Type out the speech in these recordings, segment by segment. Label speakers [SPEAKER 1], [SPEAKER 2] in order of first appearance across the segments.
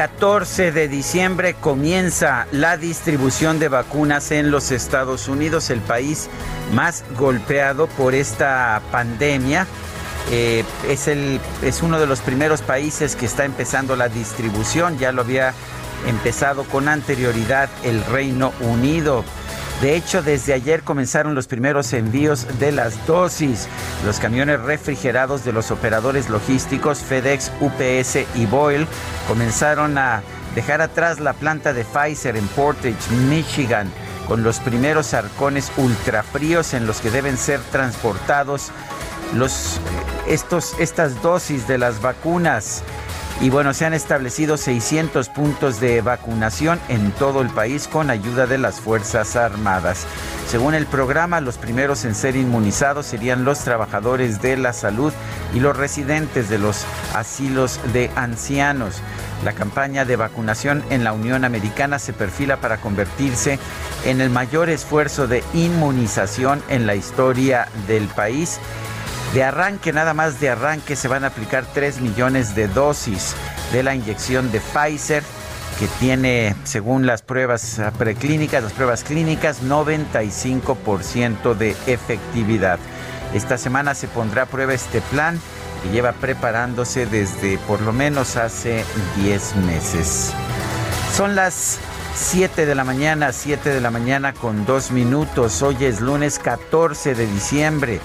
[SPEAKER 1] 14 de diciembre, comienza la distribución de vacunas en los Estados Unidos, el país más golpeado por esta pandemia. Eh, es, el, es uno de los primeros países que está empezando la distribución, ya lo había empezado con anterioridad el Reino Unido. De hecho, desde ayer comenzaron los primeros envíos de las dosis. Los camiones refrigerados de los operadores logísticos FedEx, UPS y Boyle comenzaron a dejar atrás la planta de Pfizer en Portage, Michigan, con los primeros arcones ultrafríos en los que deben ser transportados los, estos, estas dosis de las vacunas. Y bueno, se han establecido 600 puntos de vacunación en todo el país con ayuda de las Fuerzas Armadas. Según el programa, los primeros en ser inmunizados serían los trabajadores de la salud y los residentes de los asilos de ancianos. La campaña de vacunación en la Unión Americana se perfila para convertirse en el mayor esfuerzo de inmunización en la historia del país de arranque, nada más de arranque, se van a aplicar 3 millones de dosis de la inyección de Pfizer, que tiene, según las pruebas preclínicas, las pruebas clínicas, 95% de efectividad. Esta semana se pondrá a prueba este plan que lleva preparándose desde por lo menos hace 10 meses. Son las 7 de la mañana, 7 de la mañana con 2 minutos. Hoy es lunes 14 de diciembre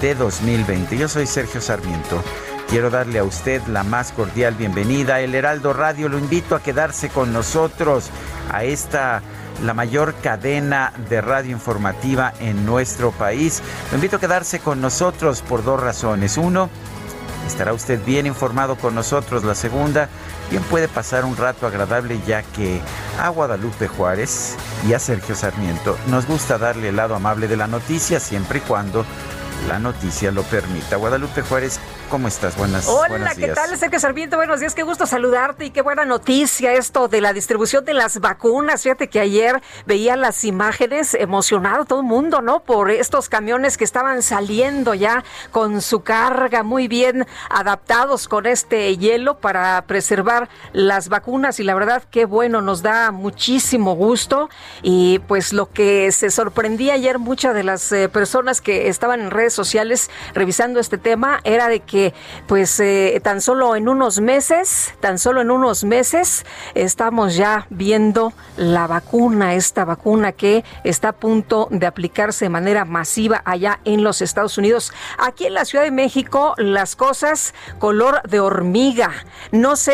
[SPEAKER 1] de 2020. Yo soy Sergio Sarmiento. Quiero darle a usted la más cordial bienvenida. El Heraldo Radio lo invito a quedarse con nosotros a esta la mayor cadena de radio informativa en nuestro país. Lo invito a quedarse con nosotros por dos razones. Uno, estará usted bien informado con nosotros. La segunda, bien puede pasar un rato agradable ya que a Guadalupe Juárez y a Sergio Sarmiento nos gusta darle el lado amable de la noticia siempre y cuando la noticia lo permita. Guadalupe Juárez, ¿cómo estás? Buenas
[SPEAKER 2] Hola, ¿qué tal? Sergio Sarmiento, buenos días, qué gusto saludarte y qué buena noticia esto de la distribución de las vacunas. Fíjate que ayer veía las imágenes, emocionado todo el mundo, ¿no? Por estos camiones que estaban saliendo ya con su carga muy bien adaptados con este hielo para preservar las vacunas y la verdad qué bueno, nos da muchísimo gusto y pues lo que se sorprendía ayer muchas de las eh, personas que estaban en redes sociales revisando este tema era de que pues eh, tan solo en unos meses, tan solo en unos meses estamos ya viendo la vacuna, esta vacuna que está a punto de aplicarse de manera masiva allá en los Estados Unidos. Aquí en la Ciudad de México las cosas color de hormiga. No sé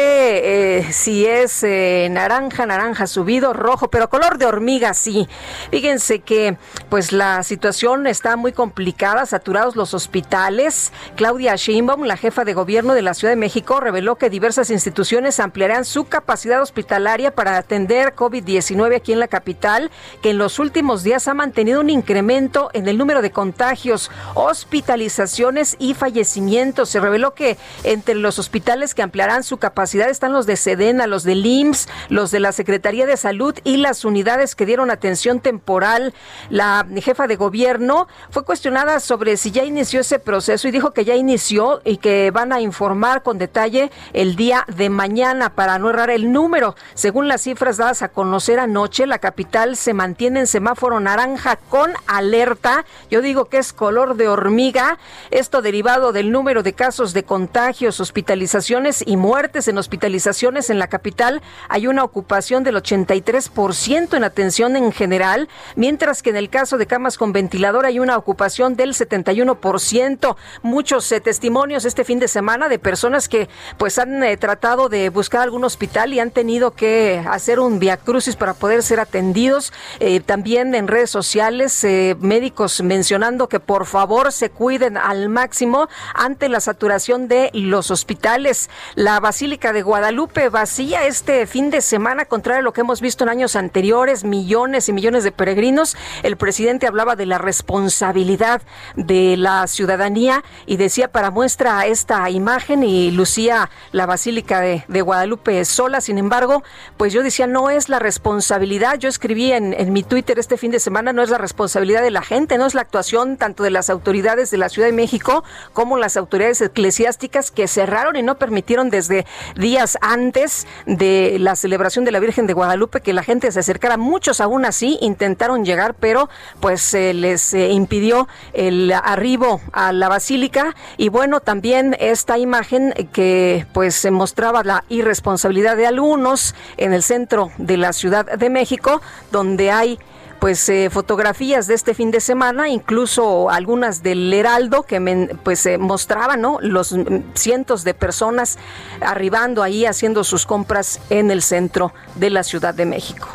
[SPEAKER 2] eh, si es eh, naranja, naranja subido, rojo, pero color de hormiga sí. Fíjense que pues la situación está muy complicada. Los hospitales. Claudia Sheinbaum, la jefa de gobierno de la Ciudad de México, reveló que diversas instituciones ampliarán su capacidad hospitalaria para atender COVID-19 aquí en la capital, que en los últimos días ha mantenido un incremento en el número de contagios, hospitalizaciones y fallecimientos. Se reveló que entre los hospitales que ampliarán su capacidad están los de Sedena, los del IMSS, los de la Secretaría de Salud y las unidades que dieron atención temporal. La jefa de gobierno fue cuestionada sobre si ya inició ese proceso y dijo que ya inició y que van a informar con detalle el día de mañana para no errar el número. Según las cifras dadas a conocer anoche, la capital se mantiene en semáforo naranja con alerta. Yo digo que es color de hormiga. Esto derivado del número de casos de contagios, hospitalizaciones y muertes en hospitalizaciones en la capital. Hay una ocupación del 83% en atención en general, mientras que en el caso de camas con ventilador hay una ocupación del 71%. Muchos eh, testimonios este fin de semana de personas que pues han eh, tratado de buscar algún hospital y han tenido que hacer un viacrucis para poder ser atendidos. Eh, también en redes sociales, médicos mencionando que por favor se cuiden al máximo ante la saturación de los hospitales. La Basílica de Guadalupe vacía este fin de semana, contrario a lo que hemos visto en años anteriores, millones y millones de peregrinos. El presidente hablaba de la responsabilidad de la ciudadanía y decía para muestra esta imagen y lucía la Basílica de, Guadalupe sola. Sin embargo, pues yo decía, no es la responsabilidad. Yo escribí en, mi Twitter este fin de semana, no es la responsabilidad de la gente, no es la actuación tanto de las autoridades de la Ciudad de México como las autoridades eclesiásticas que cerraron y no permitieron desde días antes de la celebración de la Virgen de Guadalupe que la gente se acercara. Muchos aún así intentaron llegar, pero pues se les eh, impidió el arribo a la basílica y bueno, también esta imagen que pues se mostraba la irresponsabilidad de algunos en el centro de la Ciudad de México, donde hay pues eh, fotografías de este fin de semana, incluso algunas del Heraldo que pues eh, mostraban ¿no? los cientos de personas arribando ahí haciendo sus compras en el centro de la Ciudad de México.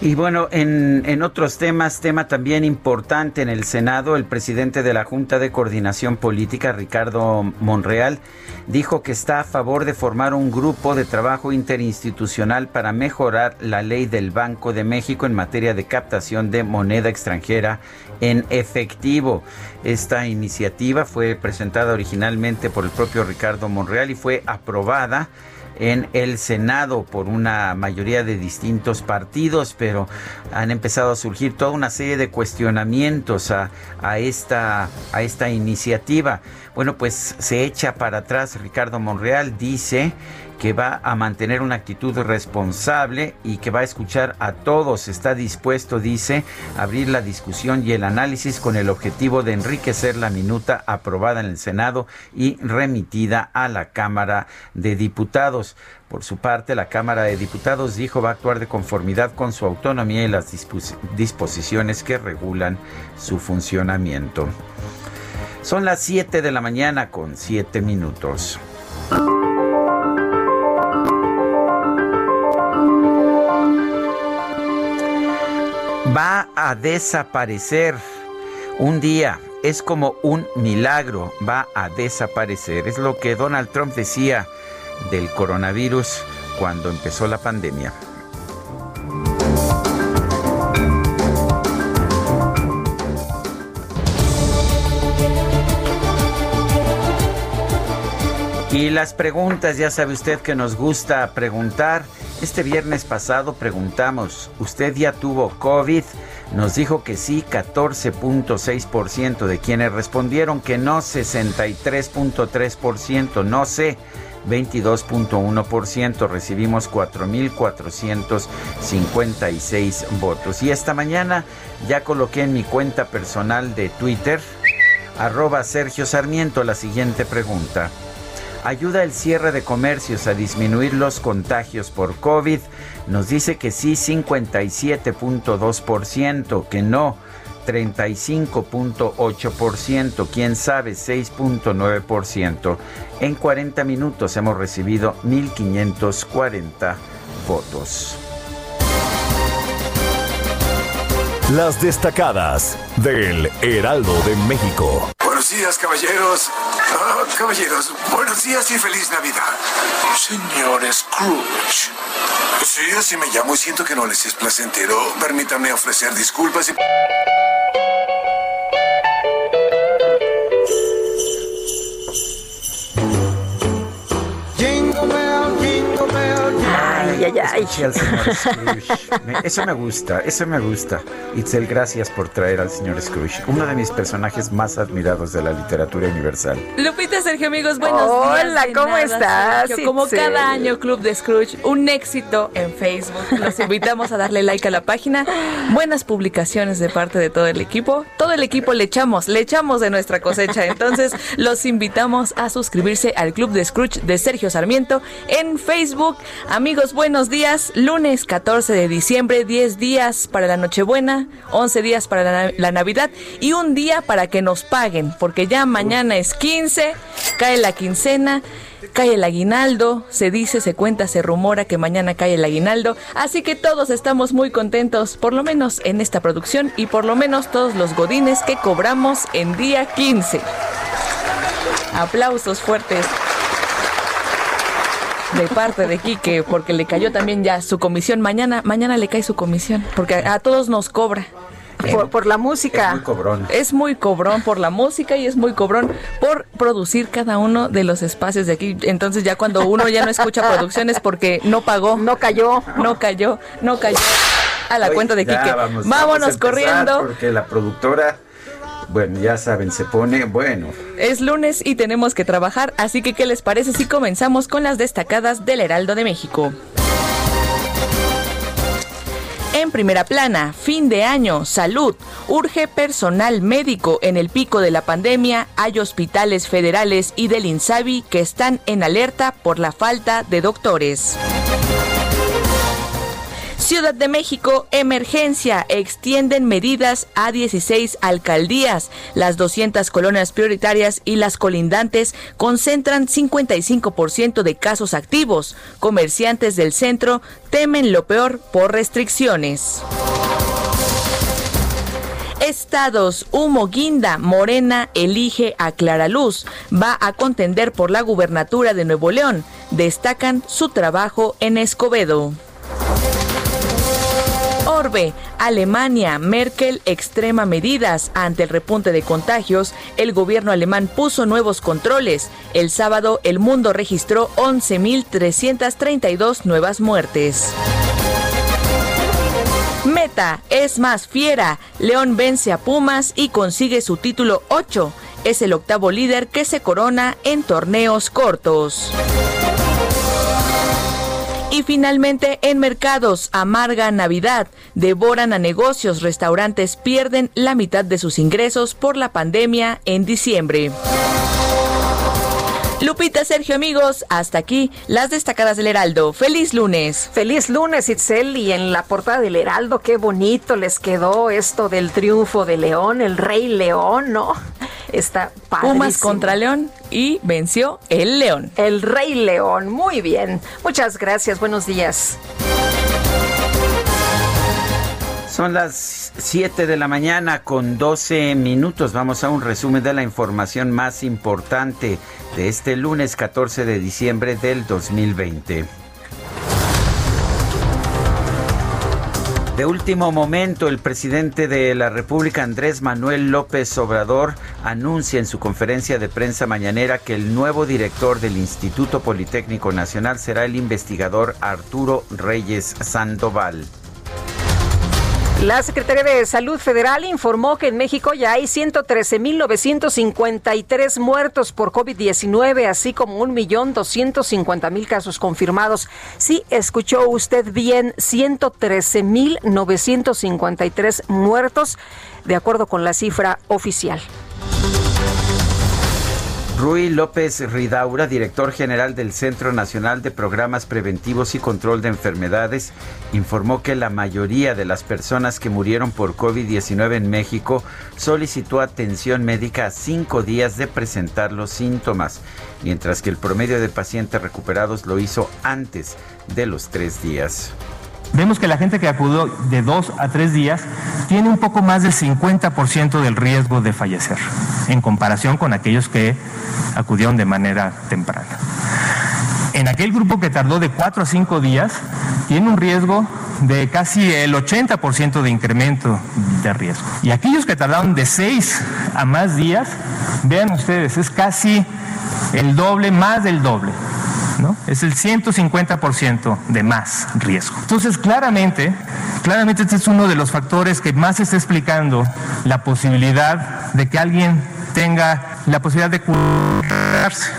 [SPEAKER 1] Y bueno, en, otros temas, tema también importante en el Senado, el presidente de la Junta de Coordinación Política, Ricardo Monreal, dijo que está a favor de formar un grupo de trabajo interinstitucional para mejorar la ley del Banco de México en materia de captación de moneda extranjera en efectivo. Esta iniciativa fue presentada originalmente por el propio Ricardo Monreal y fue aprobada en el Senado por una mayoría de distintos partidos, pero han empezado a surgir toda una serie de cuestionamientos a, esta, a esta iniciativa. Bueno, pues se echa para atrás Ricardo Monreal, dice que va a mantener una actitud responsable y que va a escuchar a todos. Está dispuesto, dice, a abrir la discusión y el análisis con el objetivo de enriquecer la minuta aprobada en el Senado y remitida a la Cámara de Diputados. Por su parte, la Cámara de Diputados dijo va a actuar de conformidad con su autonomía y las disposiciones que regulan su funcionamiento. Son las 7 de la mañana con 7 minutos. Va a desaparecer un día. Es como un milagro, va a desaparecer. Es lo que Donald Trump decía del coronavirus cuando empezó la pandemia. Y las preguntas, ya sabe usted que nos gusta preguntar. Este viernes pasado preguntamos, ¿usted ya tuvo COVID? Nos dijo que sí, 14.6% de quienes respondieron que no, 63.3%, no sé, 22.1%, recibimos 4.456 votos. Y esta mañana ya coloqué en mi cuenta personal de Twitter, arroba Sergio Sarmiento, la siguiente pregunta. ¿Ayuda el cierre de comercios a disminuir los contagios por COVID? Nos dice que sí 57.2%, que no 35.8%, quién sabe 6.9%. En 40 minutos hemos recibido 1.540 votos.
[SPEAKER 3] las destacadas del Heraldo de México.
[SPEAKER 4] Buenos días, caballeros. Ah, caballeros, buenos días y feliz Navidad. Señor Scrooge. Sí, así me llamo y siento que no les es placentero. Permítanme ofrecer disculpas y...
[SPEAKER 1] Eso me gusta, eso me gusta. Itzel, gracias por traer al señor Scrooge, uno de mis personajes más admirados de la literatura universal.
[SPEAKER 5] Lupita, Sergio, amigos, buenos
[SPEAKER 2] días. Hola, ¿cómo estás?
[SPEAKER 5] Como cada año, Club de Scrooge, un éxito en Facebook. Los invitamos a darle like a la página. Buenas publicaciones de parte de todo el equipo. Todo el equipo le echamos, le echamos de nuestra cosecha. Entonces, los invitamos a suscribirse al Club de Scrooge de Sergio Sarmiento en Facebook. Amigos, buenos días. Lunes 14 de diciembre, 10 días para la Nochebuena, 11 días para la, Navidad y un día para que nos paguen, porque ya mañana es 15, cae la quincena. Cae el aguinaldo, se dice, se cuenta, se rumora que mañana cae el aguinaldo, así que todos estamos muy contentos, por lo menos en esta producción y por lo menos todos los godines que cobramos en día 15. Aplausos fuertes de parte de Quique, porque le cayó también ya su comisión. Mañana, mañana le cae su comisión, porque a, todos nos cobra.
[SPEAKER 2] Por, la música.
[SPEAKER 1] Es muy cobrón.
[SPEAKER 5] Es muy cobrón por la música y es muy cobrón por producir cada uno de los espacios de aquí. Entonces ya cuando uno ya no escucha producciones porque no pagó.
[SPEAKER 2] No cayó.
[SPEAKER 5] No cayó, no cayó a la cuenta de Quique. Vámonos corriendo.
[SPEAKER 1] Porque la productora bueno, ya saben, se pone bueno.
[SPEAKER 5] Es lunes y tenemos que trabajar, así que ¿qué les parece si comenzamos con las destacadas del Heraldo de México? En primera plana, fin de año, salud. Urge personal médico. En el pico de la pandemia hay hospitales federales y del INSABI que están en alerta por la falta de doctores. Ciudad de México, emergencia. Extienden medidas a 16 alcaldías. Las 200 colonias prioritarias y las colindantes concentran 55% de casos activos. Comerciantes del centro temen lo peor por restricciones. Estados, Humo Guinda, Morena elige a Clara Luz. Va a contender por la gubernatura de Nuevo León. Destacan su trabajo en Escobedo. Orbe, Alemania, Merkel extrema medidas. Ante el repunte de contagios, el gobierno alemán puso nuevos controles. El sábado, el mundo registró 11.332 nuevas muertes. Meta es más fiera. León vence a Pumas y consigue su título 8. Es el octavo líder que se corona en torneos cortos. Y finalmente, en mercados, amarga Navidad, devoran a negocios, restaurantes pierden la mitad de sus ingresos por la pandemia en diciembre. Lupita, Sergio, amigos, hasta aquí las destacadas del Heraldo. Feliz lunes.
[SPEAKER 2] Feliz lunes, Itzel. Y en la portada del Heraldo, qué bonito les quedó esto del triunfo de León, el rey León, ¿no? Está padrísimo.
[SPEAKER 5] Pumas contra León y venció el León.
[SPEAKER 2] El rey León. Muy bien. Muchas gracias. Buenos días.
[SPEAKER 1] Son las 7 de la mañana con 12 minutos. Vamos a un resumen de la información más importante de este lunes 14 de diciembre del 2020. De último momento, el presidente de la República, Andrés Manuel López Obrador, anuncia en su conferencia de prensa mañanera que el nuevo director del Instituto Politécnico Nacional será el investigador Arturo Reyes Sandoval.
[SPEAKER 2] La Secretaría de Salud Federal informó que en México ya hay 113.953 muertos por COVID-19, así como 1.250.000 casos confirmados. Sí, escuchó usted bien, 113.953 muertos, de acuerdo con la cifra oficial.
[SPEAKER 1] Rui López Ridaura, director general del Centro Nacional de Programas Preventivos y Control de Enfermedades, informó que la mayoría de las personas que murieron por COVID-19 en México solicitó atención médica a cinco días de presentar los síntomas, mientras que el promedio de pacientes recuperados lo hizo antes de los tres días.
[SPEAKER 6] Vemos que la gente que acudió de dos a tres días tiene un poco más del 50% del riesgo de fallecer en comparación con aquellos que acudieron de manera temprana. En aquel grupo que tardó de cuatro a cinco días, tiene un riesgo de casi el 80% de incremento de riesgo. Y aquellos que tardaron de seis a más días, vean ustedes, es casi el doble, más del doble. ¿No? Es el 150% de más riesgo. Entonces, claramente, claramente este es uno de los factores que más está explicando la posibilidad de que alguien tenga la posibilidad de curarse.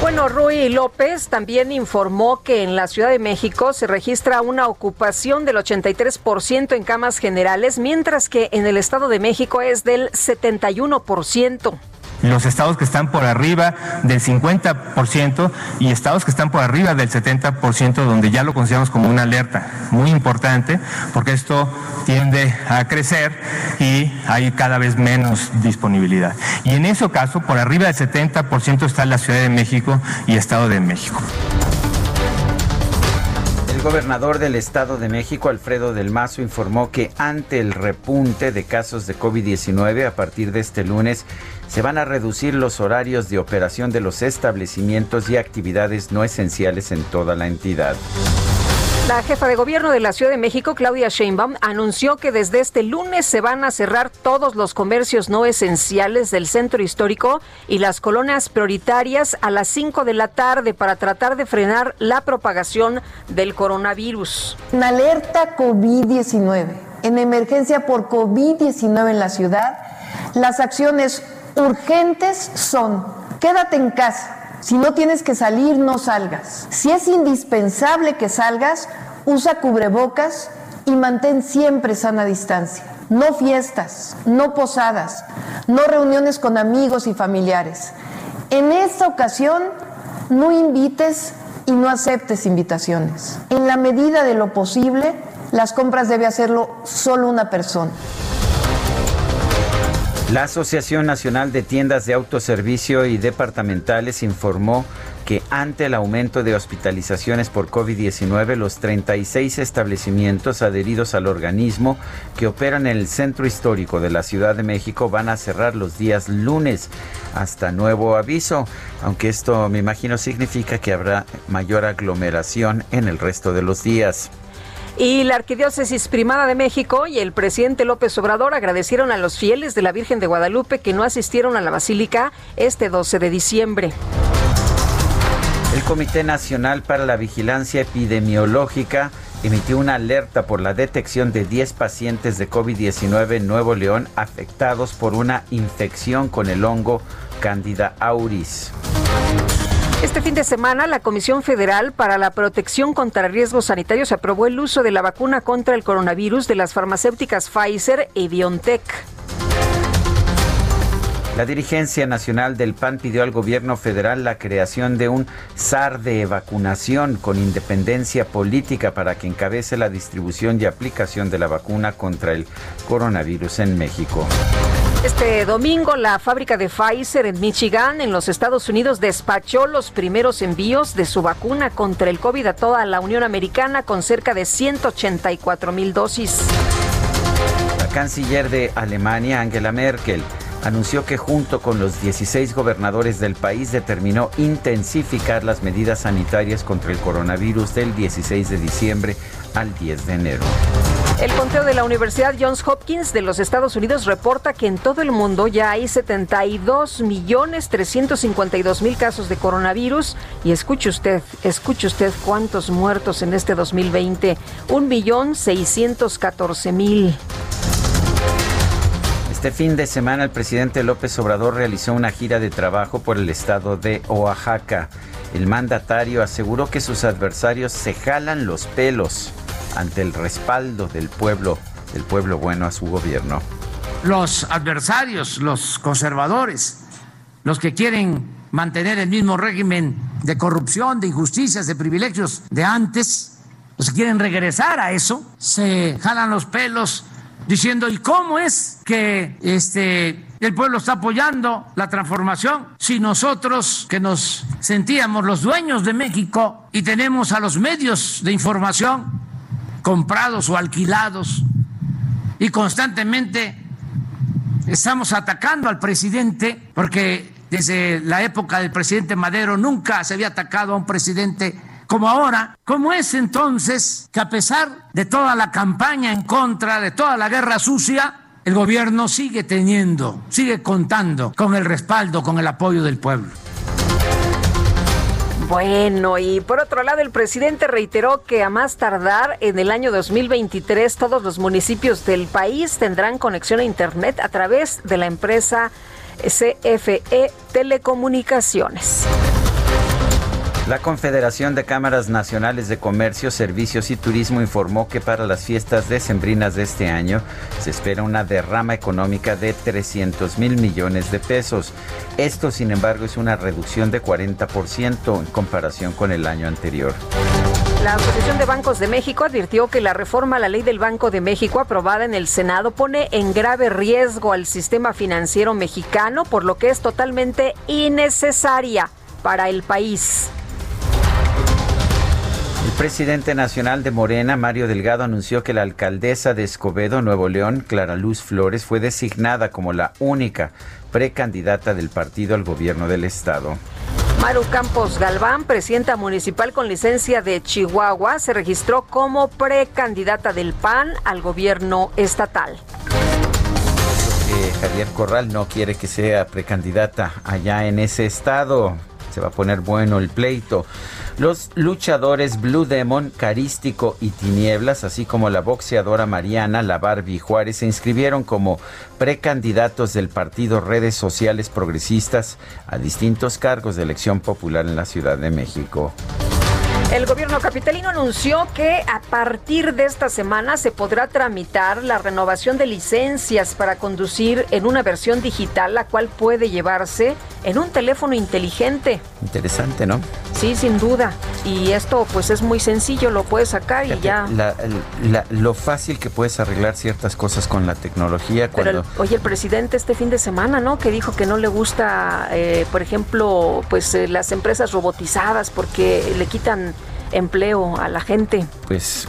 [SPEAKER 2] Bueno, Rui López también informó que en la Ciudad de México se registra una ocupación del 83% en camas generales, mientras que en el Estado de México es del 71%
[SPEAKER 6] los estados que están por arriba del 50% y estados que están por arriba del 70%, donde ya lo consideramos como una alerta muy importante, porque esto tiende a crecer y hay cada vez menos disponibilidad. Y en ese caso, por arriba del 70% está la Ciudad de México y Estado de México.
[SPEAKER 1] El gobernador del Estado de México, Alfredo del Mazo, informó que ante el repunte de casos de COVID-19 a partir de este lunes, se van a reducir los horarios de operación de los establecimientos y actividades no esenciales en toda la entidad.
[SPEAKER 2] La jefa de gobierno de la Ciudad de México, Claudia Sheinbaum, anunció que desde este lunes se van a cerrar todos los comercios no esenciales del centro histórico y las colonias prioritarias a las 5 de la tarde para tratar de frenar la propagación del coronavirus.
[SPEAKER 7] En alerta COVID-19, en emergencia por COVID-19 en la ciudad, las acciones urgentes son quédate en casa. Si no tienes que salir, no salgas. Si es indispensable que salgas, usa cubrebocas y mantén siempre sana distancia. No fiestas, no posadas, no reuniones con amigos y familiares. En esta ocasión, no invites y no aceptes invitaciones. En la medida de lo posible, las compras debe hacerlo solo una persona.
[SPEAKER 1] La Asociación Nacional de Tiendas de Autoservicio y Departamentales informó que ante el aumento de hospitalizaciones por COVID-19, los 36 establecimientos adheridos al organismo que operan en el centro histórico de la Ciudad de México van a cerrar los días lunes hasta nuevo aviso, aunque esto me imagino significa que habrá mayor aglomeración en el resto de los días.
[SPEAKER 2] Y la Arquidiócesis Primada de México y el presidente López Obrador agradecieron a los fieles de la Virgen de Guadalupe que no asistieron a la Basílica este 12 de diciembre.
[SPEAKER 1] El Comité Nacional para la Vigilancia Epidemiológica emitió una alerta por la detección de 10 pacientes de COVID-19 en Nuevo León afectados por una infección con el hongo Candida auris.
[SPEAKER 2] Este fin de semana, la Comisión Federal para la Protección contra Riesgos Sanitarios aprobó el uso de la vacuna contra el coronavirus de las farmacéuticas Pfizer y BioNTech.
[SPEAKER 1] La dirigencia nacional del PAN pidió al gobierno federal la creación de un SAR de vacunación con independencia política para que encabece la distribución y aplicación de la vacuna contra el coronavirus en México.
[SPEAKER 2] Este domingo, la fábrica de Pfizer en Michigan, en los Estados Unidos, despachó los primeros envíos de su vacuna contra el COVID a toda la Unión Americana con cerca de 184 mil dosis.
[SPEAKER 1] La canciller de Alemania, Angela Merkel, anunció que junto con los 16 gobernadores del país determinó intensificar las medidas sanitarias contra el coronavirus del 16 de diciembre al 10 de enero.
[SPEAKER 2] El conteo de la Universidad Johns Hopkins de los Estados Unidos reporta que en todo el mundo ya hay 72 millones 352 mil casos de coronavirus y escuche usted, escuche usted cuántos muertos en este 2020, un millón 614 mil.
[SPEAKER 1] Este fin de semana el presidente López Obrador realizó una gira de trabajo por el estado de Oaxaca. El mandatario aseguró que sus adversarios se jalan los pelos ante el respaldo del pueblo, del pueblo bueno a su gobierno.
[SPEAKER 8] Los adversarios, los conservadores, los que quieren mantener el mismo régimen de corrupción, de injusticias, de privilegios de antes, los que quieren regresar a eso, se jalan los pelos diciendo, ¿y cómo es que este, el pueblo está apoyando la transformación. Si nosotros que nos sentíamos los dueños de México y tenemos a los medios de información comprados o alquilados y constantemente estamos atacando al presidente porque desde la época del presidente Madero nunca se había atacado a un presidente como ahora. ¿Cómo es entonces que a pesar de toda la campaña en contra, de toda la guerra sucia, el gobierno sigue teniendo, sigue contando con el respaldo, con el apoyo del pueblo?
[SPEAKER 2] Bueno, y por otro lado, el presidente reiteró que a más tardar en el año 2023 todos los municipios del país tendrán conexión a Internet a través de la empresa CFE Telecomunicaciones.
[SPEAKER 1] La Confederación de Cámaras Nacionales de Comercio, Servicios y Turismo informó que para las fiestas decembrinas de este año se espera una derrama económica de 300 mil millones de pesos. Esto, sin embargo, es una reducción de 40% en comparación con el año anterior.
[SPEAKER 2] La Asociación de Bancos de México advirtió que la reforma a la ley del Banco de México aprobada en el Senado pone en grave riesgo al sistema financiero mexicano, por lo que es totalmente innecesaria para el país.
[SPEAKER 1] Presidente nacional de Morena, Mario Delgado, anunció que la alcaldesa de Escobedo, Nuevo León, Clara Luz Flores, fue designada como la única precandidata del partido al gobierno del estado.
[SPEAKER 2] Maru Campos Galván, presidenta municipal con licencia de Chihuahua, se registró como precandidata del PAN al gobierno estatal.
[SPEAKER 1] Javier Corral no quiere que sea precandidata allá en ese estado. Se va a poner bueno el pleito. Los luchadores Blue Demon, Carístico y Tinieblas, así como la boxeadora Mariana, la Barbie Juárez, se inscribieron como precandidatos del partido Redes Sociales Progresistas a distintos cargos de elección popular en la Ciudad de México.
[SPEAKER 2] El gobierno capitalino anunció que a partir de esta semana se podrá tramitar la renovación de licencias para conducir en una versión digital, la cual puede llevarse en un teléfono inteligente.
[SPEAKER 1] Interesante, ¿no?
[SPEAKER 2] Sí, sin duda. Y esto pues es muy sencillo, lo puedes sacar y ya.
[SPEAKER 1] lo fácil que puedes arreglar ciertas cosas con la tecnología. Cuando...
[SPEAKER 2] Pero, oye, el presidente este fin de semana, ¿no? Que dijo que no le gusta, eh, por ejemplo, pues eh, las empresas robotizadas porque le quitan empleo a la gente.
[SPEAKER 1] Pues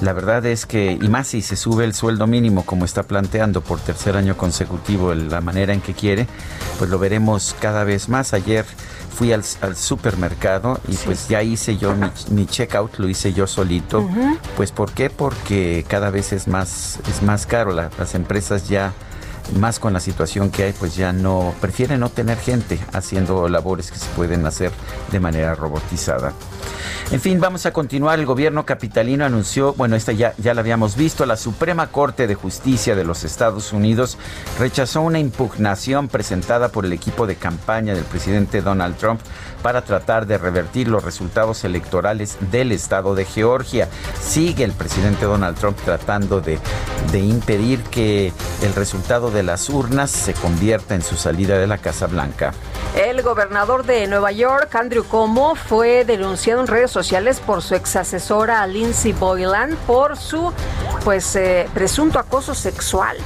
[SPEAKER 1] la verdad es que, y más si se sube el sueldo mínimo como está planteando por tercer año consecutivo la manera en que quiere, pues lo veremos cada vez más. Ayer fui al, supermercado y pues ya hice yo mi, checkout, lo hice yo solito. Pues ¿por qué? Porque cada vez es más, es más caro. las empresas ya más con la situación que hay, pues ya no, prefieren no tener gente haciendo labores que se pueden hacer de manera robotizada. En fin, vamos a continuar. El gobierno capitalino anunció, bueno, esta ya, ya la habíamos visto, la Suprema Corte de Justicia de los Estados Unidos rechazó una impugnación presentada por el equipo de campaña del presidente Donald Trump para tratar de revertir los resultados electorales del estado de Georgia. Sigue el presidente Donald Trump tratando de, de impedir que el resultado de las urnas se convierta en su salida de la Casa Blanca.
[SPEAKER 2] El gobernador de Nueva York, Andrew Cuomo, fue denunciado en redes sociales por su ex asesora Lindsay Boylan por su pues eh, presunto acoso sexual.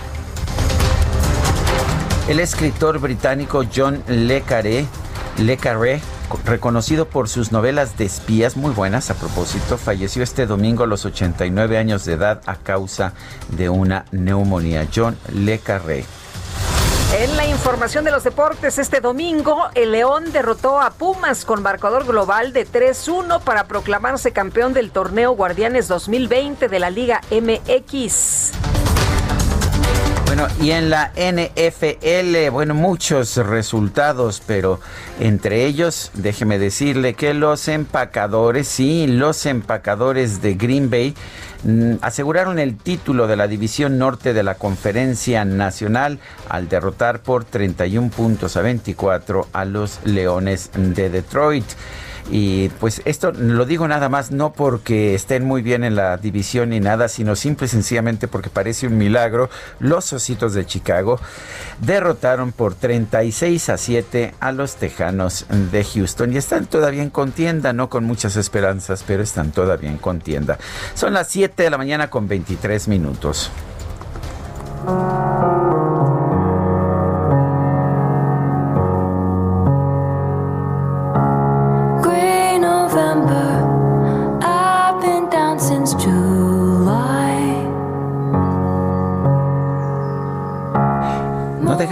[SPEAKER 1] El escritor británico John Le Carré, Le Carré reconocido por sus novelas de espías muy buenas a propósito, falleció este domingo a los 89 años de edad a causa de una neumonía. John Le Carré.
[SPEAKER 2] En la información de los deportes, este domingo el León derrotó a Pumas con marcador global de 3-1 para proclamarse campeón del torneo Guardianes 2020 de la Liga MX.
[SPEAKER 1] Bueno, y en la NFL, bueno, muchos resultados, pero entre ellos, déjeme decirle que los empacadores, sí, los empacadores de Green Bay aseguraron el título de la División Norte de la Conferencia Nacional al derrotar por 31 puntos a 24 a los Leones de Detroit. Y pues esto lo digo nada más no porque estén muy bien en la división ni nada, sino simple y sencillamente porque parece un milagro. Los Ositos de Chicago derrotaron por 36 a 7 a los Tejanos de Houston y están todavía en contienda, no con muchas esperanzas, pero están todavía en contienda. Son las 7 de la mañana con 23 minutos.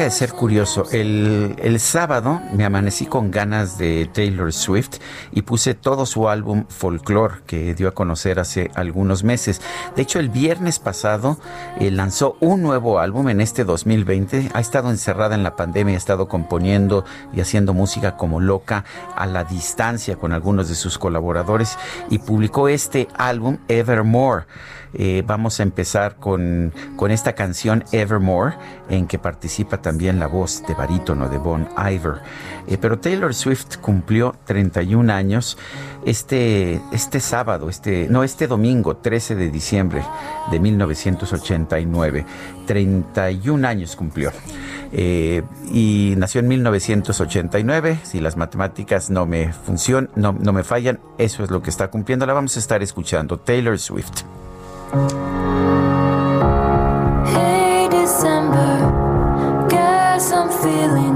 [SPEAKER 1] De ser curioso. El, sábado me amanecí con ganas de Taylor Swift y puse todo su álbum Folklore que dio a conocer hace algunos meses. De hecho, el viernes pasado eh, lanzó un nuevo álbum en este 2020. Ha estado encerrada en la pandemia, ha estado componiendo y haciendo música como loca a la distancia con algunos de sus colaboradores y publicó este álbum Evermore. Eh, vamos a empezar con, con, esta canción Evermore, en que participa también la voz de barítono de Bon Iver. Eh, pero Taylor Swift cumplió 31 años este, este sábado, este, no, este domingo, 13 de diciembre de 1989. 31 años cumplió. Eh, y nació en 1989. Si las matemáticas no me funcionan, no, no me fallan, eso es lo que está cumpliendo. La vamos a estar escuchando. Taylor Swift. Hey December, guess I'm feeling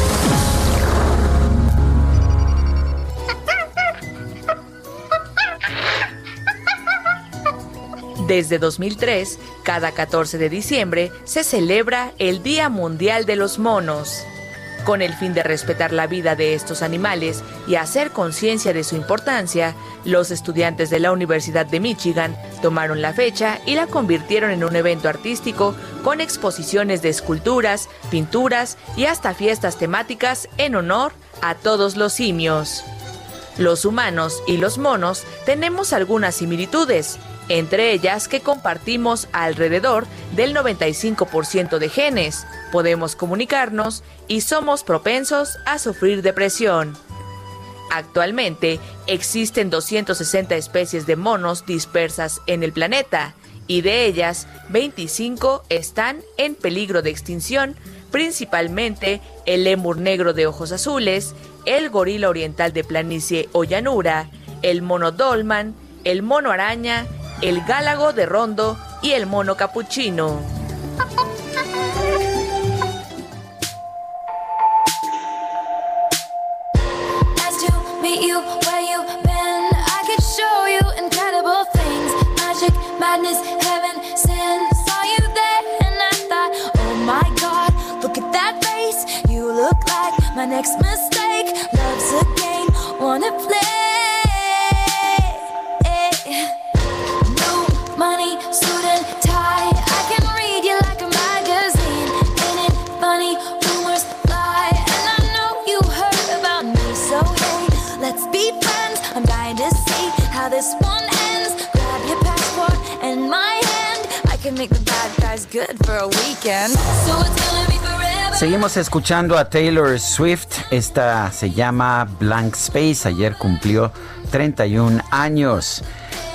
[SPEAKER 9] Desde 2003, cada 14 de diciembre se celebra el Día Mundial de los Monos. Con el fin de respetar la vida de estos animales y hacer conciencia de su importancia, los estudiantes de la Universidad de Michigan tomaron la fecha y la convirtieron en un evento artístico con exposiciones de esculturas, pinturas y hasta fiestas temáticas en honor a todos los simios. Los humanos y los monos tenemos algunas similitudes, entre ellas que compartimos alrededor del 95% de genes, podemos comunicarnos y somos propensos a sufrir depresión. Actualmente existen 260 especies de monos dispersas en el planeta y de ellas 25 están en peligro de extinción, principalmente el lemur negro de ojos azules, el gorila oriental de planicie o llanura, el mono dolman, el mono araña, el gálago de rondo y el mono capuchino. my next mistake. Love's a game, wanna play. Money, and tie. I can like a magazine. Rumors and I know you heard about me. So hey, let's be friends. I'm dying see how this one
[SPEAKER 1] Seguimos escuchando a Taylor Swift. Esta se llama Blank Space. Ayer cumplió 31 años.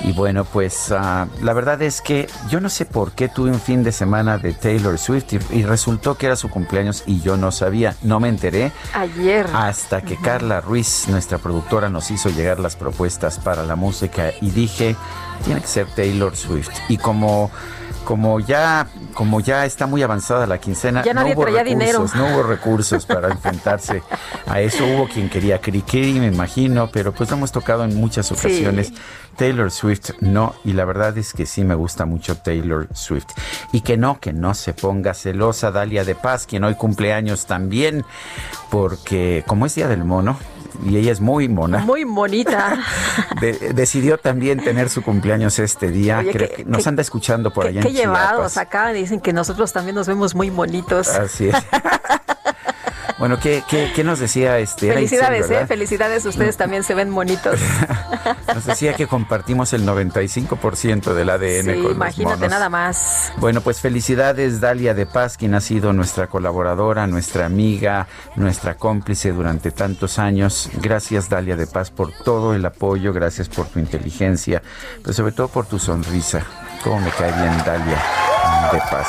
[SPEAKER 1] Y bueno, pues ah, la verdad es que yo no sé por qué tuve un fin de semana de Taylor Swift y, resultó que era su cumpleaños y yo no sabía, no me enteré.
[SPEAKER 2] Ayer.
[SPEAKER 1] Hasta que Carla Ruiz, nuestra productora, nos hizo llegar las propuestas para la música y dije, tiene que ser Taylor Swift. Y como como ya como ya está muy avanzada la quincena,
[SPEAKER 2] no hubo recursos,
[SPEAKER 1] no hubo recursos para enfrentarse a eso. Hubo quien quería Cricri, me imagino, pero pues lo hemos tocado en muchas ocasiones. Taylor Swift no, y la verdad es que sí me gusta mucho Taylor Swift. Y que no, que no se ponga celosa Dalia de Paz, quien hoy cumple años también, porque como es Día del Mono, y ella es muy mona.
[SPEAKER 2] Muy bonita.
[SPEAKER 1] decidió también tener su cumpleaños este día. que, nos anda escuchando por allá
[SPEAKER 2] en Qué llevados acá, dicen que nosotros también nos vemos muy bonitos.
[SPEAKER 1] Así es. Bueno, ¿qué, qué, nos decía este?
[SPEAKER 2] Felicidades, ¿eh? Felicidades, ustedes también se ven bonitos.
[SPEAKER 1] nos decía que compartimos el 95% del ADN sí,
[SPEAKER 2] imagínate nada más.
[SPEAKER 1] Bueno, pues felicidades Dalia de Paz, quien ha sido nuestra colaboradora, nuestra amiga, nuestra cómplice durante tantos años. Gracias Dalia de Paz por todo el apoyo, gracias por tu inteligencia, pero sobre todo por tu sonrisa. Cómo me cae bien Dalia de Paz.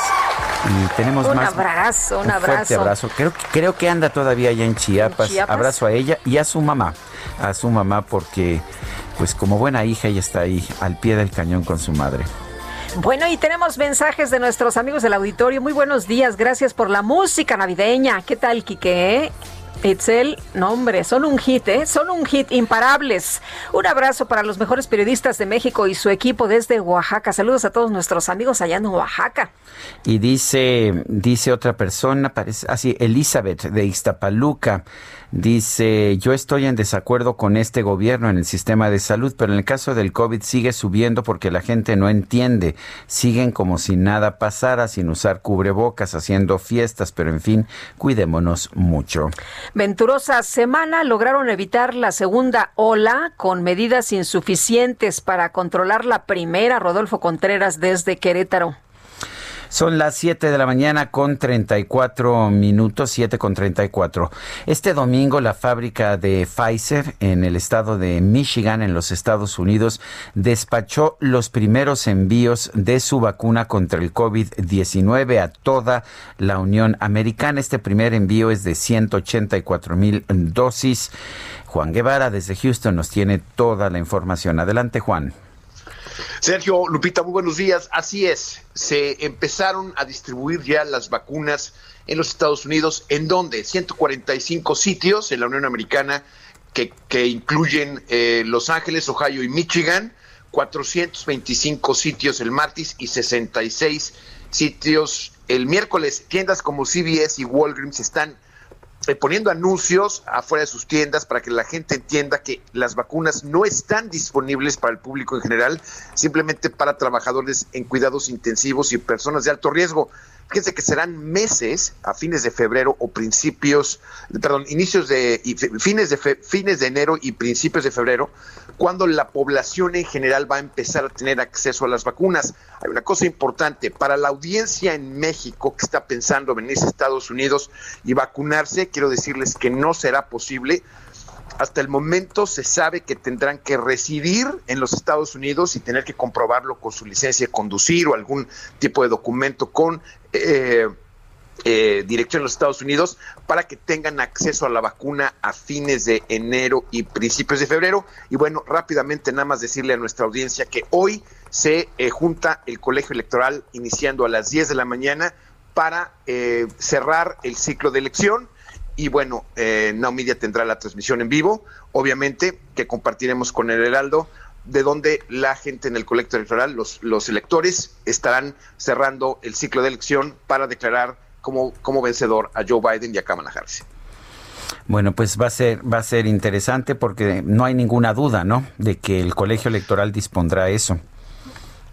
[SPEAKER 1] Y tenemos
[SPEAKER 2] un
[SPEAKER 1] más.
[SPEAKER 2] Abrazo, un, abrazo,
[SPEAKER 1] fuerte abrazo. Creo, creo que anda todavía allá en Chiapas. Abrazo a ella y a su mamá. A su mamá porque, pues como buena hija, ella está ahí al pie del cañón con su madre.
[SPEAKER 2] Bueno, y tenemos mensajes de nuestros amigos del auditorio. Muy buenos días, gracias por la música navideña. ¿Qué tal, Quique? Itzel, no hombre, son un hit, ¿eh? Son un hit imparables. Un abrazo para los mejores periodistas de México y su equipo desde Oaxaca. Saludos a todos nuestros amigos allá en Oaxaca.
[SPEAKER 1] Y dice, dice otra persona, parece, así, ah, Elizabeth de Iztapaluca. Dice, yo estoy en desacuerdo con este gobierno en el sistema de salud, pero en el caso del COVID sigue subiendo porque la gente no entiende. Siguen como si nada pasara, sin usar cubrebocas, haciendo fiestas, pero en fin, cuidémonos mucho.
[SPEAKER 2] Venturosa semana lograron evitar la segunda ola con medidas insuficientes para controlar la primera, Rodolfo Contreras, desde Querétaro.
[SPEAKER 1] Son las 7 de la mañana con 34 minutos, 7 con 34. Este domingo la fábrica de Pfizer en el estado de Michigan, en los Estados Unidos, despachó los primeros envíos de su vacuna contra el COVID-19 a toda la Unión Americana. Este primer envío es de 184 mil dosis. Juan Guevara desde Houston nos tiene toda la información. Adelante, Juan.
[SPEAKER 10] Sergio, Lupita, muy buenos días. Así es, se empezaron a distribuir ya las vacunas en los Estados Unidos, en donde 145 sitios en la Unión Americana que, incluyen eh, Los Ángeles, Ohio y Michigan, 425 sitios el martes y 66 sitios el miércoles. Tiendas como CVS y Walgreens están poniendo anuncios afuera de sus tiendas para que la gente entienda que las vacunas no están disponibles para el público en general, simplemente para trabajadores en cuidados intensivos y personas de alto riesgo. Fíjense que serán meses a fines de febrero o principios, perdón, inicios de fines de fines de enero y principios de febrero, cuando la población en general va a empezar a tener acceso a las vacunas. Hay una cosa importante para la audiencia en México que está pensando venirse a Estados Unidos y vacunarse, quiero decirles que no será posible hasta el momento se sabe que tendrán que residir en los Estados Unidos y tener que comprobarlo con su licencia de conducir o algún tipo de documento con eh, eh, dirección en los Estados Unidos para que tengan acceso a la vacuna a fines de enero y principios de febrero. Y bueno, rápidamente nada más decirle a nuestra audiencia que hoy se eh, junta el colegio electoral iniciando a las 10 de la mañana para cerrar el ciclo de elección y bueno, eh, Now tendrá la transmisión en vivo, obviamente, que compartiremos con el Heraldo, de donde la gente en el colecto electoral, los, los electores, estarán cerrando el ciclo de elección para declarar como, como vencedor a Joe Biden y a Kamala Harris.
[SPEAKER 1] Bueno, pues va a ser va a ser interesante porque no hay ninguna duda, ¿no? De que el colegio electoral dispondrá eso.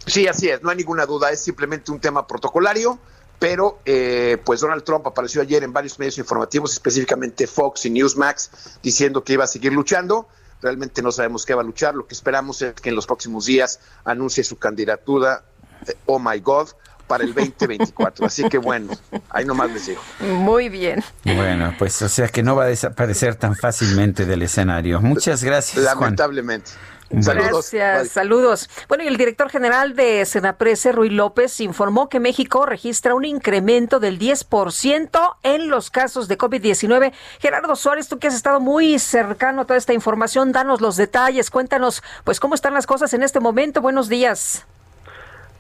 [SPEAKER 10] Sí, así es, no hay ninguna duda, es simplemente un tema protocolario pero eh, pues Donald Trump apareció ayer en varios medios informativos, específicamente Fox y Newsmax, diciendo que iba a seguir luchando. Realmente no sabemos qué va a luchar. Lo que esperamos es que en los próximos días anuncie su candidatura, eh, oh my God, para el 2024. Así que bueno, ahí nomás les digo.
[SPEAKER 2] Muy bien.
[SPEAKER 1] Bueno, pues o sea que no va a desaparecer tan fácilmente del escenario. Muchas gracias.
[SPEAKER 10] Lamentablemente.
[SPEAKER 2] Saludos. Gracias, saludos. Bueno, y el director general de Senaprese, Rui López, informó que México registra un incremento del 10% en los casos de COVID-19. Gerardo Suárez, tú que has estado muy cercano a toda esta información, danos los detalles, cuéntanos, pues, cómo están las cosas en este momento. Buenos días.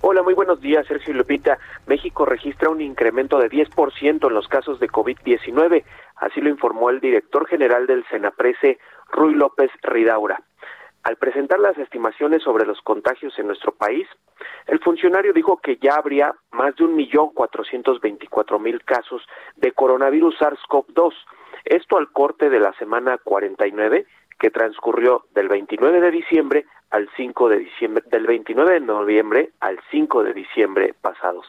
[SPEAKER 11] Hola, muy buenos días, Sergio Lupita. México registra un incremento de 10% en los casos de COVID-19. Así lo informó el director general del Senaprese, Rui López Ridaura. Al presentar las estimaciones sobre los contagios en nuestro país, el funcionario dijo que ya habría más de un millón cuatrocientos veinticuatro mil casos de coronavirus SARS-CoV-2. Esto al corte de la semana 49 que transcurrió del 29 de diciembre al 5 de diciembre, del 29 de noviembre al 5 de diciembre pasados.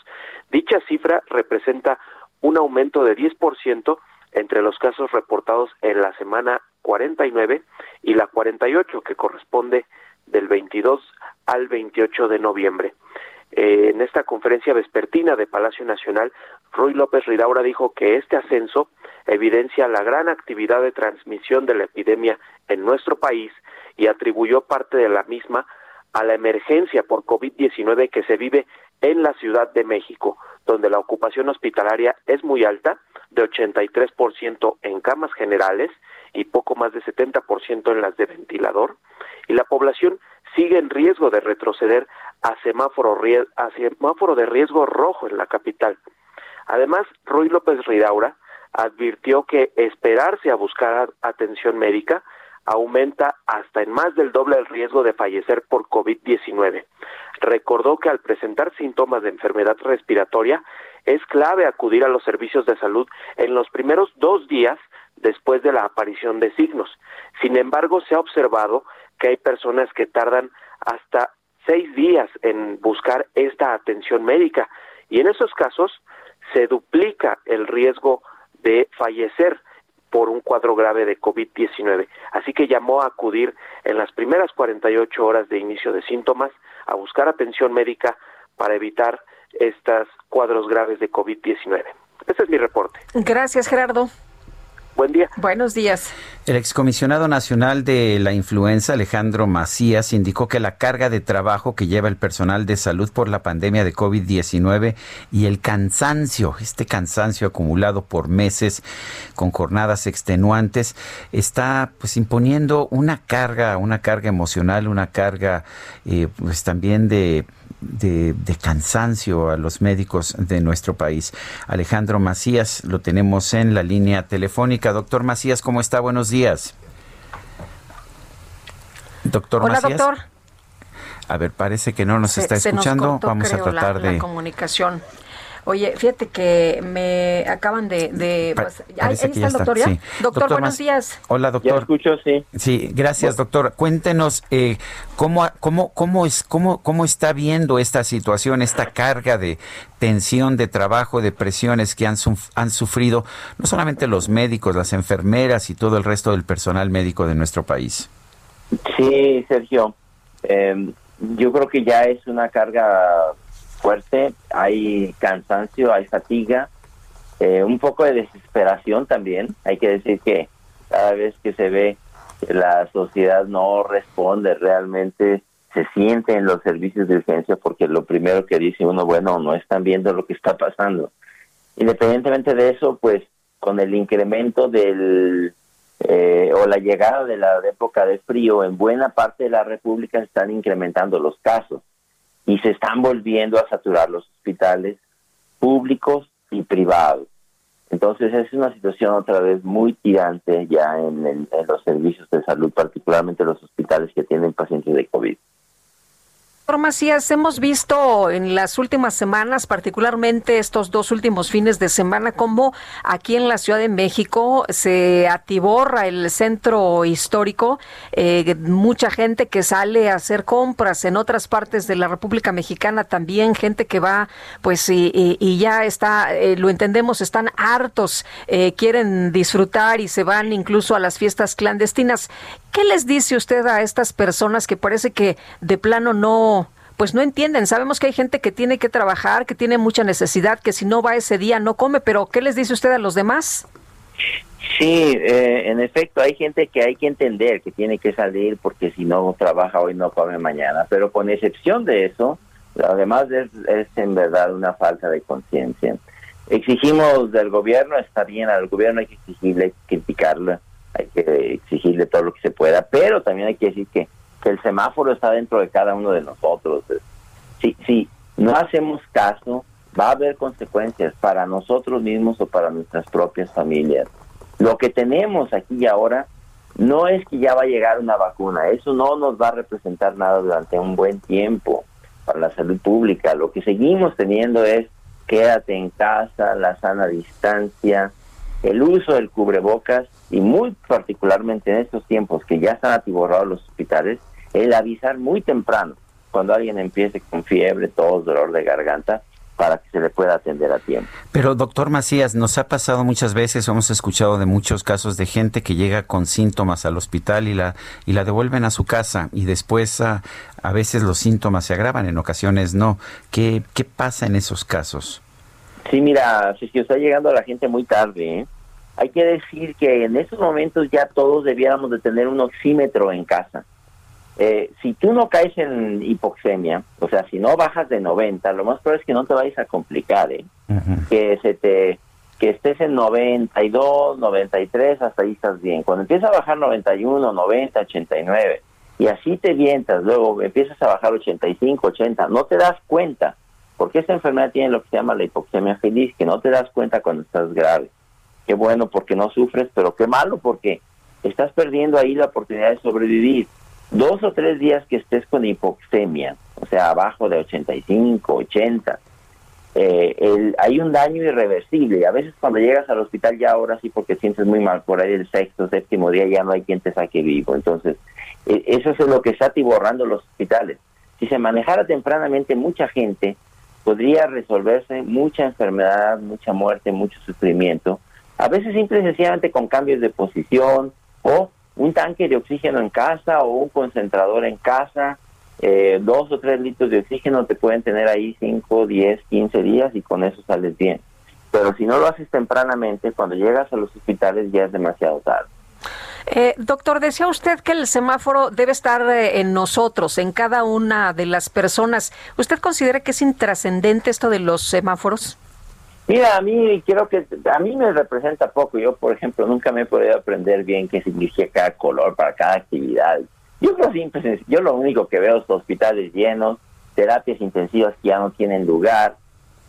[SPEAKER 11] Dicha cifra representa un aumento de 10% entre los casos reportados en la semana 49 y la 48, que corresponde del 22 al 28 de noviembre. Eh, en esta conferencia vespertina de Palacio Nacional, Ruy López Ridaura dijo que este ascenso evidencia la gran actividad de transmisión de la epidemia en nuestro país y atribuyó parte de la misma a la emergencia por COVID-19 que se vive en la Ciudad de México, donde la ocupación hospitalaria es muy alta, de 83% en camas generales y poco más de 70% en las de ventilador, y la población sigue en riesgo de retroceder a semáforo, a semáforo de riesgo rojo en la capital. Además, Ruy López Ridaura advirtió que esperarse a buscar atención médica aumenta hasta en más del doble el riesgo de fallecer por COVID-19. Recordó que al presentar síntomas de enfermedad respiratoria es clave acudir a los servicios de salud en los primeros dos días después de la aparición de signos. Sin embargo, se ha observado que hay personas que tardan hasta seis días en buscar esta atención médica y en esos casos se duplica el riesgo de fallecer por un cuadro grave de COVID-19. Así que llamó a acudir en las primeras 48 horas de inicio de síntomas a buscar atención médica para evitar estos cuadros graves de COVID-19. Este es mi reporte.
[SPEAKER 2] Gracias, Gerardo.
[SPEAKER 11] Buen día.
[SPEAKER 2] Buenos días.
[SPEAKER 1] El excomisionado nacional de la influenza, Alejandro Macías, indicó que la carga de trabajo que lleva el personal de salud por la pandemia de COVID-19 y el cansancio, este cansancio acumulado por meses con jornadas extenuantes, está pues imponiendo una carga, una carga emocional, una carga eh, pues también de de, cansancio a los médicos de nuestro país. Alejandro Macías, lo tenemos en la línea telefónica. Doctor Macías, ¿cómo está? Buenos días. Doctor
[SPEAKER 2] Hola, doctor.
[SPEAKER 1] A ver, parece que no nos está escuchando. Vamos a tratar de.
[SPEAKER 2] La comunicación. Oye, fíjate que me acaban de... Pues, ahí, está el doctor, ¿ya? Doctor, buenos días.
[SPEAKER 1] Hola, doctor.
[SPEAKER 12] Ya escucho, sí.
[SPEAKER 1] Sí, gracias, doctor. Cuéntenos eh, cómo, cómo, cómo, es, cómo, cómo está viendo esta situación, esta carga de tensión de trabajo, de presiones que han, han sufrido no solamente los médicos, las enfermeras y todo el resto del personal médico de nuestro país.
[SPEAKER 12] Sí, Sergio. Em, yo creo que ya es una carga fuerte, hay cansancio, hay fatiga, eh, un poco de desesperación también. Hay que decir que cada vez que se ve que la sociedad no responde realmente, se siente en los servicios de urgencia porque lo primero que dice uno, bueno, no están viendo lo que está pasando. Independientemente de eso, pues con el incremento del eh, o la llegada de la época de frío, en buena parte de la República están incrementando los casos y se están volviendo a saturar los hospitales públicos y privados. Entonces es una situación otra vez muy tirante ya en, en los servicios de salud, particularmente los hospitales que tienen pacientes de COVID.
[SPEAKER 2] Macías, hemos visto en las últimas semanas, particularmente estos dos últimos fines de semana, cómo aquí en la Ciudad de México se atiborra el centro histórico, eh, mucha gente que sale a hacer compras en otras partes de la República Mexicana también, gente que va, pues, y, ya está, eh, lo entendemos, están hartos, eh, quieren disfrutar y se van incluso a las fiestas clandestinas. ¿Qué les dice usted a estas personas que parece que de plano no, pues no entienden? Sabemos que hay gente que tiene que trabajar, que tiene mucha necesidad, que si no va ese día no come, pero ¿qué les dice usted a los demás?
[SPEAKER 12] Sí, eh, en efecto, hay gente que hay que entender que tiene que salir porque si no trabaja hoy no come mañana, pero con excepción de eso, además es, es en verdad una falta de conciencia. Exigimos del gobierno, está bien, al gobierno hay que exigirle, criticarlo, hay que exigirle todo lo que se pueda, pero también hay que decir que, el semáforo está dentro de cada uno de nosotros. Si, si no hacemos caso, va a haber consecuencias para nosotros mismos o para nuestras propias familias. Lo que tenemos aquí y ahora no es que ya va a llegar una vacuna, eso no nos va a representar nada durante un buen tiempo para la salud pública. Lo que seguimos teniendo es quédate en casa, la sana distancia, el uso del cubrebocas y muy particularmente en estos tiempos que ya están atiborrados los hospitales, el avisar muy temprano cuando alguien empiece con fiebre, tos, dolor de garganta, para que se le pueda atender a tiempo.
[SPEAKER 1] Pero doctor Macías, nos ha pasado muchas veces, hemos escuchado de muchos casos de gente que llega con síntomas al hospital y la y la devuelven a su casa y después a, a veces los síntomas se agravan, en ocasiones no. ¿Qué, qué pasa en esos casos?
[SPEAKER 12] Sí, mira, si está llegando a la gente muy tarde. ¿eh? Hay que decir que en estos momentos ya todos debiéramos de tener un oxímetro en casa eh, si tú no caes en hipoxemia, o sea, si no bajas de 90, lo más probable es que no te vayas a complicar, ¿eh? Que se te que estés en 92, 93, hasta ahí estás bien. Cuando empiezas a bajar 91, 90, 89 y así te vientas, luego empiezas a bajar 85, 80, no te das cuenta, porque esta enfermedad tiene lo que se llama la hipoxemia feliz, que no te das cuenta cuando estás grave. Qué bueno porque no sufres, pero qué malo porque estás perdiendo ahí la oportunidad de sobrevivir dos o tres días que estés con hipoxemia, o sea, abajo de 85, 80, eh, el, hay un daño irreversible. A veces cuando llegas al hospital ya ahora sí porque sientes muy mal, por ahí el sexto, séptimo día ya no hay quien te saque vivo. Entonces, e, eso es lo que está atiborrando los hospitales. Si se manejara tempranamente mucha gente, podría resolverse mucha enfermedad, mucha muerte, mucho sufrimiento. A veces simple y sencillamente con cambios de posición o un tanque de oxígeno en casa o un concentrador en casa, eh, dos o tres litros de oxígeno te pueden tener ahí 5, 10, 15 días y con eso sales bien. Pero si no lo haces tempranamente, cuando llegas a los hospitales ya es demasiado tarde.
[SPEAKER 2] Eh, doctor, decía usted que el semáforo debe estar eh, en nosotros, en cada una de las personas. ¿Usted considera que es intrascendente esto de los semáforos?
[SPEAKER 12] Mira, a mí quiero que a mí me representa poco. Yo, por ejemplo, nunca me he podido aprender bien qué significa cada color para cada actividad. Yo creo simple, yo lo único que veo es hospitales llenos, terapias intensivas que ya no tienen lugar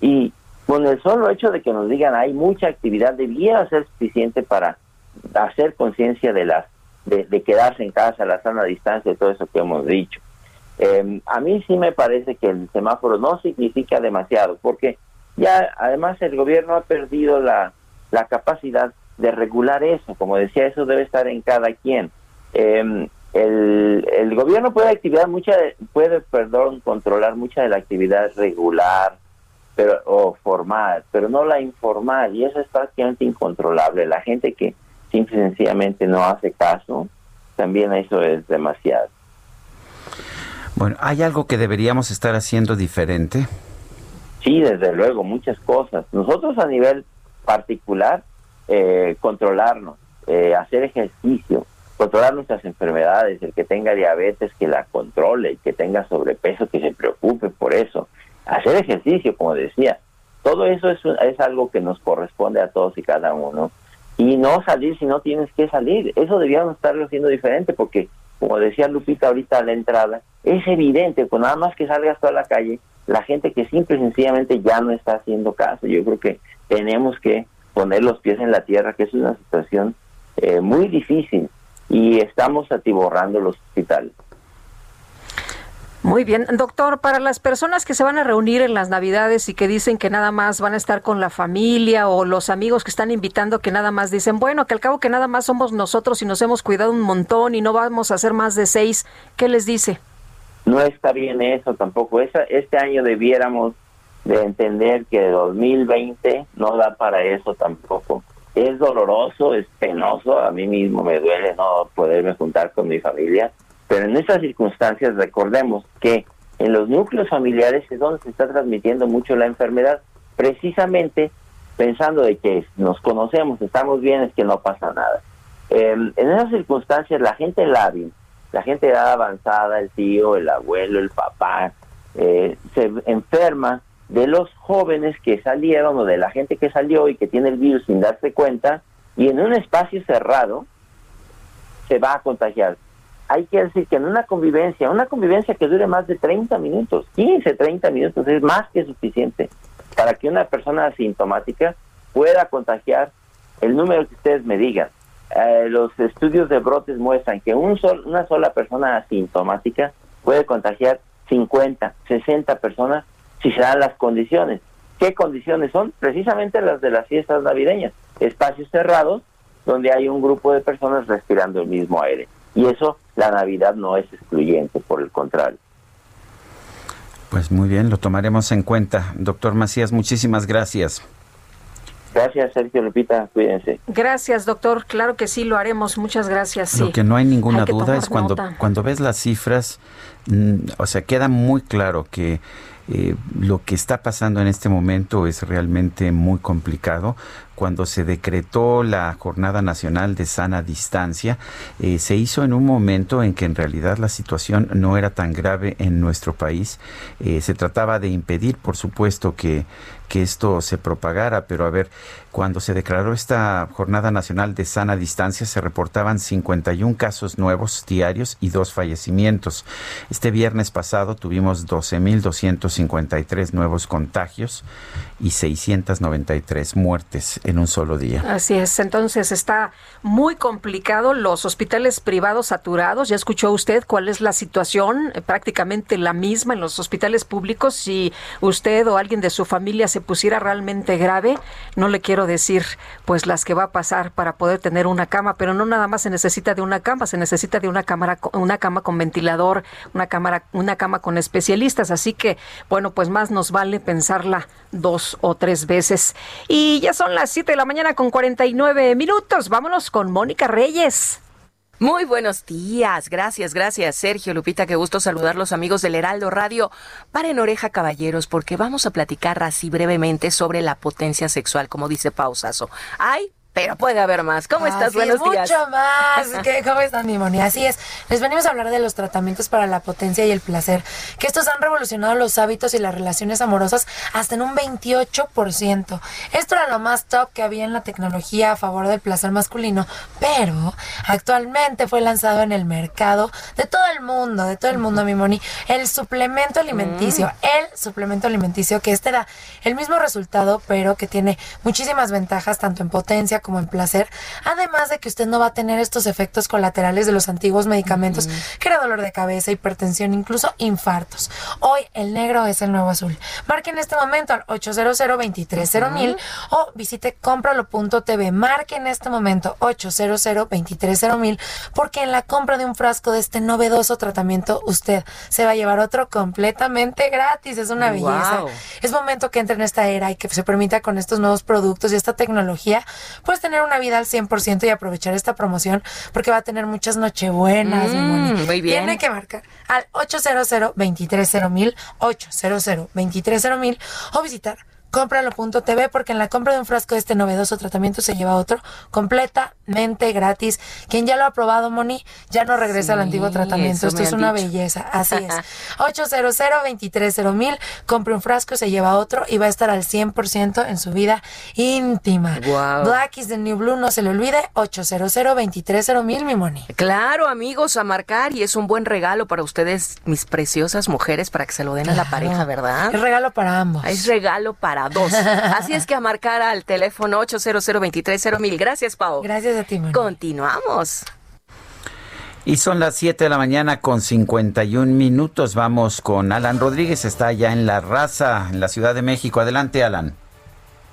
[SPEAKER 12] y con el solo hecho de que nos digan hay mucha actividad debiera ser suficiente para hacer conciencia de las de, quedarse en casa, la sana distancia, y todo eso que hemos dicho. Eh, a mí sí me parece que el semáforo no significa demasiado, porque ya además el gobierno ha perdido la, la capacidad de regular eso, como decía, eso debe estar en cada quien. Em, el, el gobierno puede activar mucha, puede, perdón, controlar mucha de la actividad regular pero, o formal, pero no la informal, y eso es prácticamente incontrolable. La gente que simple y sencillamente no hace caso, también eso es demasiado.
[SPEAKER 1] Bueno, ¿hay algo que deberíamos estar haciendo diferente?
[SPEAKER 12] Sí, desde luego, muchas cosas. Nosotros a nivel particular, eh, controlarnos, eh, hacer ejercicio, controlar nuestras enfermedades, el que tenga diabetes que la controle, el que tenga sobrepeso que se preocupe por eso, hacer ejercicio, como decía, todo eso es, es algo que nos corresponde a todos y cada uno. Y no salir si no tienes que salir, eso debíamos estarlo haciendo diferente porque, como decía Lupita ahorita a la entrada, es evidente, con nada más que salgas toda la calle, la gente que simple y sencillamente ya no está haciendo caso. Yo creo que tenemos que poner los pies en la tierra, que es una situación eh, muy difícil y estamos atiborrando los hospitales.
[SPEAKER 2] Muy bien, doctor, para las personas que se van a reunir en las Navidades y que dicen que nada más van a estar con la familia o los amigos que están invitando que nada más dicen, bueno, que al cabo que nada más somos nosotros y nos hemos cuidado un montón y no vamos a hacer más de seis, ¿qué les dice?
[SPEAKER 12] no está bien eso tampoco. Esa, este año debiéramos de entender que 2020 no da para eso tampoco. Es doloroso, es penoso, a mí mismo me duele no poderme juntar con mi familia, pero en estas circunstancias recordemos que en los núcleos familiares es donde se está transmitiendo mucho la enfermedad, precisamente pensando de que nos conocemos, estamos bien, es que no pasa nada. en esas circunstancias la gente lábil la gente de edad avanzada, el tío, el abuelo, el papá, eh, se enferma de los jóvenes que salieron o de la gente que salió y que tiene el virus sin darse cuenta y en un espacio cerrado se va a contagiar. Hay que decir que en una convivencia, una convivencia que dure más de 30 minutos, 15, 30 minutos es más que suficiente para que una persona asintomática pueda contagiar el número que ustedes me digan. Eh, los estudios de brotes muestran que un sol, una sola persona asintomática puede contagiar 50, 60 personas si se dan las condiciones. ¿Qué condiciones son? Precisamente las de las fiestas navideñas, espacios cerrados donde hay un grupo de personas respirando el mismo aire. Y eso, la Navidad no es excluyente, por el contrario.
[SPEAKER 1] Pues muy bien, lo tomaremos en cuenta. Doctor Macías, muchísimas gracias.
[SPEAKER 12] Gracias, Sergio Lupita, cuídense.
[SPEAKER 2] Gracias, doctor. Claro que sí, lo haremos. Muchas gracias.
[SPEAKER 1] Lo que no hay ninguna duda es cuando, cuando ves las cifras, mm, o sea, queda muy claro que eh, lo que está pasando en este momento es realmente muy complicado cuando se decretó la Jornada Nacional de Sana Distancia, eh, se hizo en un momento en que en realidad la situación no era tan grave en nuestro país. Eh, se trataba de impedir, por supuesto, que, que esto se propagara, pero a ver, cuando se declaró esta Jornada Nacional de Sana Distancia, se reportaban 51 casos nuevos diarios y dos fallecimientos. Este viernes pasado tuvimos 12.253 nuevos contagios y 693 muertes en un solo día.
[SPEAKER 2] Así es, entonces está muy complicado los hospitales privados saturados. Ya escuchó usted cuál es la situación, eh, prácticamente la misma en los hospitales públicos. Si usted o alguien de su familia se pusiera realmente grave, no le quiero decir pues las que va a pasar para poder tener una cama, pero no nada más se necesita de una cama, se necesita de una cámara una cama con ventilador, una cámara una cama con especialistas, así que bueno, pues más nos vale pensarla dos o tres veces. Y ya son las siete de la mañana con 49 minutos. Vámonos con Mónica Reyes.
[SPEAKER 13] Muy buenos días, gracias, gracias Sergio Lupita, qué gusto saludar los amigos del Heraldo Radio. Paren oreja caballeros porque vamos a platicar así brevemente sobre la potencia sexual, como dice Pausazo. Hay pero puede haber más. ¿Cómo estás? Buenos días.
[SPEAKER 14] Mucho más. ¿Cómo están, mi Moni? Así es. Les venimos a hablar de los tratamientos para la potencia y el placer, que estos han revolucionado los hábitos y las relaciones amorosas hasta en un 28%. Esto era lo más top que había en la tecnología a favor del placer masculino, pero actualmente fue lanzado en el mercado de todo el mundo, de todo el mundo, mi Moni, el suplemento alimenticio, mm. el suplemento alimenticio, que este da el mismo resultado, pero que tiene muchísimas ventajas tanto en potencia como en placer, además de que usted no va a tener estos efectos colaterales de los antiguos medicamentos, que era dolor de cabeza, hipertensión, incluso infartos. Hoy el negro es el nuevo azul. Marque en este momento al 800 230 mil o visite compralo.tv. Marque en este momento 800 230 mil porque en la compra de un frasco de este novedoso tratamiento usted se va a llevar otro completamente gratis. Es una belleza. Es momento que entre en esta era y que se permita con estos nuevos productos y esta tecnología, pues tener una vida al 100% y aprovechar esta promoción porque va a tener muchas nochebuenas.
[SPEAKER 13] Mm, muy bien.
[SPEAKER 14] Tiene que marcar al 800 230 mil 800 230 mil o visitar cómpralo.tv porque en la compra de un frasco de este novedoso tratamiento se lleva otro completamente gratis. Quien ya lo ha probado, Moni, ya no regresa al antiguo tratamiento. Esto es una belleza. Así es. 800 230 mil, compre un frasco, se lleva otro y va a estar al 100% en su vida íntima. Black is the new blue, no se le olvide. 800 230 mil, mi Moni.
[SPEAKER 13] Claro, amigos, a marcar y es un buen regalo para ustedes, mis preciosas mujeres, para que se lo den a la pareja, ¿verdad?
[SPEAKER 14] Es regalo para ambos.
[SPEAKER 13] Es regalo para dos. Así es que a marcar al teléfono 800 mil. Gracias, Pau.
[SPEAKER 14] Gracias a ti,
[SPEAKER 13] Continuamos.
[SPEAKER 1] Y son las 7 de la mañana con 51 minutos. Vamos con Alan Rodríguez, está ya en La Raza, en la Ciudad de México. Adelante, Alan.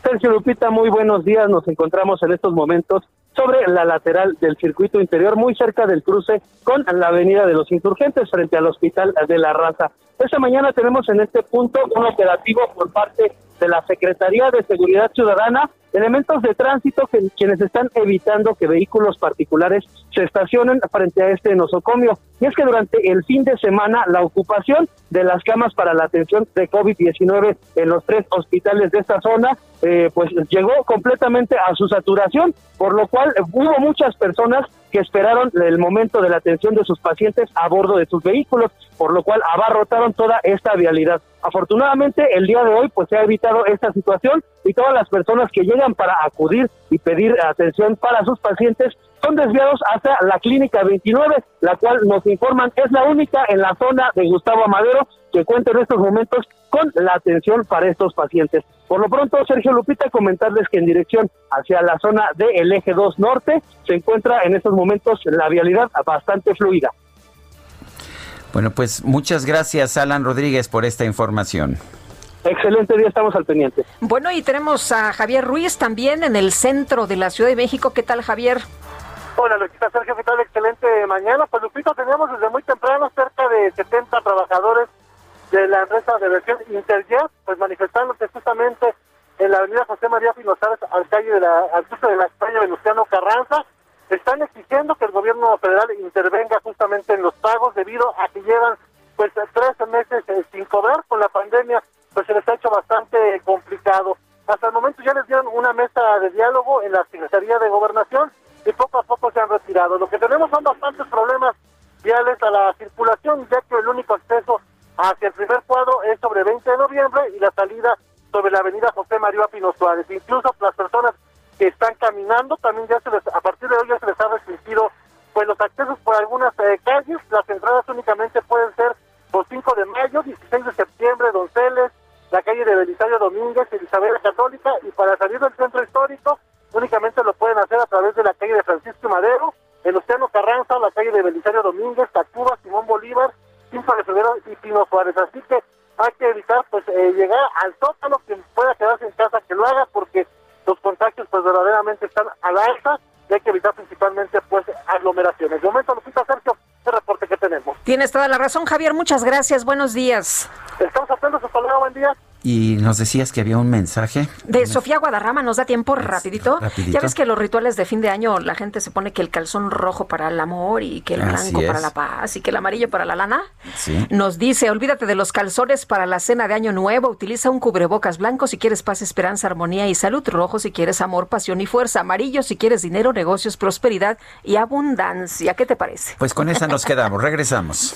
[SPEAKER 15] Sergio Lupita, muy buenos días. Nos encontramos en estos momentos sobre la lateral del circuito interior, muy cerca del cruce con la Avenida de los Insurgentes, frente al Hospital de la Raza. Esta mañana tenemos en este punto un operativo por parte de la Secretaría de Seguridad Ciudadana, elementos de tránsito que quienes están evitando que vehículos particulares se estacionen frente a este nosocomio. Y es que durante el fin de semana la ocupación de las camas para la atención de COVID-19 en los tres hospitales de esta zona, eh, pues llegó completamente a su saturación, por lo cual hubo muchas personas que esperaron el momento de la atención de sus pacientes a bordo de sus vehículos, por lo cual abarrotaron toda esta vialidad. Afortunadamente, el día de hoy pues se ha evitado esta situación y todas las personas que llegan para acudir y pedir atención para sus pacientes son desviados hasta la clínica 29, la cual nos informan es la única en la zona de Gustavo Amadero que cuenta en estos momentos con la atención para estos pacientes. Por lo pronto, Sergio Lupita, comentarles que en dirección hacia la zona del eje 2 norte se encuentra en estos momentos la vialidad bastante fluida.
[SPEAKER 1] Bueno, pues muchas gracias, Alan Rodríguez, por esta información.
[SPEAKER 15] Excelente día, estamos al pendiente.
[SPEAKER 2] Bueno, y tenemos a Javier Ruiz también en el centro de la Ciudad de México. ¿Qué tal, Javier?
[SPEAKER 16] Hola, Lupita Sergio, ¿qué tal? Excelente mañana. Pues Lupita, teníamos desde muy temprano cerca de 70 trabajadores de la empresa de versión Interjet, pues manifestándose justamente en la avenida José María Pinozales al calle de la, al cruce de la calle Venustiano Carranza, están exigiendo que el gobierno federal intervenga justamente en los pagos debido a que llevan pues 13 meses eh, sin cobrar con la pandemia, pues se les ha hecho bastante complicado. Hasta el momento ya les dieron una mesa de diálogo en la Secretaría de Gobernación y poco a poco se han retirado. Lo que tenemos son bastantes problemas viales a la circulación, ya que el único acceso hacia el primer cuadro es sobre 20 de noviembre y la salida sobre la avenida José María Pino Suárez. Incluso las personas que están caminando también ya se les, a partir de hoy ya se les ha restringido pues los accesos por algunas eh, calles, las entradas únicamente pueden ser por 5 de mayo, 16 de septiembre, Donceles, la calle de Belisario Domínguez, Isabel Católica, y para salir del centro histórico únicamente lo pueden hacer a través de la calle de Francisco Madero, el Océano Carranza, la calle de Belisario Domínguez, Tacuba, Simón Bolívar, 5 de febrero y Pino Suárez. Así que hay que evitar pues eh, llegar al zócalo, quien pueda quedarse en casa que lo haga, porque los contagios pues verdaderamente están a la alza y hay que evitar principalmente pues aglomeraciones. De momento, Lupita Sergio, el reporte que tenemos.
[SPEAKER 2] Tienes toda la razón, Javier. Muchas gracias. Buenos días.
[SPEAKER 16] Estamos atentos. Hasta luego. Buen día.
[SPEAKER 1] Y nos decías que había un mensaje.
[SPEAKER 2] De Sofía Guadarrama, ¿nos da tiempo rapidito?
[SPEAKER 1] rapidito.
[SPEAKER 2] Ya ves que los rituales de fin de año la gente se pone que el calzón rojo para el amor y que el
[SPEAKER 1] Así
[SPEAKER 2] blanco para la paz y que el amarillo para la lana.
[SPEAKER 1] Sí.
[SPEAKER 2] Nos dice, olvídate de los calzones para la cena de año nuevo, utiliza un cubrebocas blanco si quieres paz, esperanza, armonía y salud, rojo si quieres amor, pasión y fuerza, amarillo si quieres dinero, negocios, prosperidad y abundancia. ¿Qué te parece?
[SPEAKER 1] Pues con esa nos quedamos. Regresamos.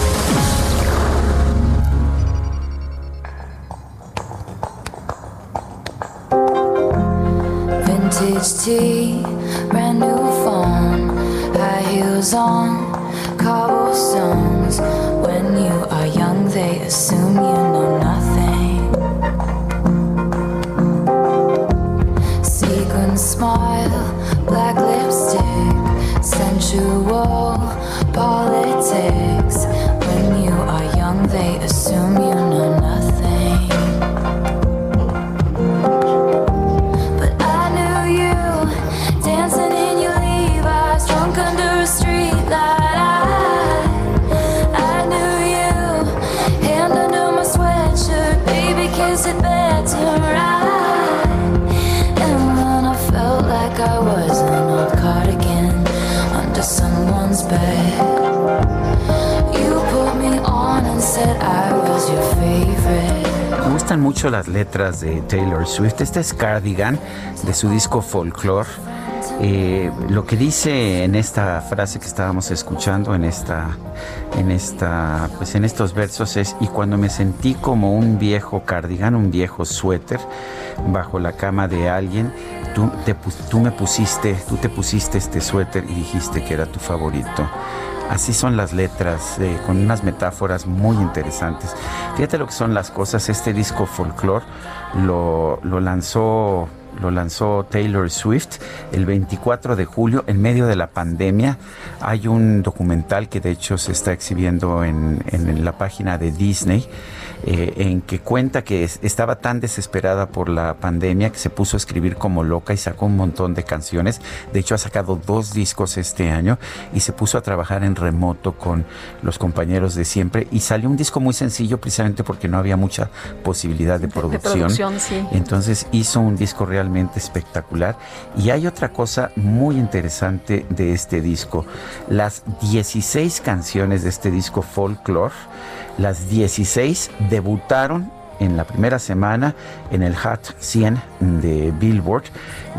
[SPEAKER 17] Vintage tea, brand new phone, high heels on, cobblestones. When you are young, they assume you know nothing. Sequin smile, black lipstick, sensual politics. When you are young, they assume you know
[SPEAKER 1] gustan mucho las letras de Taylor Swift. Este es Cardigan de su disco Folklore. Eh, lo que dice en esta frase que estábamos escuchando, en esta, en esta, pues en estos versos es y cuando me sentí como un viejo cardigan, un viejo suéter bajo la cama de alguien, tú, te, me pusiste, tú te pusiste este suéter y dijiste que era tu favorito. Así son las letras, eh, con unas metáforas muy interesantes. Fíjate lo que son las cosas. Este disco folklore lo, lo lanzó lo lanzó Taylor Swift el 24 de julio en medio de la pandemia. Hay un documental que de hecho se está exhibiendo en, en la página de Disney eh, en que cuenta que es- estaba tan desesperada por la pandemia que se puso a escribir como loca y sacó un montón de canciones. De hecho, ha sacado dos discos este año y se puso a trabajar en remoto con los compañeros de siempre y salió un disco muy sencillo precisamente porque no había mucha posibilidad de producción.
[SPEAKER 2] producción, sí.
[SPEAKER 1] Entonces hizo un disco realmente espectacular. Y hay otra cosa muy interesante de este disco. Las 16 canciones de este disco Folklore, las 16 debutaron en la primera semana en el Hot 100 de Billboard,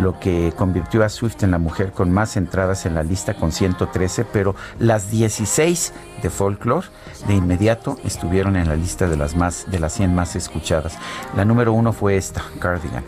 [SPEAKER 1] lo que convirtió a Swift en la mujer con más entradas en la lista con 113, pero las 16 de Folklore de inmediato estuvieron en la lista de las más de las 100 más escuchadas. La número uno fue esta, Cardigan.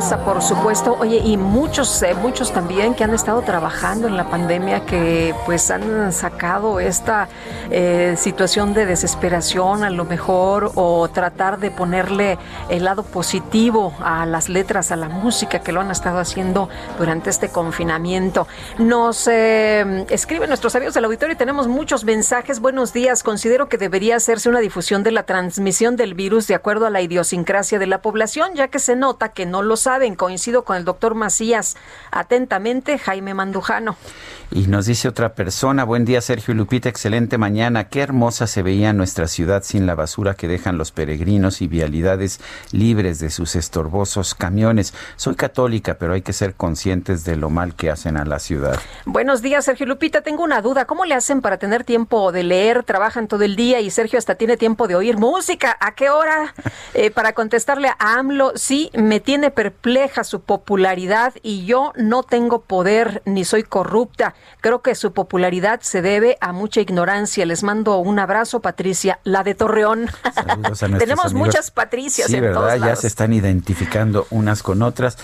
[SPEAKER 2] Por supuesto. Oye, y muchos, eh, muchos también que han estado trabajando en la pandemia, que pues han sacado esta eh, situación de desesperación a lo mejor, o tratar de ponerle el lado positivo a las letras, a la música, que lo han estado haciendo durante este confinamiento. Nos eh, escriben nuestros amigos del auditorio y tenemos muchos mensajes. Buenos días. Considero que debería hacerse una difusión de la transmisión del virus de acuerdo a la idiosincrasia de la población, ya que se nota que no lo saben. Coincido con el doctor Macías. Atentamente, Jaime Mandujano.
[SPEAKER 1] Y nos dice otra persona, buen día Sergio y Lupita, excelente mañana. Qué hermosa se veía nuestra ciudad sin la basura que dejan los peregrinos y vialidades libres de sus estorbosos camiones. Soy católica, pero hay que ser conscientes de lo mal que hacen a la ciudad.
[SPEAKER 2] Buenos días, Sergio Lupita. Tengo una duda. ¿Cómo le hacen para tener tiempo de leer? Trabajan todo el día y Sergio hasta tiene tiempo de oír música. ¿A qué hora? Eh, para contestarle a AMLO, sí, me tiene perpleja su popularidad y yo no tengo poder ni soy corrupta. Creo que su popularidad se debe a mucha ignorancia. Les mando un abrazo, Patricia, la de Torreón.
[SPEAKER 1] Saludos a nuestros
[SPEAKER 2] Tenemos
[SPEAKER 1] amigos.
[SPEAKER 2] muchas Patricias
[SPEAKER 1] Sí,
[SPEAKER 2] en
[SPEAKER 1] ¿verdad?
[SPEAKER 2] todos
[SPEAKER 1] Ya se están identificando unas con otras.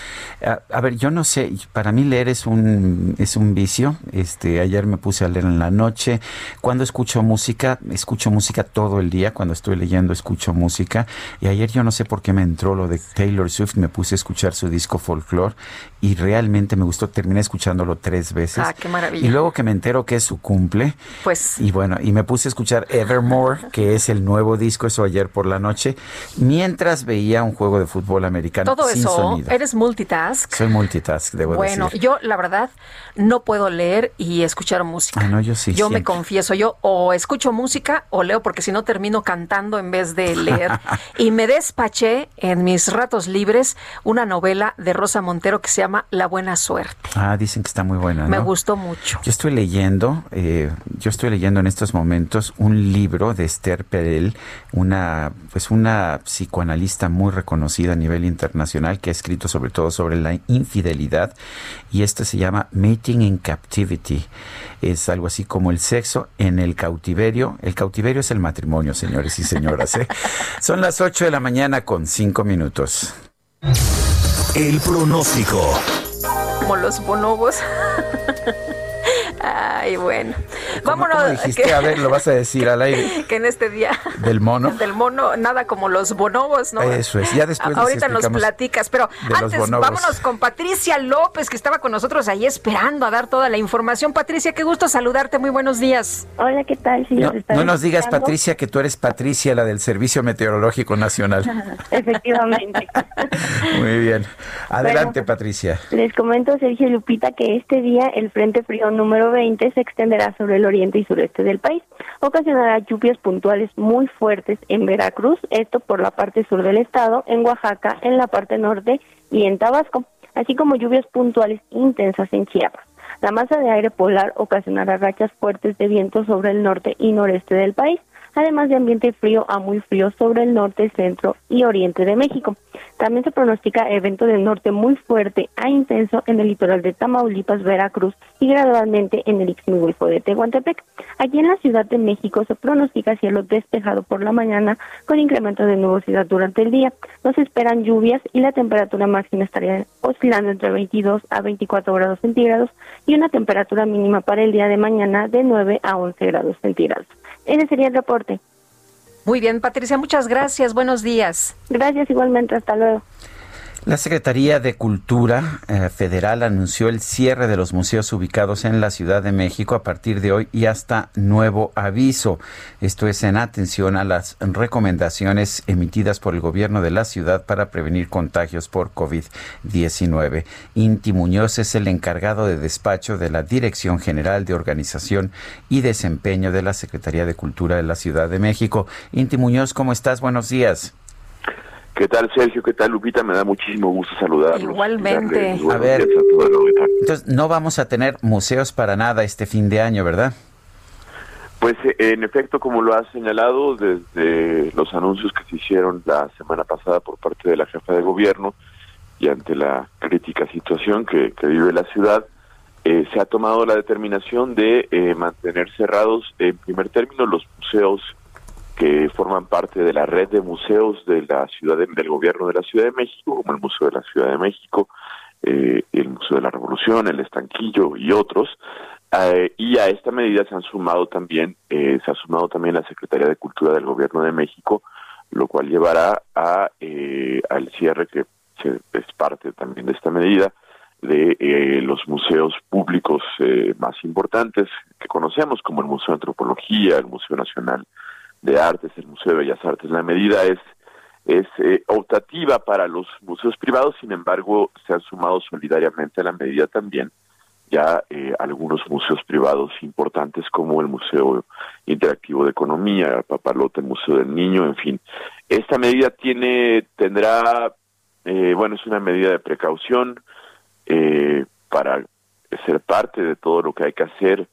[SPEAKER 1] A, a ver, yo no sé, para mí leer es un es un vicio. Este, ayer me puse a leer en la noche. Cuando escucho música, escucho música todo el día. Cuando estoy leyendo, escucho música. Y ayer yo no sé por qué me entró lo de Taylor Swift. Me puse a escuchar su disco Folklore y realmente me gustó. Terminé escuchándolo tres veces.
[SPEAKER 2] Ah, qué maravilla.
[SPEAKER 1] Y luego que me entero que es su cumple.
[SPEAKER 2] Pues
[SPEAKER 1] Y bueno, y me puse a escuchar Evermore, que es el nuevo disco, eso ayer por la noche, mientras veía un juego de fútbol americano
[SPEAKER 2] todo
[SPEAKER 1] sin
[SPEAKER 2] eso,
[SPEAKER 1] sonido.
[SPEAKER 2] eres multitask.
[SPEAKER 1] Soy multitask, debo
[SPEAKER 2] Bueno,
[SPEAKER 1] decir.
[SPEAKER 2] yo la verdad no puedo leer y escuchar música.
[SPEAKER 1] Ah, no, yo sí.
[SPEAKER 2] yo me
[SPEAKER 1] siempre.
[SPEAKER 2] confieso, yo o escucho música o leo porque si no termino cantando en vez de leer. y me despaché en mis ratos libres una novela de Rosa Montero que se llama La Buena Suerte.
[SPEAKER 1] Ah, dicen que está muy buena,
[SPEAKER 2] Me gustó mucho.
[SPEAKER 1] Yo estoy leyendo, eh, yo estoy leyendo en estos momentos un libro de Esther Perel, una, pues una psicoanalista muy reconocida a nivel internacional que ha escrito sobre todo sobre la infidelidad y este se llama Mating in Captivity. Es algo así como el sexo en el cautiverio. El cautiverio es el matrimonio, señores y señoras. ¿eh? Son las 8 de la mañana con 5 minutos.
[SPEAKER 3] El pronóstico.
[SPEAKER 2] Como los bonobos. Ay, bueno. Vámonos.
[SPEAKER 1] ¿Cómo dijiste?
[SPEAKER 2] que-
[SPEAKER 1] A ver, lo vas a decir al aire.
[SPEAKER 2] que en este día
[SPEAKER 1] ¿Del mono?
[SPEAKER 2] del mono, nada como los bonobos, ¿no?
[SPEAKER 1] Eso es. Ya después
[SPEAKER 2] Ahorita nos platicas, pero antes vámonos con Patricia López, que estaba con nosotros ahí esperando a dar toda la información. Patricia, qué gusto saludarte, muy buenos días.
[SPEAKER 18] Hola, ¿qué tal? Sí,
[SPEAKER 1] No, no nos digas,
[SPEAKER 18] escuchando.
[SPEAKER 1] Patricia, que tú eres Patricia, la del Servicio Meteorológico Nacional.
[SPEAKER 18] Efectivamente.
[SPEAKER 1] Muy bien. Adelante, Patricia.
[SPEAKER 18] Les comento, Sergio Lupita, que este día el Frente Frío número 20 se extenderá sobre el oriente y sureste del país. Ocasionará lluvias puntuales muy fuertes en Veracruz, esto por la parte sur del estado, en Oaxaca, en la parte norte y en Tabasco, así como lluvias puntuales intensas en Chiapas. La masa de aire polar ocasionará rachas fuertes de viento sobre el norte y noreste del país, además de ambiente frío a muy frío sobre el norte, centro y oriente de México. También se pronostica evento del norte muy fuerte a intenso en el litoral de Tamaulipas, Veracruz y gradualmente en el Golfo de Tehuantepec. Aquí en la Ciudad de México se pronostica cielo despejado por la mañana con incremento de nubosidad durante el día. No se esperan lluvias y la temperatura máxima estaría oscilando entre 22 a 24 grados centígrados y una temperatura mínima para el día de mañana de 9 a 11 grados centígrados. Ese sería el reporte.
[SPEAKER 2] Muy bien, Patricia, muchas gracias. Buenos días.
[SPEAKER 18] Gracias igualmente. Hasta luego.
[SPEAKER 1] La Secretaría de Cultura eh, Federal anunció el cierre de los museos ubicados en la Ciudad de México a partir de hoy y hasta nuevo aviso. Esto es en atención a las recomendaciones emitidas por el gobierno de la ciudad para prevenir contagios por COVID-19. Inti Muñoz es el encargado de despacho de la Dirección General de Organización y Desempeño de la Secretaría de Cultura de la Ciudad de México. Inti Muñoz, ¿cómo estás? Buenos días.
[SPEAKER 19] ¿Qué tal, Sergio? ¿Qué tal, Lupita? Me da muchísimo gusto saludarlos.
[SPEAKER 2] Igualmente.
[SPEAKER 1] A ver,
[SPEAKER 19] a
[SPEAKER 1] entonces no vamos a tener museos para nada este fin de año, ¿verdad?
[SPEAKER 19] Pues eh, en efecto, como lo has señalado, desde los anuncios que se hicieron la semana pasada por parte de la jefa de gobierno y ante la crítica situación que, que vive la ciudad, eh, se ha tomado la determinación de eh, mantener cerrados en primer término los museos que forman parte de la red de museos de la ciudad de- del gobierno de la Ciudad de México, como el Museo de la Ciudad de México, eh, el Museo de la Revolución, el Estanquillo y otros. Eh, y a esta medida se han sumado también, eh, se ha sumado también la Secretaría de Cultura del Gobierno de México, lo cual llevará a eh, al cierre que es parte también de esta medida de los museos públicos más importantes que conocemos, como el Museo de Antropología, el Museo Nacional de Artes, el Museo de Bellas Artes. La medida es es eh, optativa para los museos privados, sin embargo, se han sumado solidariamente a la medida también ya eh, algunos museos privados importantes como el Museo Interactivo de Economía, el Papalote, el Museo del Niño, en fin. Esta medida tiene, tendrá, eh, bueno, es una medida de precaución eh, para ser parte de todo lo que hay que hacer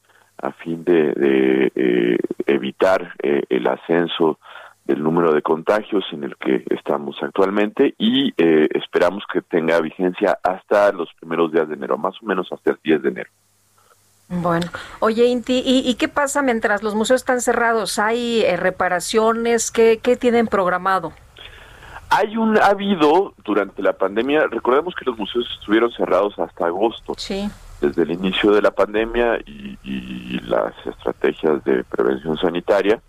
[SPEAKER 19] a fin de, de, eh, evitar eh, el ascenso del número de contagios en el que estamos actualmente y eh, esperamos que tenga vigencia hasta los primeros días de enero, más o menos hasta el 10 de enero.
[SPEAKER 2] Bueno, oye Inti, ¿y, y qué pasa mientras los museos están cerrados? ¿Hay eh, reparaciones? ¿Qué, ¿Qué tienen programado?
[SPEAKER 19] Hay un ha habido durante la pandemia, recordemos que los museos estuvieron cerrados hasta agosto.
[SPEAKER 2] Sí.
[SPEAKER 19] Desde el inicio de la pandemia y, las estrategias de prevención sanitaria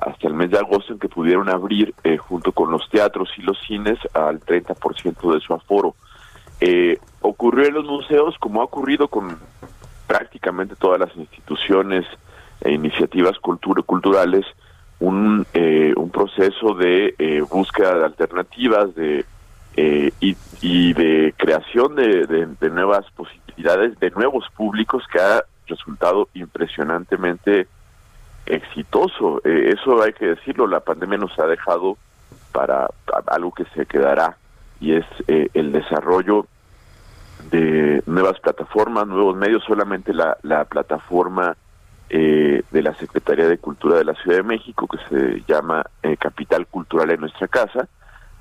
[SPEAKER 19] hasta el mes de agosto en que pudieron abrir eh, junto con los teatros y los cines al 30% de su aforo. Eh, ocurrió en los museos como ha ocurrido con prácticamente todas las instituciones e iniciativas cultura- culturales un, eh, un proceso de eh, búsqueda de alternativas de y, de creación de, de- de nuevas posibilidades, de nuevos públicos que ha resultado impresionantemente exitoso. Eh, eso hay que decirlo, la pandemia nos ha dejado para, algo que se quedará y es eh, el desarrollo de nuevas plataformas, nuevos medios, solamente la, la plataforma eh, de la Secretaría de Cultura de la Ciudad de México, que se llama eh, Capital Cultural en nuestra casa,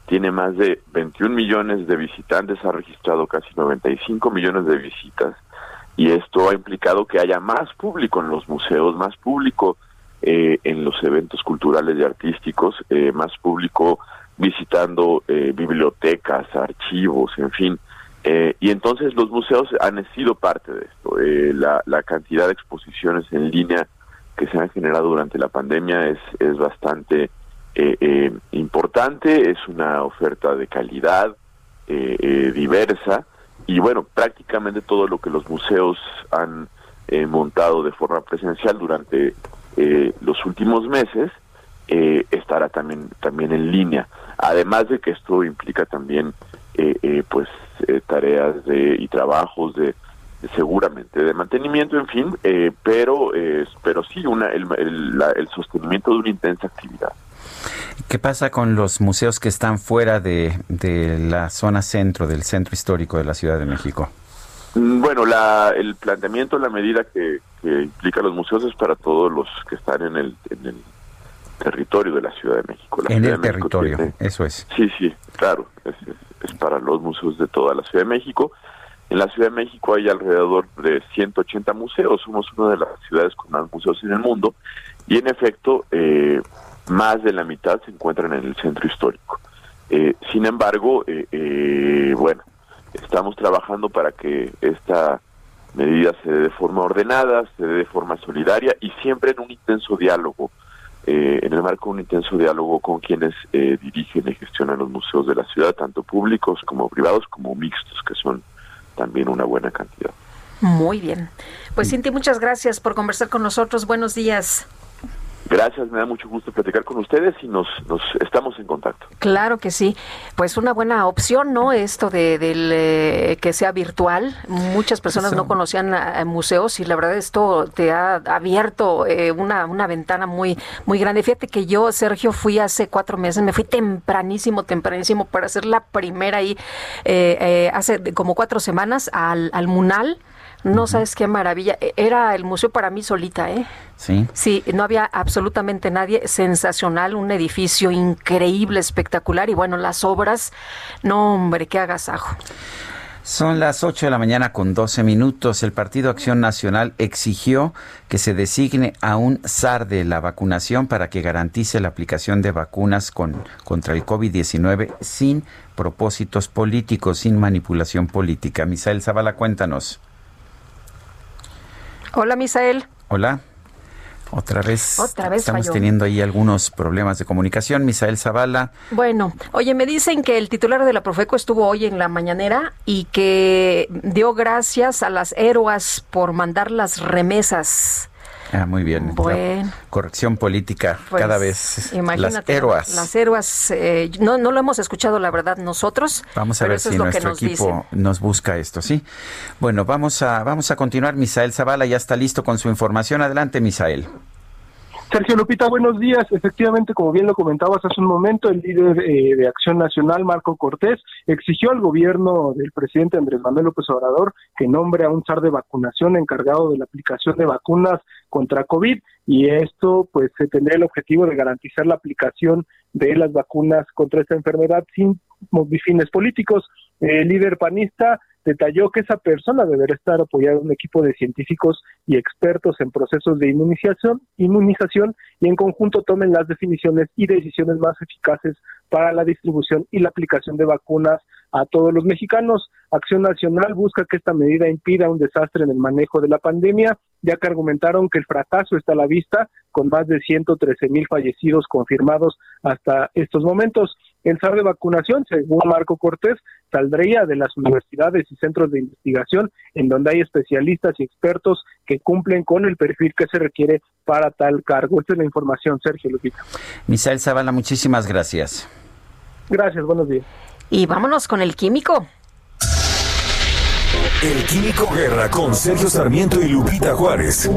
[SPEAKER 19] tiene más de 21 millones de visitantes, ha registrado casi 95 millones de visitas y esto ha implicado que haya más público en los museos, más público eh, en los eventos culturales y artísticos, eh, más público visitando eh, bibliotecas, archivos, en fin. Eh, y entonces los museos han sido parte de esto. Eh, la, la cantidad de exposiciones en línea que se han generado durante la pandemia es, es bastante eh, eh, importante, es una oferta de calidad eh, eh, diversa y bueno, prácticamente todo lo que los museos han montado de forma presencial durante los últimos meses estará también también en línea. Además de que esto implica también pues tareas de y trabajos de, seguramente de mantenimiento, en fin, pero eh, pero sí una el, el, la- el sostenimiento de una intensa actividad.
[SPEAKER 1] ¿Qué pasa con los museos que están fuera de, de la zona centro, del centro histórico de la Ciudad de México?
[SPEAKER 19] Mm, Bueno, la, el planteamiento, la medida que, que implica los museos es para todos los que están en el, en el territorio de la Ciudad de México. La
[SPEAKER 1] En
[SPEAKER 19] Ciudad
[SPEAKER 1] el
[SPEAKER 19] México
[SPEAKER 1] territorio,
[SPEAKER 19] tiene-
[SPEAKER 1] eso es.
[SPEAKER 19] Sí, sí, claro, es, es- es para los museos de toda la Ciudad de México. En la Ciudad de México hay alrededor de 180 museos, somos una de las ciudades con más museos en el mundo y en efecto eh, más de la mitad se encuentran en el centro histórico. Eh, sin embargo, eh, eh, bueno, estamos trabajando para que esta medida se dé de forma ordenada, se dé de forma solidaria y siempre en un intenso diálogo, eh, en el marco de un intenso diálogo con quienes eh, dirigen y gestionan los museos de la ciudad, tanto públicos como privados, como mixtos, que son también una buena cantidad.
[SPEAKER 2] Muy bien. Pues Cinti, muchas gracias por conversar con nosotros. Buenos días.
[SPEAKER 19] Gracias, me da mucho gusto platicar con ustedes y nos, nos estamos en contacto.
[SPEAKER 2] Claro que sí. Pues una buena opción, ¿no? Esto de del, eh, que sea virtual. Muchas personas
[SPEAKER 1] Eso.
[SPEAKER 2] no conocían a- a museos y la verdad esto te ha abierto eh, una, una ventana muy, muy grande. Fíjate que yo, Sergio, fui hace cuatro meses, me fui tempranísimo, tempranísimo para hacer la primera ahí, eh, eh, hace como cuatro semanas al, al Munal. No sabes qué maravilla. E- Era el museo para mí solita, ¿eh?
[SPEAKER 1] Sí.
[SPEAKER 2] Sí, no había absolutamente nadie. Sensacional, un edificio increíble, espectacular. Y bueno, las obras, no, hombre, qué agasajo.
[SPEAKER 1] Son las 8 de la mañana con 12 minutos. El Partido Acción Nacional exigió que se designe a un zar de la vacunación para que garantice la aplicación de vacunas con, contra el COVID-19 sin propósitos políticos, sin manipulación política. Misael Zavala, cuéntanos.
[SPEAKER 2] Hola, Misael.
[SPEAKER 1] Hola. Otra vez,
[SPEAKER 2] Otra vez
[SPEAKER 1] estamos
[SPEAKER 2] falló.
[SPEAKER 1] teniendo ahí algunos problemas de comunicación. Misael Zavala,
[SPEAKER 2] Bueno, oye, me dicen que el titular de la Profeco estuvo hoy en la mañanera y que dio gracias a las héroas por mandar las remesas.
[SPEAKER 1] Ah, muy bien. La corrección política
[SPEAKER 2] Pues,
[SPEAKER 1] cada vez. Las héroas.
[SPEAKER 2] Las héroas, eh, no, no lo hemos escuchado, la verdad, nosotros.
[SPEAKER 1] Vamos a ver si nuestro
[SPEAKER 2] nos
[SPEAKER 1] equipo
[SPEAKER 2] dicen.
[SPEAKER 1] nos busca esto, ¿sí? Bueno, vamos a, vamos a continuar. Misael Zavala ya está listo con su información. Adelante, Misael.
[SPEAKER 20] Sergio Lupita, buenos días. Efectivamente, como bien lo comentabas hace un momento, el líder eh, de Acción Nacional, Marco Cortés, exigió al gobierno del presidente Andrés Manuel López Obrador que nombre a un zar de vacunación encargado de la aplicación de vacunas contra COVID y esto pues se tendría el objetivo de garantizar la aplicación de las vacunas contra esta enfermedad sin fines políticos. El líder panista detalló que esa persona deberá estar apoyada un equipo de científicos y expertos en procesos de inmunización, inmunización y en conjunto tomen las definiciones y decisiones más eficaces para la distribución y la aplicación de vacunas a todos los mexicanos. Acción Nacional busca que esta medida impida un desastre en el manejo de la pandemia, ya que argumentaron que el fracaso está a la vista, con más de 113 mil fallecidos confirmados hasta estos momentos. El SAR de vacunación, según Marco Cortés, saldría de las universidades y centros de investigación en donde hay especialistas y expertos que cumplen con el perfil que se requiere para tal cargo. Esta es la información, Sergio Lupita.
[SPEAKER 1] Misael Zavala, muchísimas gracias.
[SPEAKER 20] Gracias, buenos días.
[SPEAKER 2] Y vámonos con el químico.
[SPEAKER 3] El Químico Guerra con Sergio Sarmiento y Lupita Juárez.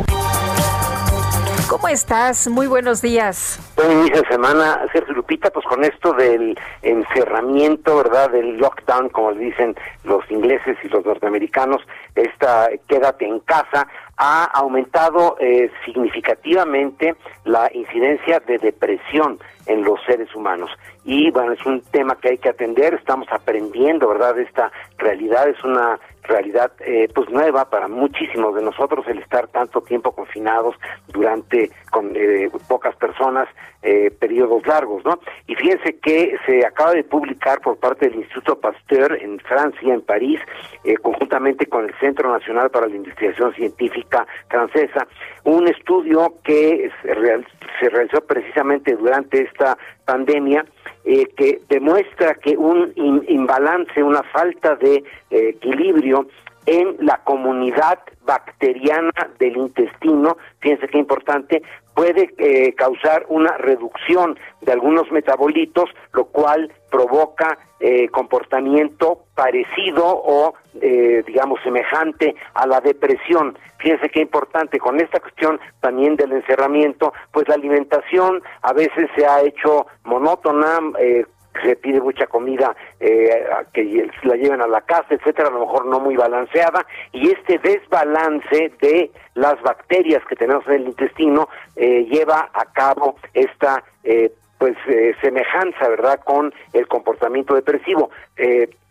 [SPEAKER 2] ¿Cómo estás? Muy buenos días.
[SPEAKER 21] Buen inicio de semana, Sergio Lupita, pues con esto del encerramiento, ¿verdad? Del lockdown, como dicen los ingleses y los norteamericanos, esta quédate en casa, ha aumentado eh, significativamente la incidencia de depresión en los seres humanos. Y bueno, es un tema que hay que atender, estamos aprendiendo, ¿verdad? Esta realidad, es una realidad eh, pues nueva para muchísimos de nosotros el estar tanto tiempo confinados durante con eh, pocas personas eh, periodos largos, ¿no? Y fíjense que se acaba de publicar por parte del Instituto Pasteur en Francia, en París, eh, conjuntamente con el Centro Nacional para la Investigación Científica francesa, un estudio que se, real- se realizó precisamente durante esta pandemia eh, que demuestra que un imbalance, una falta de eh, equilibrio en la comunidad bacteriana del intestino, fíjense qué importante, puede eh, causar una reducción de algunos metabolitos, lo cual provoca eh, comportamiento parecido o, eh, digamos, semejante a la depresión. Fíjense qué importante, con esta cuestión también del encerramiento, pues la alimentación a veces se ha hecho monótona, eh, se pide mucha comida eh, que la lleven a la casa, etcétera, a lo mejor no muy balanceada, y este desbalance de las bacterias que tenemos en el intestino eh, lleva a cabo esta eh, pues eh, semejanza, ¿verdad?, con el comportamiento depresivo.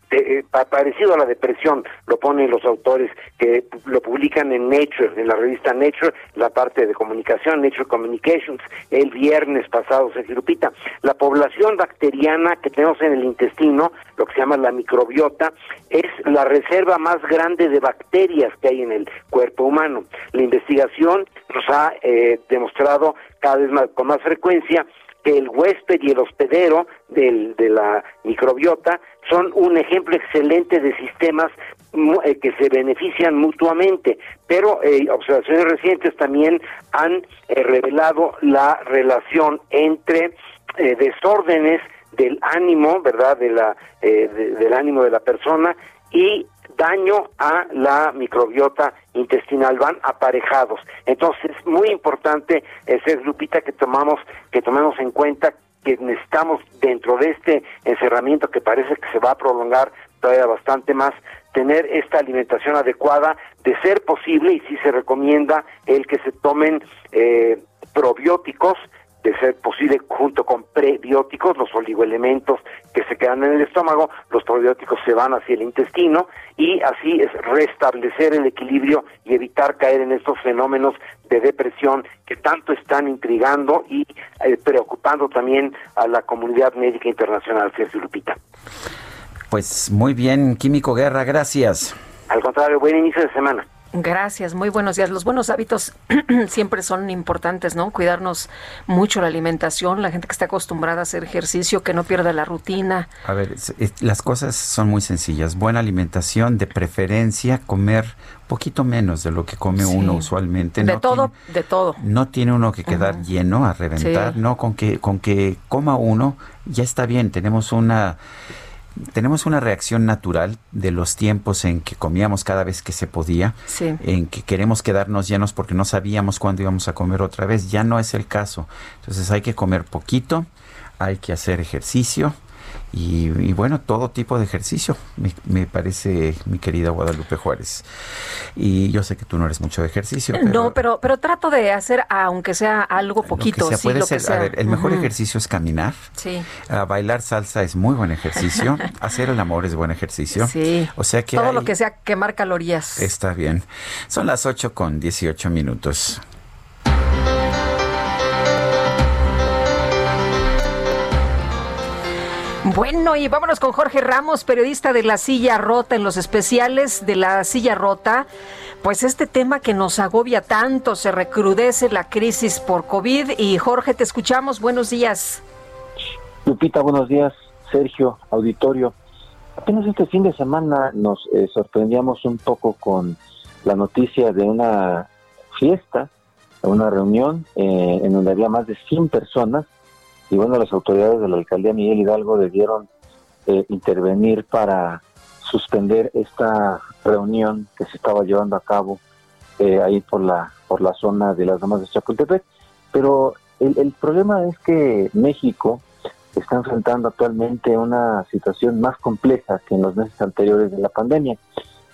[SPEAKER 21] De- eh, pa- parecido a la depresión, lo ponen los autores que lo publican en Nature, en la revista Nature, la parte de comunicación, Nature Communications, el viernes pasado, Sergio Lupita. La población bacteriana que tenemos en el intestino, lo que se llama la microbiota, es la reserva más grande de bacterias que hay en el cuerpo humano. La investigación nos ha eh, demostrado cada vez más, con más frecuencia que el huésped y el hospedero del, de la microbiota son un ejemplo excelente de sistemas eh, que se benefician mutuamente, pero eh, observaciones recientes también han eh, revelado la relación entre desórdenes del ánimo, ¿verdad? De la, de- del ánimo de la persona y daño a la microbiota intestinal van aparejados. Entonces, es muy importante, eh, ser Lupita, que tomamos, que tomemos en cuenta que necesitamos dentro de este encerramiento que parece que se va a prolongar todavía bastante más, tener esta alimentación adecuada, de ser posible, y sí se recomienda el que se tomen eh, probióticos, de ser posible, junto con prebióticos, los oligoelementos que se quedan en el estómago, los probióticos se van hacia el intestino y así es restablecer el equilibrio y evitar caer en estos fenómenos de depresión que tanto están intrigando y eh, preocupando también a la comunidad médica internacional, Sergio Lupita.
[SPEAKER 1] Pues muy bien, Químico Guerra, gracias.
[SPEAKER 21] Al contrario, buen inicio de semana.
[SPEAKER 2] Gracias, muy buenos días. Los buenos hábitos siempre son importantes, ¿no? Cuidarnos mucho la alimentación, la gente que está acostumbrada a hacer ejercicio, que no pierda la rutina.
[SPEAKER 1] A ver, las cosas son muy sencillas. Buena alimentación, de preferencia, comer poquito menos de lo que come
[SPEAKER 2] Sí.
[SPEAKER 1] uno usualmente.
[SPEAKER 2] de
[SPEAKER 1] No
[SPEAKER 2] todo, de todo.
[SPEAKER 1] No tiene uno que quedar lleno a reventar,
[SPEAKER 2] Sí.
[SPEAKER 1] no con que con que coma uno ya está bien. Tenemos una tenemos una reacción natural de los tiempos en que comíamos cada vez que se podía,
[SPEAKER 2] Sí.
[SPEAKER 1] en que queremos quedarnos llenos porque no sabíamos cuándo íbamos a comer otra vez. Ya no es el caso. Entonces hay que comer poquito, hay que hacer ejercicio. Y, y bueno, todo tipo de ejercicio, me, me parece, mi querida Guadalupe Juárez. Y yo sé que tú no eres mucho de ejercicio, pero
[SPEAKER 2] no, pero pero trato de hacer, aunque sea algo poquito,
[SPEAKER 1] sea,
[SPEAKER 2] sí,
[SPEAKER 1] puede
[SPEAKER 2] lo que
[SPEAKER 1] ser,
[SPEAKER 2] sea.
[SPEAKER 1] a ver, el mejor ejercicio es caminar.
[SPEAKER 2] Sí.
[SPEAKER 1] Bailar salsa es muy buen ejercicio. Hacer el amor es buen ejercicio.
[SPEAKER 2] Sí.
[SPEAKER 1] O sea que
[SPEAKER 2] Todo
[SPEAKER 1] hay-
[SPEAKER 2] lo que sea quemar calorías.
[SPEAKER 1] está bien. Son las 8 con 18 minutos.
[SPEAKER 2] Bueno, y vámonos con Jorge Ramos, periodista de La Silla Rota en los especiales de La Silla Rota. Pues este tema que nos agobia tanto, se recrudece la crisis por COVID. Y Jorge, te escuchamos. Buenos días.
[SPEAKER 22] Lupita, buenos días. Sergio, auditorio. Apenas este fin de semana nos eh, sorprendíamos un poco con la noticia de una fiesta, una reunión eh, en donde había más de 100 personas y bueno, las autoridades de la alcaldía Miguel Hidalgo debieron eh, intervenir para suspender esta reunión que se estaba llevando a cabo eh, ahí por la por la zona de las damas de Chapultepec. Pero el, el problema es que México está enfrentando actualmente una situación más compleja que en los meses anteriores de la pandemia.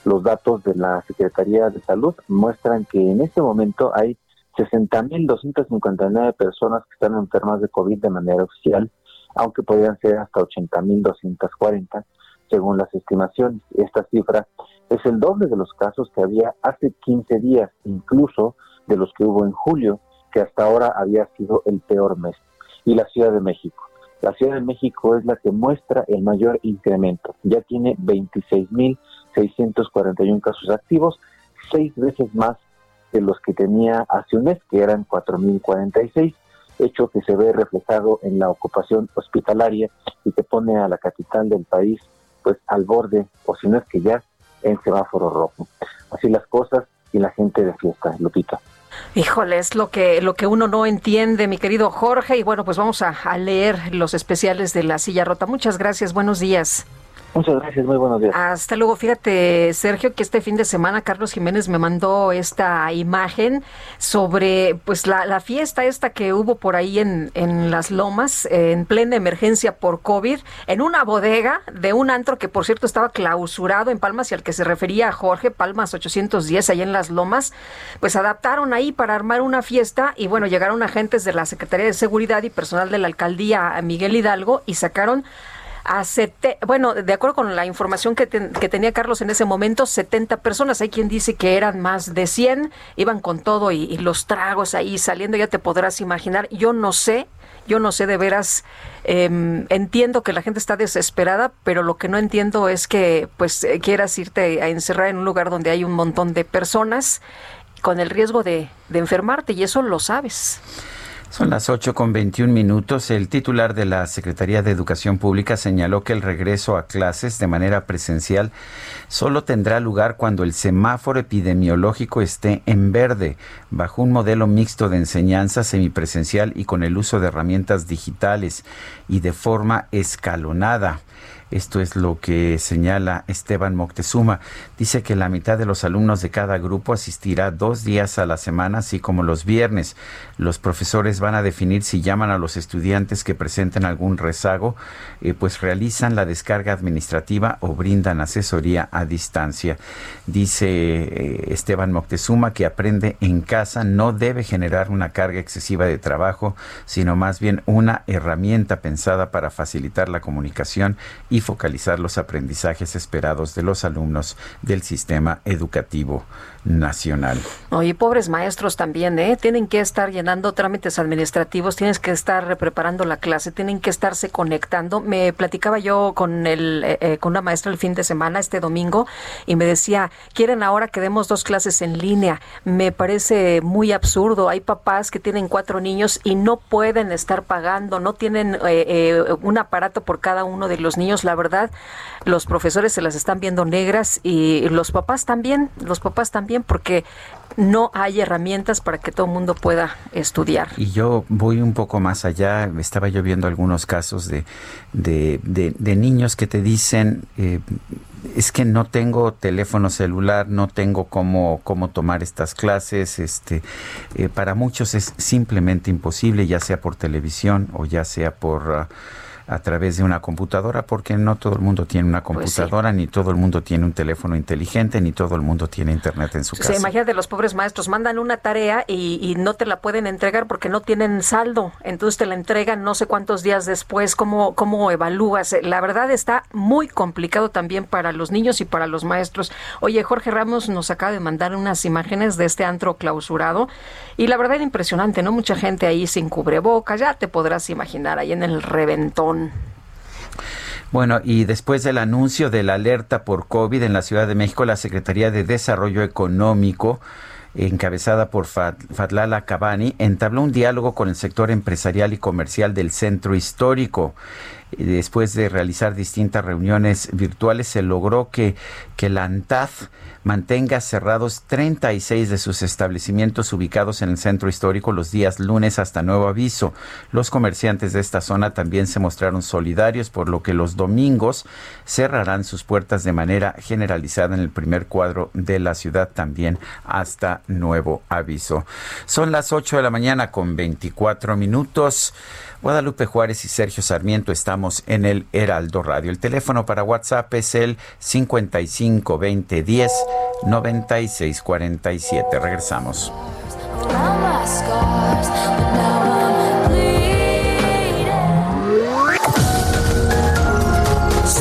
[SPEAKER 22] Los datos de la Secretaría de Salud muestran que en este momento hay 60.259 personas que están enfermas de COVID de manera oficial, aunque podrían ser hasta 80.240 según las estimaciones. Esta cifra es el doble de los casos que había hace 15 días, incluso de los que hubo en julio, que hasta ahora había sido el peor mes. Y la Ciudad de México. La Ciudad de México es la que muestra el mayor incremento. Ya tiene 26.641 casos activos, seis veces más de los que tenía hace un mes, que eran 4.046, hecho que se ve reflejado en la ocupación hospitalaria y que pone a la capital del país pues al borde, o si no es que ya en semáforo rojo. Así las cosas y la gente de fiesta, Lupita.
[SPEAKER 2] Híjole, es lo que, lo que uno no entiende, mi querido Jorge. Y bueno, pues vamos a, a leer los especiales de La Silla Rota. Muchas gracias, buenos días.
[SPEAKER 22] Muchas gracias, muy buenos días.
[SPEAKER 2] Hasta luego. Fíjate, Sergio, que este fin de semana Carlos Jiménez me mandó esta imagen sobre pues la, la fiesta esta que hubo por ahí en, en Las Lomas, en plena emergencia por COVID, en una bodega de un antro que por cierto estaba clausurado en Palmas y al que se refería Jorge, Palmas 810, allá en Las Lomas, pues adaptaron ahí para armar una fiesta y bueno, llegaron agentes de la Secretaría de Seguridad y personal de la alcaldía Miguel Hidalgo y sacaron a bueno, de acuerdo con la información que, ten- que tenía Carlos en ese momento, 70 personas. Hay quien dice que eran más de 100, iban con todo y, y los tragos ahí saliendo, ya te podrás imaginar. Yo no sé, yo no sé de veras, em, entiendo que la gente está desesperada, pero lo que no entiendo es que pues eh, quieras irte a encerrar en un lugar donde hay un montón de personas con el riesgo de, de enfermarte y eso lo sabes.
[SPEAKER 1] Son las 8 con 21 minutos. El titular de la Secretaría de Educación Pública señaló que el regreso a clases de manera presencial solo tendrá lugar cuando el semáforo epidemiológico esté en verde, bajo un modelo mixto de enseñanza semipresencial y con el uso de herramientas digitales y de forma escalonada. Esto es lo que señala Esteban Moctezuma. Dice que la mitad de los alumnos de cada grupo asistirá dos días a la semana, así como los viernes. Los profesores van a definir si llaman a los estudiantes que presenten algún rezago, eh, pues realizan la descarga administrativa o brindan asesoría a distancia. Dice eh, Esteban Moctezuma que aprende en casa no debe generar una carga excesiva de trabajo, sino más bien una herramienta pensada para facilitar la comunicación y focalizar los aprendizajes esperados de los alumnos del sistema educativo nacional.
[SPEAKER 2] Oye, pobres maestros también, ¿eh? Tienen que estar llenando trámites administrativos, tienes que estar preparando la clase, tienen que estarse conectando. Me platicaba yo con el, eh, eh, con una maestra el fin de semana, este domingo, y me decía, quieren ahora que demos dos clases en línea. Me parece muy absurdo. Hay papás que tienen cuatro niños y no pueden estar pagando, no tienen eh, un aparato por cada uno de los niños. La verdad, los profesores se las están viendo negras y los papás también, los papás también porque no hay herramientas para que todo el mundo pueda estudiar.
[SPEAKER 1] Y yo voy un poco más allá, estaba yo viendo algunos casos de, de, niños que te dicen, eh, es que no tengo teléfono celular, no tengo cómo, cómo tomar estas clases, este, eh, para muchos es simplemente imposible, ya sea por televisión o ya sea por... Uh, a través de una computadora, porque no todo el mundo tiene una
[SPEAKER 2] Pues
[SPEAKER 1] computadora, ni todo el mundo tiene un teléfono inteligente, ni todo el mundo tiene internet en su casa.
[SPEAKER 2] imagínate, los pobres maestros mandan una tarea y, y no te la pueden entregar porque no tienen saldo. Entonces te la entregan no sé cuántos días después. ¿Cómo, cómo evalúas? La verdad está muy complicado también para los niños y para los maestros. Oye, Jorge Ramos nos acaba de mandar unas imágenes de este antro clausurado y la verdad impresionante, ¿no? Mucha gente ahí sin cubrebocas, ya te podrás imaginar ahí en el reventón.
[SPEAKER 1] Bueno, y después del anuncio de la alerta por COVID en la Ciudad de México, la Secretaría de Desarrollo Económico encabezada por Fat- Fatlala Cabani, entabló un diálogo con el sector empresarial y comercial del centro histórico. Después de realizar distintas reuniones virtuales, se logró que, que la ANTAD mantenga cerrados 36 de sus establecimientos ubicados en el centro histórico los días lunes hasta nuevo aviso. Los comerciantes de esta zona también se mostraron solidarios, por lo que los domingos cerrarán sus puertas de manera generalizada en el primer cuadro de la ciudad también hasta nuevo aviso. Son las 8 de la mañana con 24 minutos. Guadalupe Juárez y Sergio Sarmiento estamos en el Heraldo Radio. El teléfono para WhatsApp es el 55 20 10 96 47. Regresamos.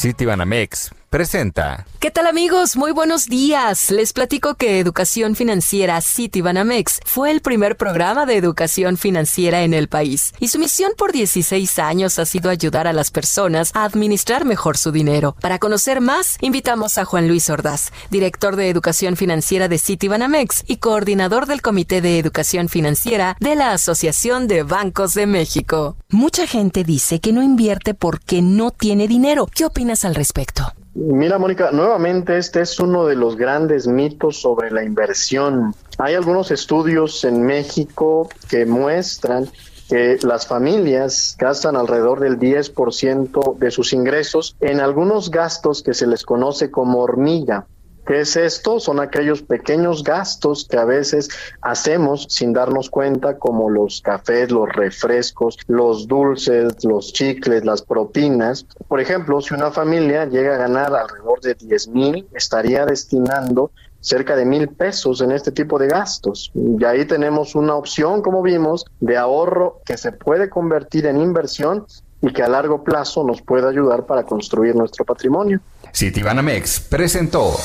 [SPEAKER 23] Citibanamex presenta.
[SPEAKER 13] ¿Qué tal amigos? Muy buenos días. Les platico que Educación Financiera Citibanamex fue el primer programa de educación financiera en el país y su misión por 16 años ha sido ayudar a las personas a administrar mejor su dinero. Para conocer más, invitamos a Juan Luis Ordaz, director de Educación Financiera de Citibanamex y coordinador del Comité de Educación Financiera de la Asociación de Bancos de México. Mucha gente dice que no invierte porque no tiene dinero. ¿Qué opinas al respecto?
[SPEAKER 24] Mira, Mónica, nuevamente este es uno de los grandes mitos sobre la inversión. Hay algunos estudios en México que muestran que las familias gastan alrededor del 10% de sus ingresos en algunos gastos que se les conoce como hormiga. ¿Qué es esto? Son aquellos pequeños gastos que a veces hacemos sin darnos cuenta, como los cafés, los refrescos, los dulces, los chicles, las propinas. Por ejemplo, si una familia llega a ganar alrededor de 10 mil, estaría destinando cerca de mil pesos en este tipo de gastos. Y ahí tenemos una opción, como vimos, de ahorro que se puede convertir en inversión y que a largo plazo nos puede ayudar para construir nuestro patrimonio.
[SPEAKER 23] Citibanamex presentó.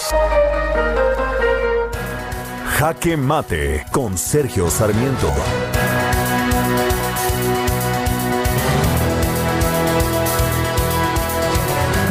[SPEAKER 3] Jaque Mate con Sergio Sarmiento.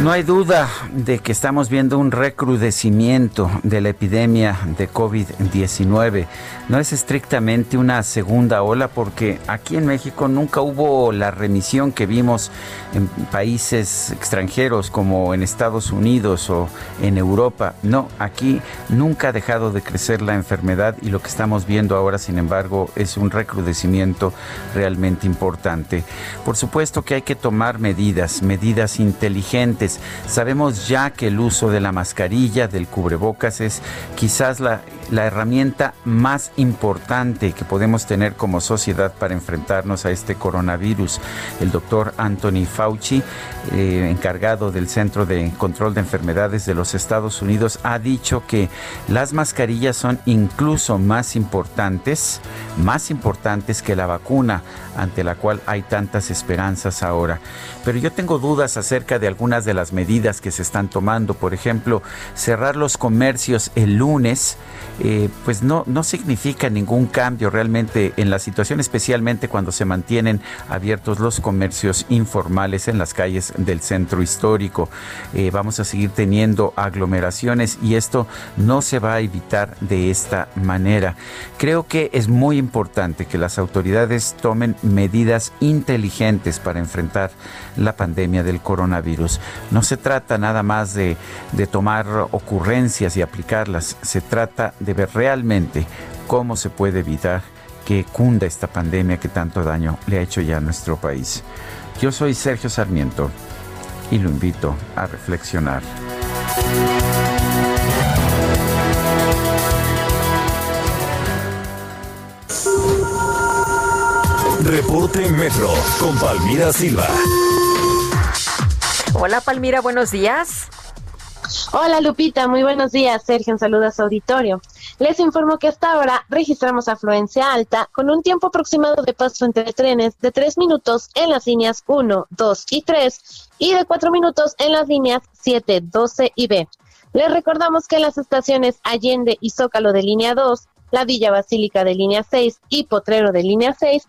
[SPEAKER 1] No hay duda de que estamos viendo un recrudecimiento de la epidemia de COVID-19. No es estrictamente una segunda ola porque aquí en México nunca hubo la remisión que vimos en países extranjeros como en Estados Unidos o en Europa. No, aquí nunca ha dejado de crecer la enfermedad y lo que estamos viendo ahora, sin embargo, es un recrudecimiento realmente importante. Por supuesto que hay que tomar medidas, medidas inteligentes Sabemos ya que el uso de la mascarilla, del cubrebocas, es quizás la, la herramienta más importante que podemos tener como sociedad para enfrentarnos a este coronavirus. El doctor Anthony Fauci, eh, encargado del Centro de Control de Enfermedades de los Estados Unidos, ha dicho que las mascarillas son incluso más importantes, más importantes que la vacuna ante la cual hay tantas esperanzas ahora. Pero yo tengo dudas acerca de algunas de las medidas que se están tomando. Por ejemplo, cerrar los comercios el lunes, eh, pues no, no significa ningún cambio realmente en la situación, especialmente cuando se mantienen abiertos los comercios informales en las calles del centro histórico. Eh, vamos a seguir teniendo aglomeraciones y esto no se va a evitar de esta manera. Creo que es muy importante que las autoridades tomen medidas inteligentes para enfrentar la pandemia del coronavirus. No se trata nada más de, de tomar ocurrencias y aplicarlas, se trata de ver realmente cómo se puede evitar que cunda esta pandemia que tanto daño le ha hecho ya a nuestro país. Yo soy Sergio Sarmiento y lo invito a reflexionar.
[SPEAKER 3] Reporte Metro con Palmira Silva.
[SPEAKER 2] Hola Palmira, buenos días.
[SPEAKER 25] Hola Lupita, muy buenos días. Sergio, un saludo a su auditorio. Les informo que hasta ahora registramos afluencia alta con un tiempo aproximado de paso entre trenes de 3 minutos en las líneas 1, 2 y 3 y de 4 minutos en las líneas 7, 12 y B. Les recordamos que las estaciones Allende y Zócalo de línea 2 la Villa Basílica de línea 6 y Potrero de línea 6,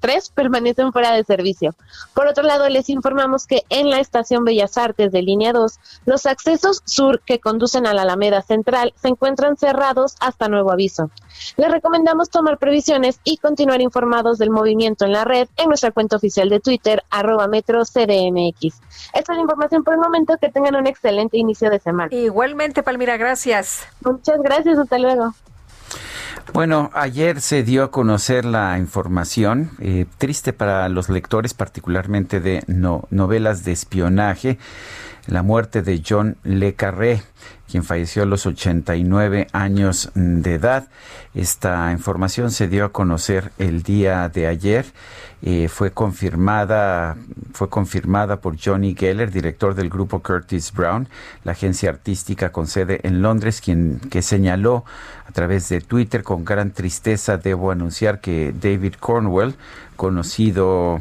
[SPEAKER 25] 3 permanecen fuera de servicio. Por otro lado, les informamos que en la estación Bellas Artes de línea 2, los accesos sur que conducen a la Alameda Central se encuentran cerrados hasta nuevo aviso. Les recomendamos tomar previsiones y continuar informados del movimiento en la red en nuestra cuenta oficial de Twitter, arroba metro CDMX. Esta es la información por el momento. Que tengan un excelente inicio de semana.
[SPEAKER 2] Igualmente, Palmira, gracias.
[SPEAKER 25] Muchas gracias. Hasta luego.
[SPEAKER 1] Bueno, ayer se dio a conocer la información, eh, triste para los lectores, particularmente de novelas de espionaje, la muerte de John Le Carré, quien falleció a los 89 años de edad. Esta información se dio a conocer el día de ayer. Eh, fue confirmada fue confirmada por Johnny Geller, director del grupo Curtis Brown, la agencia artística con sede en Londres, quien que señaló a través de Twitter con gran tristeza debo anunciar que David Cornwell, conocido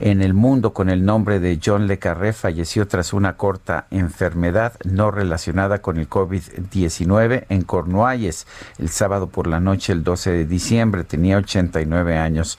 [SPEAKER 1] en el mundo con el nombre de John Le Carré falleció tras una corta enfermedad no relacionada con el COVID-19 en Cornualles el sábado por la noche el 12 de diciembre. Tenía 89 años.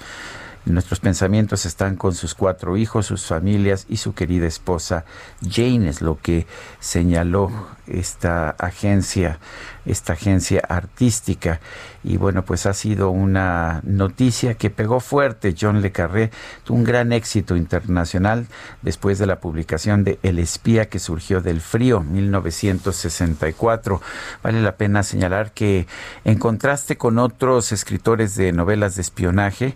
[SPEAKER 1] Nuestros pensamientos están con sus cuatro hijos, sus familias y su querida esposa Jane, es lo que señaló esta agencia, esta agencia artística. Y bueno, pues ha sido una noticia que pegó fuerte. John Le Carré tuvo un gran éxito internacional después de la publicación de El espía que surgió del frío, 1964. Vale la pena señalar que en contraste con otros escritores de novelas de espionaje,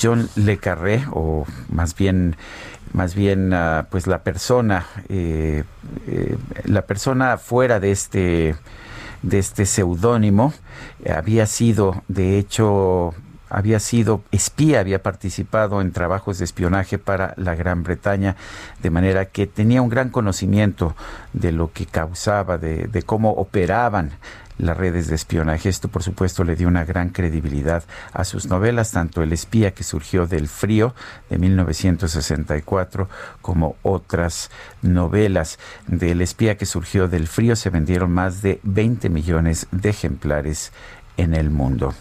[SPEAKER 1] John Le Carré, o más bien más bien uh, pues la persona eh, eh, la persona fuera de este de este seudónimo había sido de hecho había sido espía, había participado en trabajos de espionaje para la Gran Bretaña, de manera que tenía un gran conocimiento de lo que causaba, de, de cómo operaban las redes de espionaje. Esto, por supuesto, le dio una gran credibilidad a sus novelas, tanto El espía que surgió del frío de 1964 como otras novelas. Del espía que surgió del frío se vendieron más de 20 millones de ejemplares en el mundo.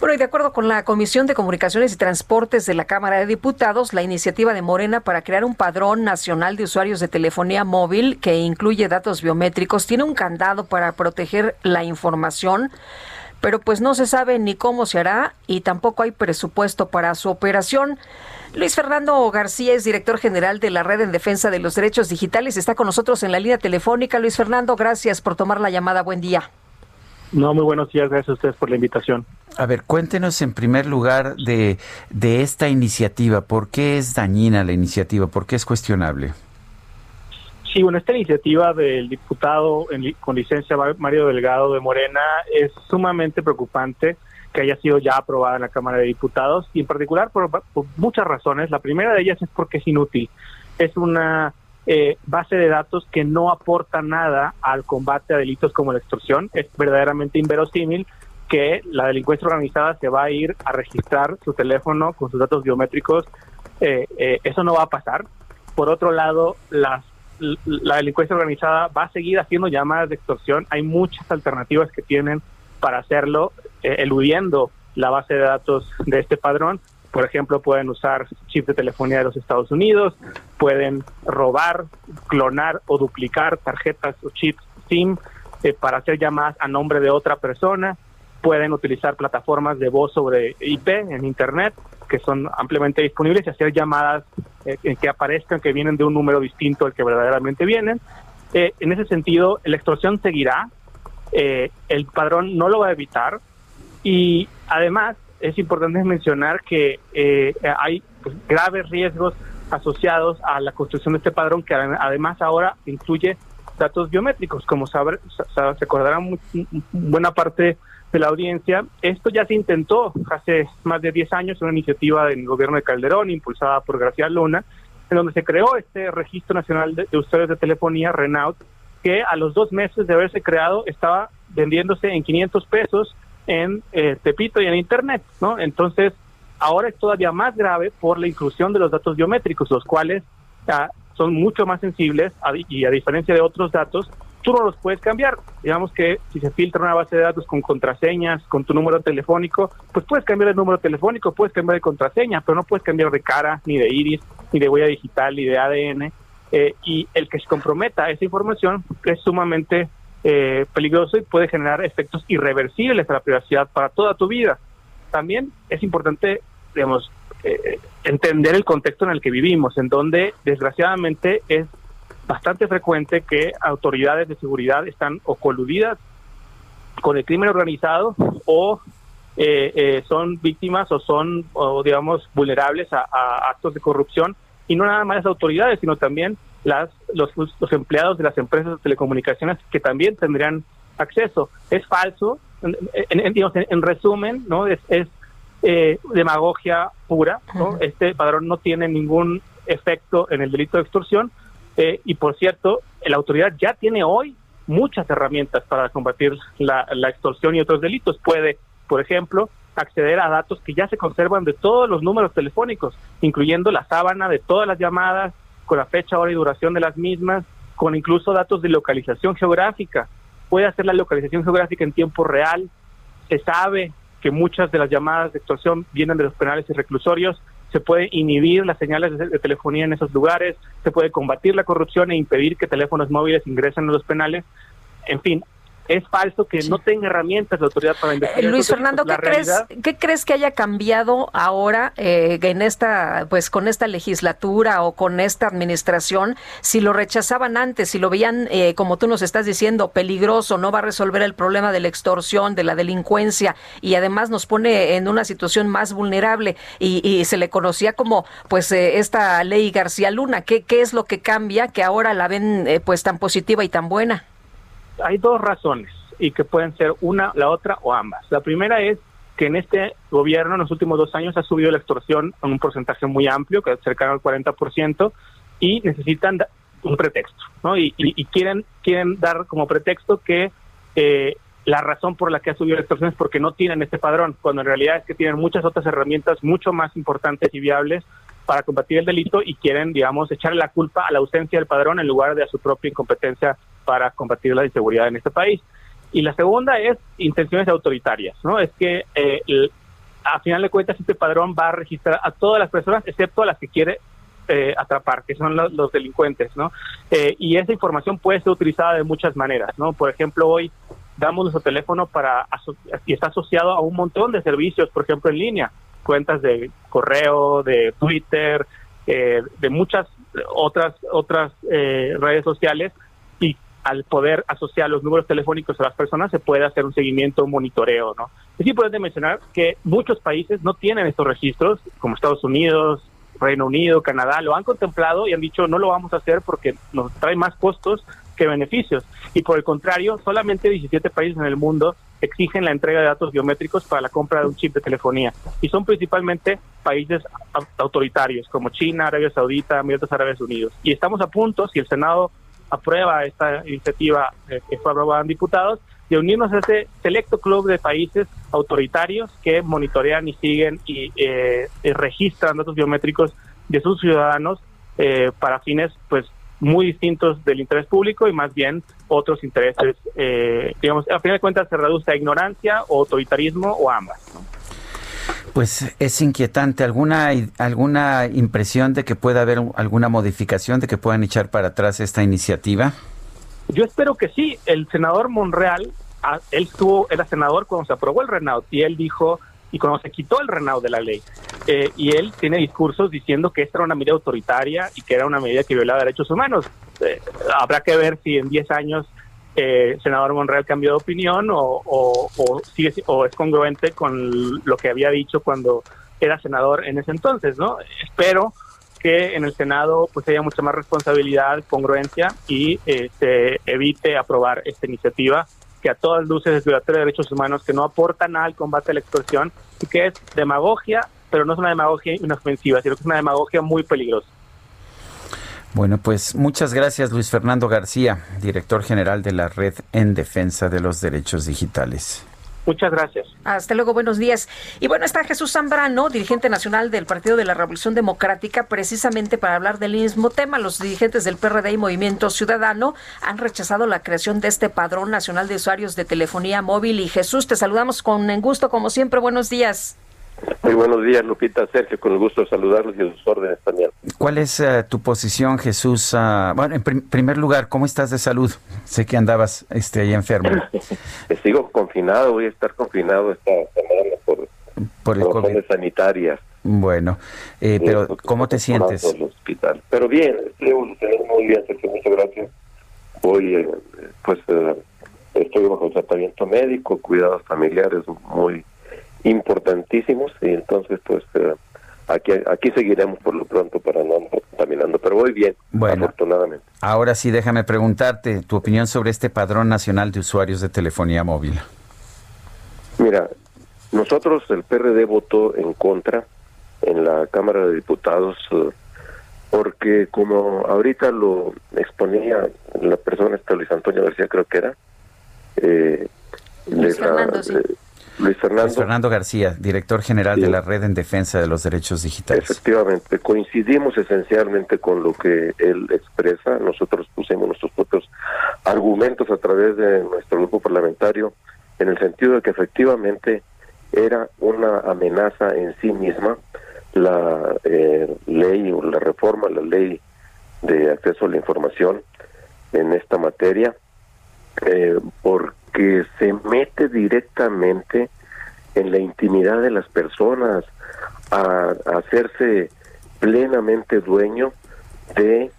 [SPEAKER 2] Bueno, y de acuerdo con la Comisión de Comunicaciones y Transportes de la Cámara de Diputados, la iniciativa de Morena para crear un padrón nacional de usuarios de telefonía móvil que incluye datos biométricos tiene un candado para proteger la información pero pues no se sabe ni cómo se hará y tampoco hay presupuesto para su operación. Luis Fernando García es director general de la Red en Defensa de los Derechos Digitales. Está con nosotros en la línea telefónica. Luis Fernando, gracias por tomar la llamada. Buen día.
[SPEAKER 26] No, muy buenos días. Gracias a ustedes por la invitación.
[SPEAKER 1] A ver, cuéntenos en primer lugar de, de esta iniciativa. ¿Por qué es dañina la iniciativa? ¿Por qué es cuestionable?
[SPEAKER 26] Sí, bueno, esta iniciativa del diputado en, con licencia Mario Delgado de Morena es sumamente preocupante que haya sido ya aprobada en la Cámara de Diputados y en particular por, por muchas razones. La primera de ellas es porque es inútil. Es una eh, base de datos que no aporta nada al combate a delitos como la extorsión. Es verdaderamente inverosímil que la delincuencia organizada se va a ir a registrar su teléfono con sus datos biométricos. Eh, eh, eso no va a pasar. Por otro lado, las la delincuencia organizada va a seguir haciendo llamadas de extorsión. Hay muchas alternativas que tienen para hacerlo, eh, eludiendo la base de datos de este padrón. Por ejemplo, pueden usar chips de telefonía de los Estados Unidos, pueden robar, clonar o duplicar tarjetas o chips SIM eh, para hacer llamadas a nombre de otra persona, pueden utilizar plataformas de voz sobre IP en Internet que son ampliamente disponibles y hacer llamadas eh, que aparezcan que vienen de un número distinto al que verdaderamente vienen. Eh, en ese sentido, la extorsión seguirá, eh, el padrón no lo va a evitar y además es importante mencionar que hay pues, graves riesgos asociados a la construcción de este padrón que además ahora incluye datos biométricos. Como se acordarán buena parte de la audiencia. Esto ya se intentó hace más de 10 años, una iniciativa del gobierno de Calderón, impulsada por García Luna, en donde se creó este Registro Nacional de, Usuarios de Telefonía, Renault, que a los dos meses de haberse creado estaba vendiéndose en 500 pesos en eh, Tepito y en Internet, ¿no? Entonces, ahora es todavía más grave por la inclusión de los datos biométricos, los cuales ah, son mucho más sensibles y a diferencia de otros datos, tú no los puedes cambiar. Digamos que si se filtra una base de datos con contraseñas, con tu número telefónico, pues puedes cambiar el número telefónico, puedes cambiar de contraseña, pero no puedes cambiar de cara, ni de iris, ni de huella digital, ni de ADN. Eh, y el que se comprometa a esa información es sumamente eh, peligroso y puede generar efectos irreversibles a la privacidad para toda tu vida. También es importante, digamos, eh, entender el contexto en el que vivimos, en donde desgraciadamente es bastante frecuente que autoridades de seguridad están o coludidas con el crimen organizado o eh, eh, son víctimas o son, o, digamos, vulnerables a, actos de corrupción. Y no nada más las autoridades, sino también las, los, los empleados de las empresas de telecomunicaciones que también tendrían acceso. Es falso, en, en, resumen, no es, es eh, demagogia pura. ¿no? Este padrón no tiene ningún efecto en el delito de extorsión, eh, y por cierto, la autoridad ya tiene hoy muchas herramientas para combatir la, extorsión y otros delitos. Puede, por ejemplo, acceder a datos que ya se conservan de todos los números telefónicos, incluyendo la sábana de todas las llamadas, con la fecha, hora y duración de las mismas, con incluso datos de localización geográfica. Puede hacer la localización geográfica en tiempo real. Se sabe que muchas de las llamadas de extorsión vienen de los penales y reclusorios se puede inhibir las señales de, telefonía en esos lugares, se puede combatir la corrupción e impedir que teléfonos móviles ingresen a los penales. En fin, es falso que no tenga herramientas la autoridad para investigar.
[SPEAKER 2] Eh, Luis Fernando, ¿qué crees, ¿qué crees que haya cambiado ahora eh, en esta, pues con esta legislatura o con esta administración? Si lo rechazaban antes, si lo veían, eh, como tú nos estás diciendo, peligroso, no va a resolver el problema de la extorsión, de la delincuencia y además nos pone en una situación más vulnerable y, y se le conocía como, pues, esta ley García Luna. ¿Qué, ¿Qué es lo que cambia que ahora la ven, pues, tan positiva y tan buena?
[SPEAKER 26] Hay dos razones y que pueden ser una, la otra o ambas. La primera es que en este gobierno en los últimos dos años ha subido la extorsión en un porcentaje muy amplio, que es cercano al 40%, y necesitan un pretexto, ¿no? Y, quieren, quieren dar como pretexto que eh, la razón por la que ha subido la extorsión es porque no tienen este padrón, cuando en realidad es que tienen muchas otras herramientas mucho más importantes y viables para combatir el delito y quieren, digamos, echarle la culpa a la ausencia del padrón en lugar de a su propia incompetencia para combatir la inseguridad en este país. Y la segunda es intenciones autoritarias, ¿no? Es que eh, a final de cuentas este padrón va a registrar a todas las personas excepto a las que quiere eh, atrapar, que son los, delincuentes, ¿no? Eh, y esa información puede ser utilizada de muchas maneras, ¿no? Por ejemplo, hoy damos nuestro teléfono para y está asociado a un montón de servicios, por ejemplo, en línea, cuentas de correo, de Twitter, de muchas otras otras redes sociales al poder asociar los números telefónicos a las personas se puede hacer un seguimiento, un monitoreo, ¿no? Es importante mencionar que muchos países no tienen estos registros, como Estados Unidos, Reino Unido, Canadá, lo han contemplado y han dicho no lo vamos a hacer porque nos trae más costos que beneficios. Y por el contrario, solamente 17 países en el mundo exigen la entrega de datos biométricos para la compra de un chip de telefonía. Y son principalmente países au- autoritarios como China, Arabia Saudita, Emiratos Árabes Unidos. Y estamos a punto, si el Senado aprueba esta iniciativa eh, que fue aprobada en diputados, de unirnos a ese selecto club de países autoritarios que monitorean y siguen y eh, registran datos biométricos de sus ciudadanos eh, para fines pues muy distintos del interés público y más bien otros intereses, eh, digamos, a final de cuentas se reduce a ignorancia o autoritarismo o ambas.
[SPEAKER 1] Pues es inquietante. ¿Alguna, ¿Alguna impresión de que pueda haber alguna modificación, de que puedan echar para atrás esta iniciativa?
[SPEAKER 26] Yo espero que sí. El senador Monreal, ah, él estuvo, era senador cuando se aprobó el Renault y él dijo, y cuando se quitó el Renault de la ley, eh, y él tiene discursos diciendo que esta era una medida autoritaria y que era una medida que violaba derechos humanos. Eh, habrá que ver si en 10 años eh, senador Monreal cambió de opinión o, o, sigue, si- o es congruente con lo que había dicho cuando era senador en ese entonces, ¿no? Espero que en el Senado pues haya mucha más responsabilidad, congruencia y se evite aprobar esta iniciativa que a todas luces es violatoria de derechos humanos, que no aporta nada al combate a la extorsión y que es demagogia, pero no es una demagogia inofensiva, sino que es una demagogia muy peligrosa.
[SPEAKER 1] Bueno, pues muchas gracias Luis Fernando García, director general de la Red en Defensa de los Derechos Digitales.
[SPEAKER 26] Muchas gracias.
[SPEAKER 2] Hasta luego, buenos días. Y bueno, está Jesús Zambrano, dirigente nacional del Partido de la Revolución Democrática, precisamente para hablar del mismo tema. Los dirigentes del PRD y Movimiento Ciudadano han rechazado la creación de este padrón nacional de usuarios de telefonía móvil. Y Jesús, te saludamos con gusto, como siempre. Buenos días.
[SPEAKER 27] Muy buenos días, Lupita, Sergio, con el gusto de saludarlos y a sus órdenes también.
[SPEAKER 1] ¿Cuál es eh, tu posición, Jesús? Ah, bueno, en prim- primer lugar, ¿cómo estás de salud? Sé que andabas este, ahí enfermo
[SPEAKER 27] Sigo confinado, voy a estar confinado esta semana por,
[SPEAKER 1] por el COVID.
[SPEAKER 27] razones sanitarias.
[SPEAKER 1] Bueno, eh, pero ¿cómo te sientes?
[SPEAKER 27] Al hospital. Pero bien, estoy evolucionando muy bien, Sergio, muchas gracias. Voy, eh, pues, eh, estoy bajo tratamiento médico, cuidados familiares muy importantísimos y entonces, pues, eh, aquí, aquí seguiremos por lo pronto para no andar contaminando, pero voy bien,
[SPEAKER 1] Bueno.
[SPEAKER 27] afortunadamente.
[SPEAKER 1] Ahora sí, déjame preguntarte tu opinión sobre este padrón nacional de usuarios de telefonía móvil.
[SPEAKER 27] Mira, nosotros el PRD votó en contra en la Cámara de Diputados eh, porque como ahorita lo exponía la persona esta Luis Antonio García creo que era eh,
[SPEAKER 1] Luis
[SPEAKER 27] de la-
[SPEAKER 1] Fernando, sí.
[SPEAKER 27] Luis Fernando
[SPEAKER 1] Luis Fernando García, director general de la Red en Defensa de los Derechos Digitales.
[SPEAKER 27] Efectivamente, coincidimos esencialmente con lo que él expresa. Nosotros pusimos nuestros propios argumentos a través de nuestro grupo parlamentario en el sentido de que efectivamente era una amenaza en sí misma la eh, ley o la reforma la ley de acceso a la información en esta materia eh, porque se mete directamente en la intimidad de las personas a, hacerse plenamente dueño de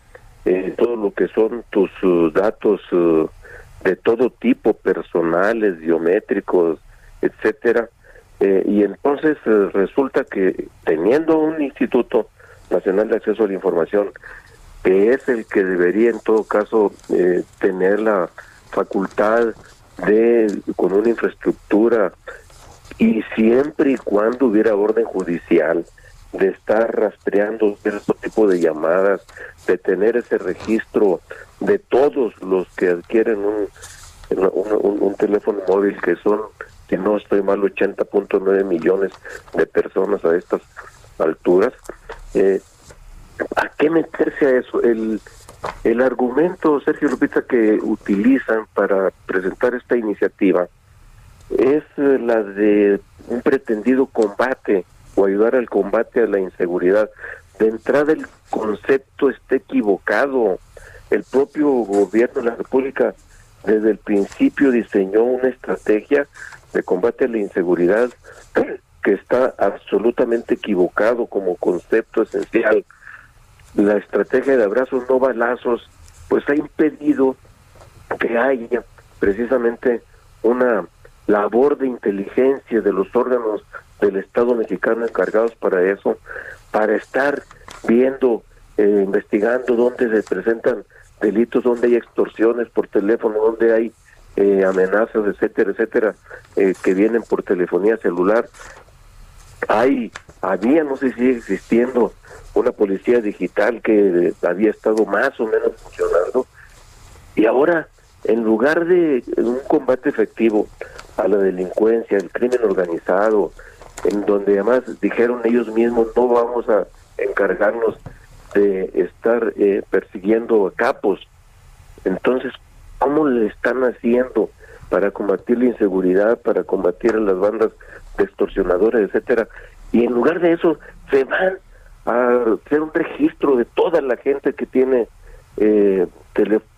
[SPEAKER 27] eh, todo lo que son tus uh, datos uh, de todo tipo personales biométricos etcétera. Eh, y entonces eh, resulta que teniendo un instituto nacional de acceso a la información que es el que debería en todo caso tener la facultad de con una infraestructura y siempre y cuando hubiera orden judicial de estar rastreando cierto tipo de llamadas, de tener ese registro de todos los que adquieren un, un, teléfono móvil, que son, si no estoy mal, 80.9 millones de personas a estas alturas. Eh, ¿A qué meterse a eso? El, el argumento, Sergio Lupita, que utilizan para presentar esta iniciativa es eh, la de un pretendido combate o ayudar al combate a la inseguridad. De entrada el concepto está equivocado. El propio gobierno de la República desde el principio diseñó una estrategia de combate a la inseguridad que está absolutamente equivocado como concepto esencial. La estrategia de abrazos no balazos pues ha impedido que haya precisamente una labor de inteligencia de los órganos del Estado mexicano encargados para eso, para estar viendo, eh, investigando dónde se presentan delitos, dónde hay extorsiones por teléfono, dónde hay eh, amenazas, etcétera, etcétera, eh, que vienen por telefonía celular. Hay, había, no sé si sigue existiendo, una policía digital que había estado más o menos funcionando y ahora en lugar de un combate efectivo a la delincuencia, el crimen organizado, en donde además dijeron ellos mismos no vamos a encargarnos de estar eh, persiguiendo a capos. Entonces, ¿cómo le están haciendo para combatir la inseguridad, para combatir a las bandas extorsionadores, etcétera? Y en lugar de eso, se van a hacer un registro de toda la gente que tiene eh,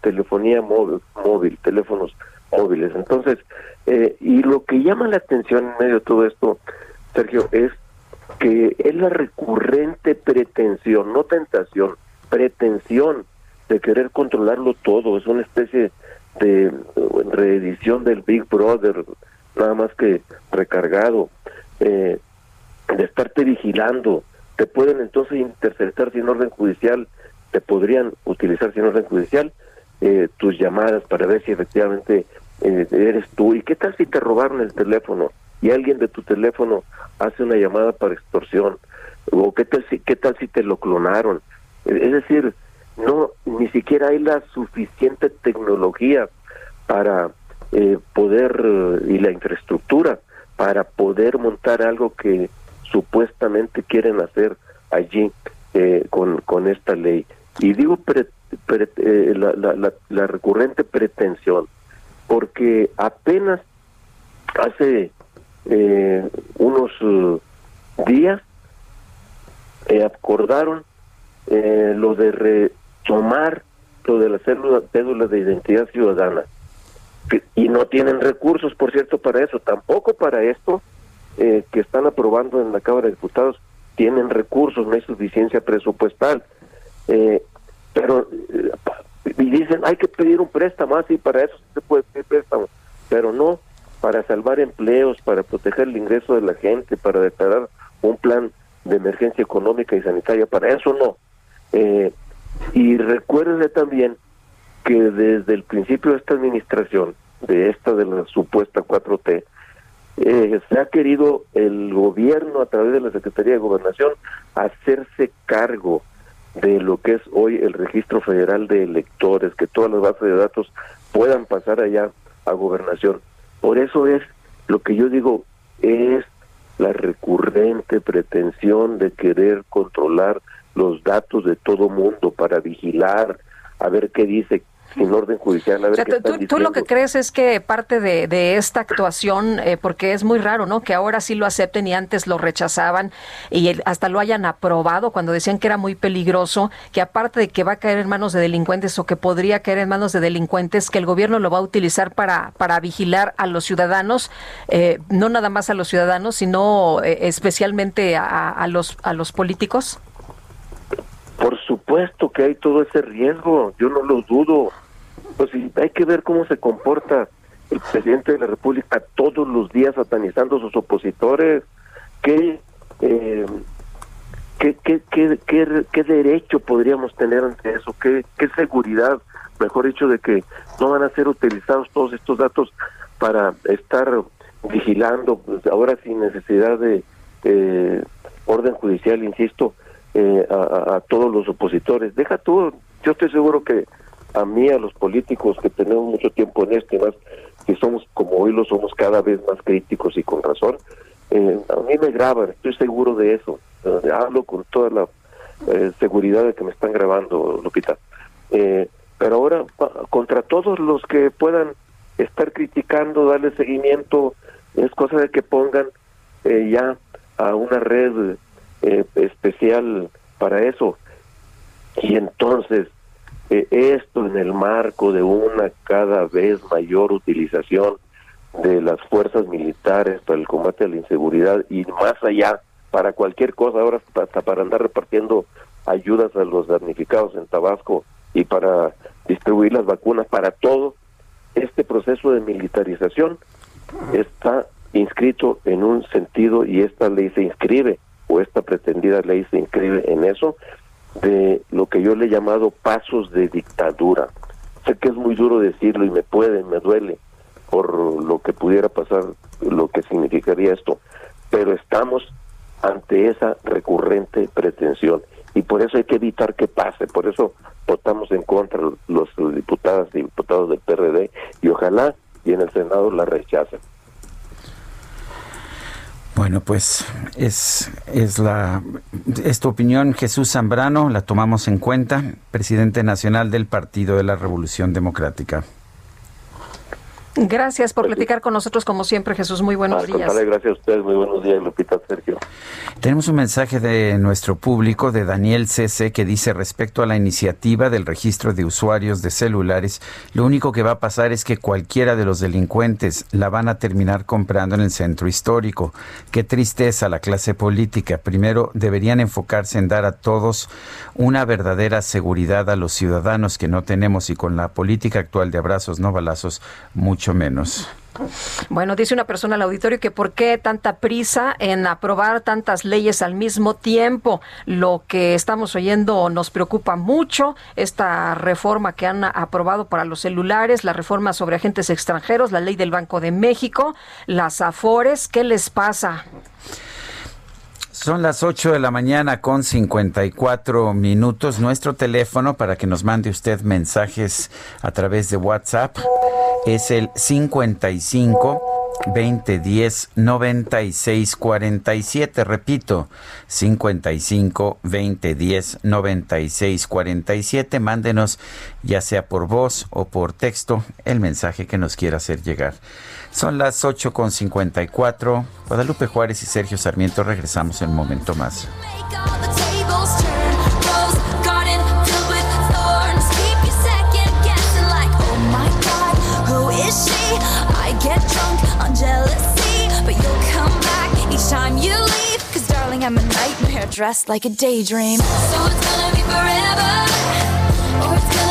[SPEAKER 27] telefonía móvil, móvil, teléfonos móviles. Entonces, eh, y lo que llama la atención en medio de todo esto, Sergio, es que es la recurrente pretensión, no tentación, pretensión de querer controlarlo todo. Es una especie de reedición del Big Brother, nada más que recargado, eh, de estarte vigilando. Te pueden entonces interceptar sin orden judicial, te podrían utilizar sin orden judicial eh, tus llamadas para ver si efectivamente eh, eres tú. ¿Y qué tal si te robaron el teléfono y alguien de tu teléfono hace una llamada para extorsión? ¿O qué tal si, qué tal si te lo clonaron? Es decir, no ni siquiera hay la suficiente tecnología para eh, poder y la infraestructura para poder montar algo que supuestamente quieren hacer allí eh, con, con esta ley. Y digo eh, la, la, la, recurrente pretensión, porque apenas hace eh, unos uh, días eh, acordaron eh, lo de retomar lo de la célula, cédula de identidad ciudadana. Y no tienen recursos, por cierto, para eso. Tampoco para esto que están aprobando en la Cámara de Diputados tienen recursos, no hay suficiencia presupuestal. Eh, pero eh, y dicen hay que pedir un préstamo así para eso se puede pedir préstamo pero no para salvar empleos para proteger el ingreso de la gente para declarar un plan de emergencia económica y sanitaria para eso no eh, y recuerde también que desde el principio de esta administración de esta de la supuesta 4T eh, se ha querido el gobierno a través de la Secretaría de Gobernación hacerse cargo de lo que es hoy el registro federal de electores, que todas las bases de datos puedan pasar allá a gobernación. Por eso es lo que yo digo, es la recurrente pretensión de querer controlar los datos de todo mundo para vigilar, a ver qué dice sin orden judicial. A ver
[SPEAKER 2] tú, lo que crees es que parte de, esta actuación, eh, porque es muy raro, ¿no? Que ahora sí lo acepten y antes lo rechazaban y hasta lo hayan aprobado cuando decían que era muy peligroso, que aparte de que va a caer en manos de delincuentes o que podría caer en manos de delincuentes, que el gobierno lo va a utilizar para, para vigilar a los ciudadanos, eh, no nada más a los ciudadanos, sino eh, especialmente a, a, los, a los políticos.
[SPEAKER 27] Por supuesto que hay todo ese riesgo, yo no lo dudo. Pues hay que ver cómo se comporta el presidente de la República todos los días satanizando a sus opositores. ¿Qué, eh, qué, qué, qué, qué, derecho podríamos tener ante eso? ¿Qué, ¿Qué seguridad, mejor dicho, de que no van a ser utilizados todos estos datos para estar vigilando, pues, ahora sin necesidad de eh, orden judicial, insisto, eh, a, todos los opositores. Deja tú, yo estoy seguro que a mí, a los políticos que tenemos mucho tiempo en esto, más que somos como hoy lo somos cada vez más críticos y con razón, eh, a mí me graban, estoy seguro de eso. hablo con toda la eh, seguridad de que me están grabando, Lupita. Eh, pero ahora, contra todos los que puedan estar criticando, darle seguimiento, es cosa de que pongan eh, ya a una red eh, especial para eso. Y entonces, eh, esto en el marco de una cada vez mayor utilización de las fuerzas militares para el combate a la inseguridad y más allá, para cualquier cosa, ahora hasta para andar repartiendo ayudas a los damnificados en Tabasco y para distribuir las vacunas, para todo este proceso de militarización está inscrito en un sentido y esta ley se inscribe o esta pretendida ley se inscribe en eso de lo que yo le he llamado pasos de dictadura. Sé que es muy duro decirlo y me puede, me duele por lo que pudiera pasar, lo que significaría esto, pero estamos ante esa recurrente pretensión y por eso hay que evitar que pase, por eso votamos en contra los diputadas y diputados del PRD y ojalá y en el Senado la rechacen.
[SPEAKER 1] Bueno, pues es, es la es tu opinión, Jesús Zambrano, la tomamos en cuenta, presidente nacional del Partido de la Revolución Democrática.
[SPEAKER 2] Gracias por platicar con nosotros como siempre, Jesús. Muy buenos días.
[SPEAKER 27] gracias a ustedes. Muy buenos días, Lupita, Sergio.
[SPEAKER 1] Tenemos un mensaje de nuestro público, de Daniel CC, que dice respecto a la iniciativa del registro de usuarios de celulares, lo único que va a pasar es que cualquiera de los delincuentes la van a terminar comprando en el centro histórico. Qué tristeza la clase política. Primero deberían enfocarse en dar a todos una verdadera seguridad a los ciudadanos que no tenemos y con la política actual de abrazos, no balazos, mucho menos.
[SPEAKER 2] Bueno, dice una persona al auditorio que por qué tanta prisa en aprobar tantas leyes al mismo tiempo. Lo que estamos oyendo nos preocupa mucho. Esta reforma que han aprobado para los celulares, la reforma sobre agentes extranjeros, la ley del Banco de México, las afores, ¿qué les pasa?
[SPEAKER 1] Son las 8 de la mañana con 54 minutos. Nuestro teléfono para que nos mande usted mensajes a través de WhatsApp es el 55 2010 96 47. Repito, 55 2010 96 47. Mándenos ya sea por voz o por texto el mensaje que nos quiera hacer llegar. Son las 8 con 54. Guadalupe Juárez y Sergio Sarmiento regresamos en un momento más.
[SPEAKER 17] Time you leave, cause darling, I'm a nightmare dressed like a daydream. So it's gonna be forever, or it's gonna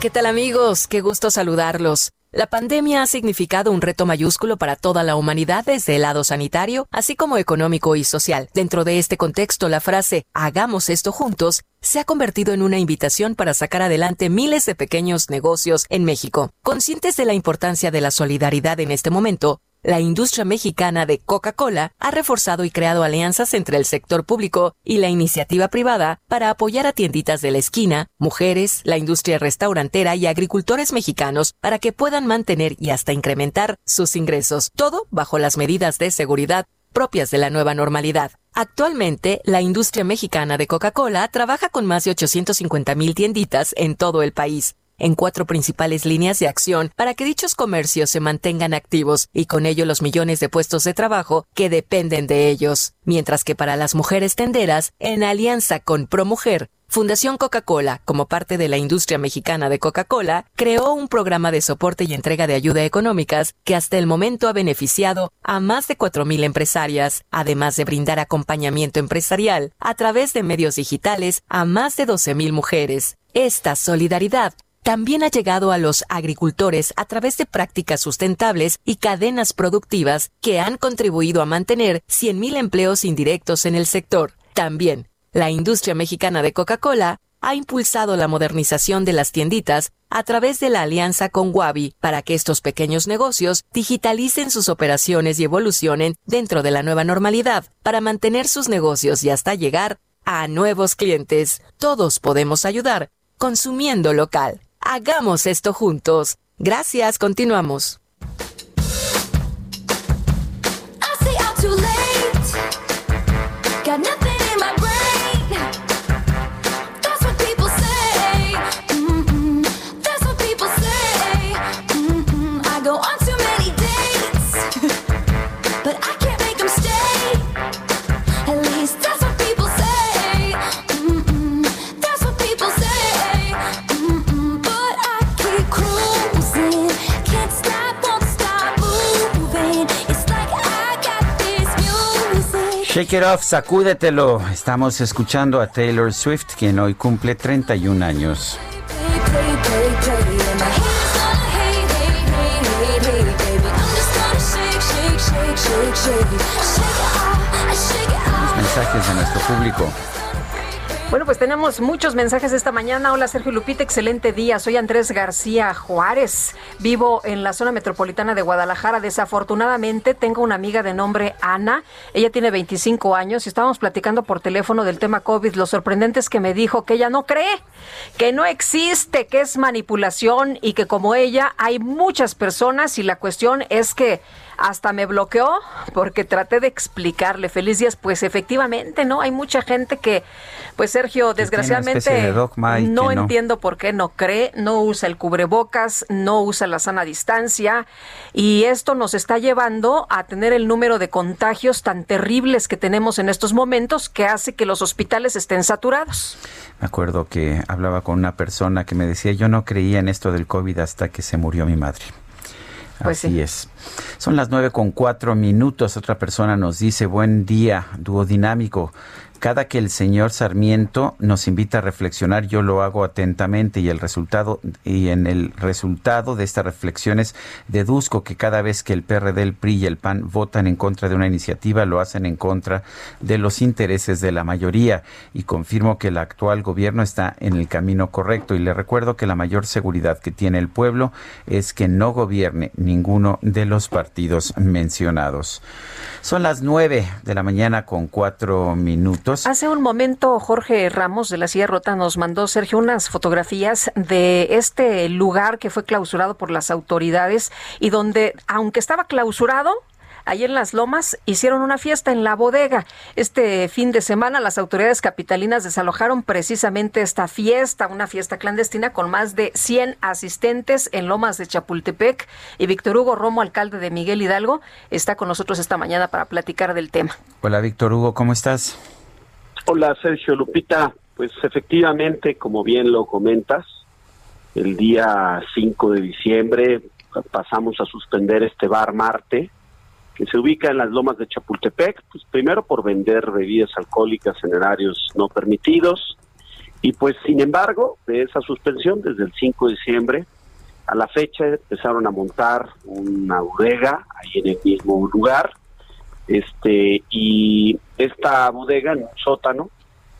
[SPEAKER 13] ¿Qué tal amigos? Qué gusto saludarlos. La pandemia ha significado un reto mayúsculo para toda la humanidad desde el lado sanitario, así como económico y social. Dentro de este contexto, la frase hagamos esto juntos se ha convertido en una invitación para sacar adelante miles de pequeños negocios en México. Conscientes de la importancia de la solidaridad en este momento, la industria mexicana de Coca-Cola ha reforzado y creado alianzas entre el sector público y la iniciativa privada para apoyar a tienditas de la esquina, mujeres, la industria restaurantera y agricultores mexicanos para que puedan mantener y hasta incrementar sus ingresos, todo bajo las medidas de seguridad propias de la nueva normalidad. Actualmente, la industria mexicana de Coca-Cola trabaja con más de 850 mil tienditas en todo el país, en cuatro principales líneas de acción para que dichos comercios se mantengan activos y con ello los millones de puestos de trabajo que dependen de ellos. Mientras que para las mujeres tenderas, en alianza con ProMujer, Fundación Coca-Cola, como parte de la industria mexicana de Coca-Cola, creó un programa de soporte y entrega de ayuda económicas que hasta el momento ha beneficiado a más de 4.000 empresarias, además de brindar acompañamiento empresarial a través de medios digitales a más de 12.000 mujeres. Esta solidaridad también ha llegado a los agricultores a través de prácticas sustentables y cadenas productivas que han contribuido a mantener 100.000 empleos indirectos en el sector. También, la industria mexicana de Coca-Cola ha impulsado la modernización de las tienditas a través de la alianza con Wabi para que estos pequeños negocios digitalicen sus operaciones y evolucionen dentro de la nueva normalidad para mantener sus negocios y hasta llegar a nuevos clientes. Todos podemos ayudar consumiendo local. Hagamos esto juntos. Gracias, continuamos.
[SPEAKER 1] Shake it off, sacúdetelo. Estamos escuchando a Taylor Swift, quien hoy cumple 31 años. Los mensajes de nuestro público.
[SPEAKER 2] Bueno, pues tenemos muchos mensajes esta mañana. Hola Sergio Lupita, excelente día. Soy Andrés García Juárez. Vivo en la zona metropolitana de Guadalajara. Desafortunadamente tengo una amiga de nombre Ana. Ella tiene 25 años y estábamos platicando por teléfono del tema COVID. Lo sorprendente es que me dijo que ella no cree, que no existe, que es manipulación y que como ella hay muchas personas y la cuestión es que hasta me bloqueó porque traté de explicarle. Feliz días, pues efectivamente, ¿no? Hay mucha gente que, pues Sergio, desgraciadamente
[SPEAKER 1] de dogma y
[SPEAKER 2] no
[SPEAKER 1] no.
[SPEAKER 2] entiendo por qué no cree, no usa el cubrebocas, no usa la sana distancia y esto nos está llevando a tener el número de contagios tan terribles que tenemos en estos momentos que hace que los hospitales estén saturados.
[SPEAKER 1] Me acuerdo que hablaba con una persona que me decía, yo no creía en esto del COVID hasta que se murió mi madre.
[SPEAKER 2] Pues
[SPEAKER 1] Así es. Son las nueve con cuatro minutos. Otra persona nos dice, buen día, dúo dinámico. Cada que el señor Sarmiento nos invita a reflexionar, yo lo hago atentamente y el resultado y en el resultado de estas reflexiones deduzco que cada vez que el PRD, el PRI y el PAN votan en contra de una iniciativa, lo hacen en contra de los intereses de la mayoría y confirmo que el actual gobierno está en el camino correcto y le recuerdo que la mayor seguridad que tiene el pueblo es que no gobierne ninguno de los partidos mencionados. Son las nueve de la mañana con cuatro minutos.
[SPEAKER 2] Hace un momento Jorge Ramos de la Silla Rota nos mandó, Sergio, unas fotografías de este lugar que fue clausurado por las autoridades y donde, aunque estaba clausurado, Ahí en Las Lomas hicieron una fiesta en la bodega. Este fin de semana las autoridades capitalinas desalojaron precisamente esta fiesta, una fiesta clandestina con más de 100 asistentes en Lomas de Chapultepec. Y Víctor Hugo Romo, alcalde de Miguel Hidalgo, está con nosotros esta mañana para platicar del tema.
[SPEAKER 1] Hola Víctor Hugo, ¿cómo estás?
[SPEAKER 28] Hola Sergio Lupita, pues efectivamente, como bien lo comentas, el día 5 de diciembre pasamos a suspender este bar Marte, que se ubica en las lomas de Chapultepec, pues primero por vender bebidas alcohólicas en horarios no permitidos, y pues sin embargo, de esa suspensión, desde el 5 de diciembre a la fecha empezaron a montar una bodega ahí en el mismo lugar, este y esta bodega en un sótano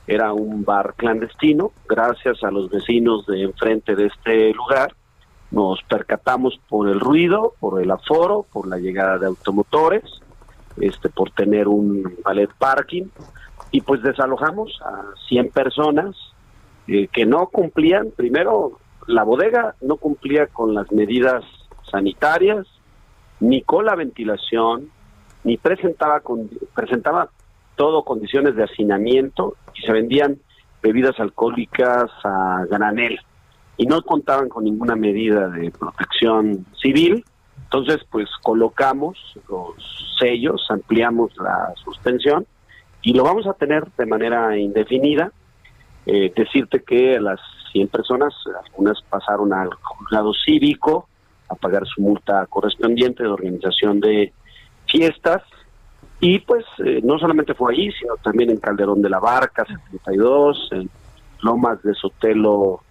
[SPEAKER 28] era un bar clandestino, gracias a los vecinos de enfrente de este lugar, nos percatamos por el ruido, por el aforo, por la llegada de automotores, este, por tener un ballet parking, y pues desalojamos a 100 personas eh, que no cumplían, primero, la bodega no cumplía con las medidas sanitarias, ni con la ventilación, ni presentaba, con, presentaba todo condiciones de hacinamiento y se vendían bebidas alcohólicas a granel y no contaban con ninguna medida de protección civil. Entonces, pues colocamos los sellos, ampliamos la suspensión y lo vamos a tener de manera indefinida. Eh, decirte que las 100 personas, algunas pasaron al juzgado cívico a pagar su multa correspondiente de organización de fiestas. Y pues eh, no solamente fue ahí, sino también en Calderón de la Barca, 72, en Lomas de Sotelo,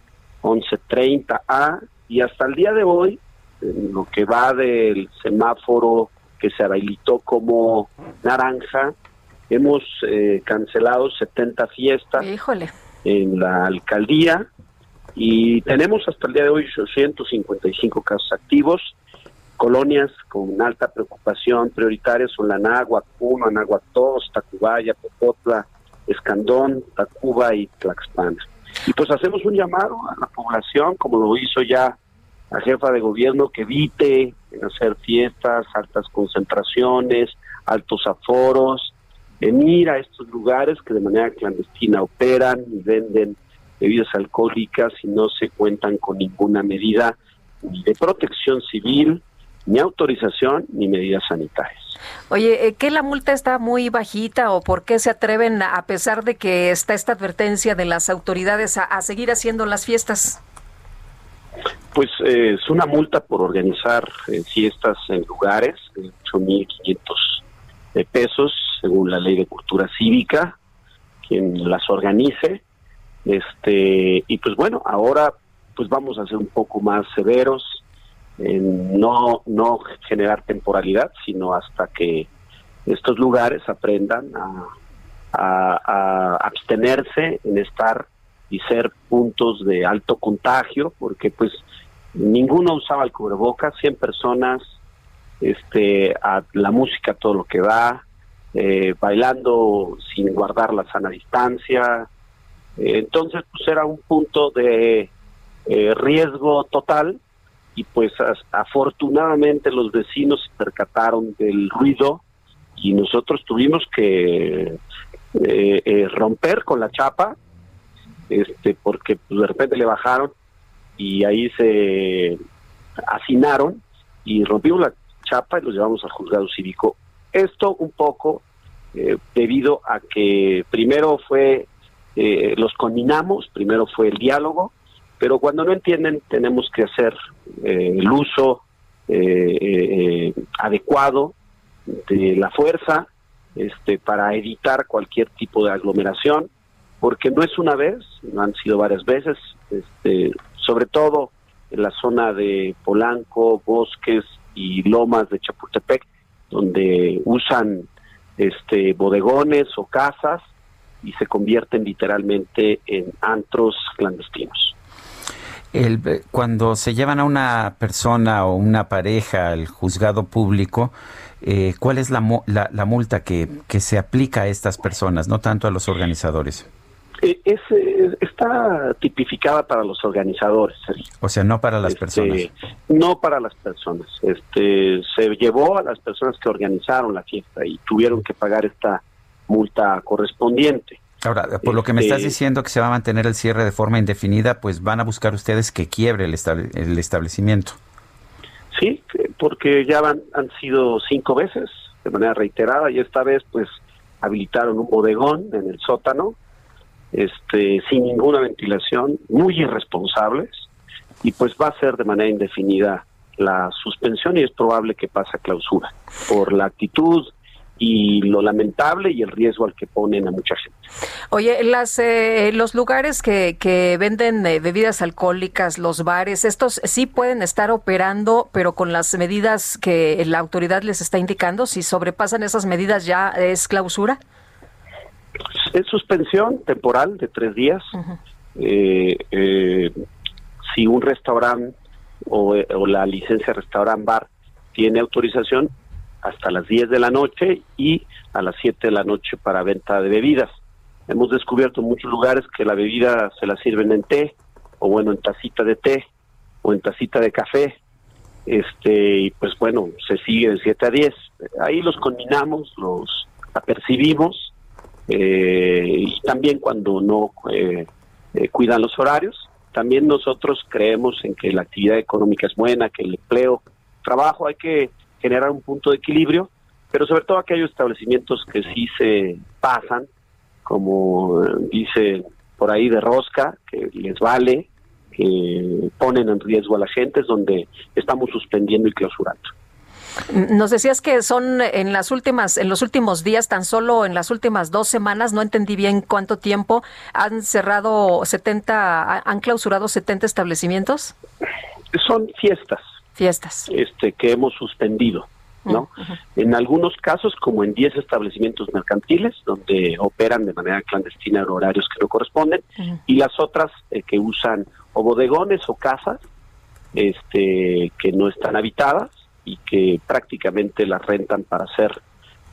[SPEAKER 28] 1130A, y hasta el día de hoy, en lo que va del semáforo que se habilitó como naranja, hemos eh, cancelado 70 fiestas
[SPEAKER 2] Híjole.
[SPEAKER 28] en la alcaldía y tenemos hasta el día de hoy 855 casos activos. Colonias con alta preocupación prioritarias son la Náhuac 1, Anáhuac 2, Tacubaya, Popotla, Escandón, Tacuba y Tlaxpana. Y pues hacemos un llamado a la población, como lo hizo ya la jefa de gobierno, que evite hacer fiestas, altas concentraciones, altos aforos, en a estos lugares que de manera clandestina operan y venden bebidas alcohólicas y no se cuentan con ninguna medida de protección civil, ni autorización, ni medidas sanitarias.
[SPEAKER 2] Oye, eh, ¿qué la multa está muy bajita o por qué se atreven, a pesar de que está esta advertencia de las autoridades, a, a seguir haciendo las fiestas?
[SPEAKER 28] Pues eh, es una multa por organizar eh, fiestas en lugares, de 8.500 de pesos, según la ley de cultura cívica, quien las organice. Este, y pues bueno, ahora pues vamos a ser un poco más severos, no, no generar temporalidad, sino hasta que estos lugares aprendan a, a- abstenerse en estar y ser puntos de alto contagio, porque pues ninguno usaba el cubrebocas, 100 personas, este, la música todo lo que da, eh, bailando sin guardar la sana distancia. Eh, entonces, pues era un punto de eh, riesgo total y pues afortunadamente los vecinos se percataron del ruido y nosotros tuvimos que eh, eh, romper con la chapa este porque pues, de repente le bajaron y ahí se hacinaron y rompimos la chapa y los llevamos al juzgado cívico. Esto un poco eh, debido a que primero fue, eh, los combinamos, primero fue el diálogo, pero cuando no entienden tenemos que hacer eh, el uso eh, eh, adecuado de la fuerza este, para evitar cualquier tipo de aglomeración, porque no es una vez, han sido varias veces, este, sobre todo en la zona de Polanco, Bosques y Lomas de Chapultepec, donde usan este bodegones o casas y se convierten literalmente en antros clandestinos.
[SPEAKER 1] El, cuando se llevan a una persona o una pareja al juzgado público, eh, ¿cuál es la, la, la multa que, que se aplica a estas personas, no tanto a los organizadores?
[SPEAKER 28] Eh, es, eh, está tipificada para los organizadores, Sergio.
[SPEAKER 1] O sea, no para las
[SPEAKER 28] Este,
[SPEAKER 1] personas.
[SPEAKER 28] No para las personas. Este, se llevó a las personas que organizaron la fiesta y tuvieron que pagar esta multa correspondiente.
[SPEAKER 1] Ahora, por lo que me estás
[SPEAKER 28] Este-
[SPEAKER 1] diciendo que se va a mantener el cierre de forma indefinida, pues van a buscar ustedes que quiebre el, estable- el establecimiento.
[SPEAKER 28] Sí, porque ya van, han sido cinco veces de manera reiterada y esta vez pues habilitaron un bodegón en el sótano, este, sin ninguna ventilación, muy irresponsables y pues va a ser de manera indefinida la suspensión y es probable que pase a clausura por la actitud y lo lamentable y el riesgo al que ponen a mucha gente.
[SPEAKER 2] Oye, las, eh, los lugares que, que venden eh, bebidas alcohólicas, los bares, estos sí pueden estar operando, pero con las medidas que la autoridad les está indicando. Si sobrepasan esas medidas, ya es clausura.
[SPEAKER 28] Es suspensión temporal de tres días. Eh, eh, si un restaurante o, eh, o la licencia restaurant bar tiene autorización hasta las 10 de la noche y a las 7 de la noche para venta de bebidas. Hemos descubierto en muchos lugares que la bebida se la sirven en té o bueno en tacita de té o en tacita de café. Este y pues bueno, se sigue de 7 a 10. Ahí los combinamos, los apercibimos eh, y también cuando no eh, eh, cuidan los horarios. También nosotros creemos en que la actividad económica es buena, que el empleo, trabajo, hay que generar un punto de equilibrio, pero sobre todo aquellos establecimientos que sí se pasan, como eh, dice por ahí de rosca, que les vale, que ponen en riesgo a la gente, es donde estamos suspendiendo y clausurando.
[SPEAKER 2] Nos decías que son en las últimas, en los últimos días, tan solo en las últimas dos semanas, no entendí bien cuánto tiempo, han cerrado 70, han clausurado 70 establecimientos.
[SPEAKER 28] Son fiestas.
[SPEAKER 2] Fiestas.
[SPEAKER 28] Este, que hemos suspendido. ¿no? En algunos casos, como en 10 establecimientos mercantiles, donde operan de manera clandestina en horarios que no corresponden, y las otras eh, que usan o bodegones o casas este, que no están habitadas y que prácticamente las rentan para hacer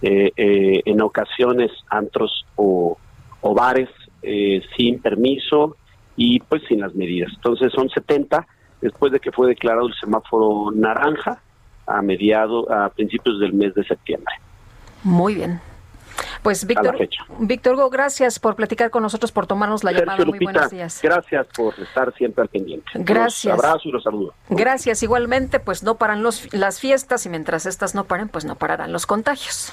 [SPEAKER 28] eh, eh, en ocasiones antros o, o bares eh, sin permiso y pues sin las medidas. Entonces son 70 después de que fue declarado el semáforo naranja a mediado a principios del mes de septiembre.
[SPEAKER 2] Muy bien. Pues Víctor. Víctor Hugo, gracias por platicar con nosotros, por tomarnos la llamada. Muy
[SPEAKER 28] Lupita,
[SPEAKER 2] buenos días.
[SPEAKER 28] Gracias por estar siempre al pendiente.
[SPEAKER 2] Gracias.
[SPEAKER 28] Los abrazo y los saludo.
[SPEAKER 2] Gracias. Igualmente, pues no paran los, las fiestas y mientras estas no paren, pues no pararán los contagios.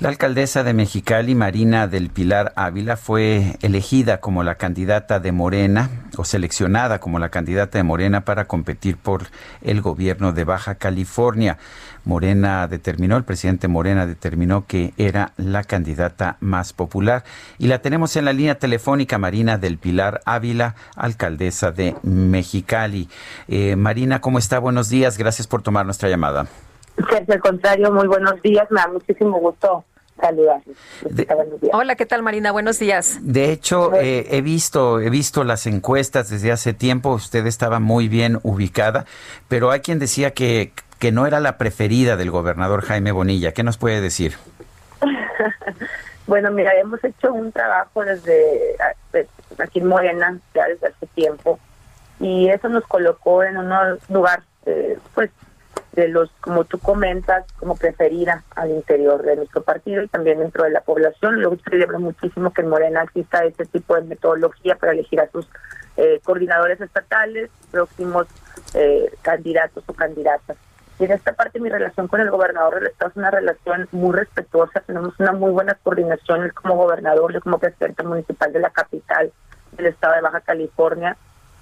[SPEAKER 1] La alcaldesa de Mexicali, Marina del Pilar Ávila, fue elegida como la candidata de Morena o seleccionada como la candidata de Morena para competir por el gobierno de Baja California. Morena determinó, el presidente Morena determinó que era la candidata más popular. Y la tenemos en la línea telefónica, Marina del Pilar Ávila, alcaldesa de Mexicali. Eh, Marina, ¿cómo está? Buenos días, gracias por tomar nuestra llamada.
[SPEAKER 29] Sergio, al contrario, muy buenos días, me da muchísimo gusto saludarlos.
[SPEAKER 2] Hola, ¿qué tal Marina? Buenos días.
[SPEAKER 1] De hecho, eh, he visto, he visto las encuestas desde hace tiempo. Usted estaba muy bien ubicada, pero hay quien decía que, que no era la preferida del gobernador Jaime Bonilla. ¿Qué nos puede decir?
[SPEAKER 29] bueno, mira, hemos hecho un trabajo desde aquí en Morena, ya desde hace tiempo, y eso nos colocó en un lugar, eh, pues, de los, como tú comentas, como preferida al interior de nuestro partido y también dentro de la población. Yo celebro muchísimo que en Morena exista este tipo de metodología para elegir a sus eh, coordinadores estatales, próximos eh, candidatos o candidatas. Y en esta parte mi relación con el gobernador del estado es una relación muy respetuosa, tenemos una muy buena coordinación él como gobernador, yo como presidente municipal de la capital del estado de Baja California.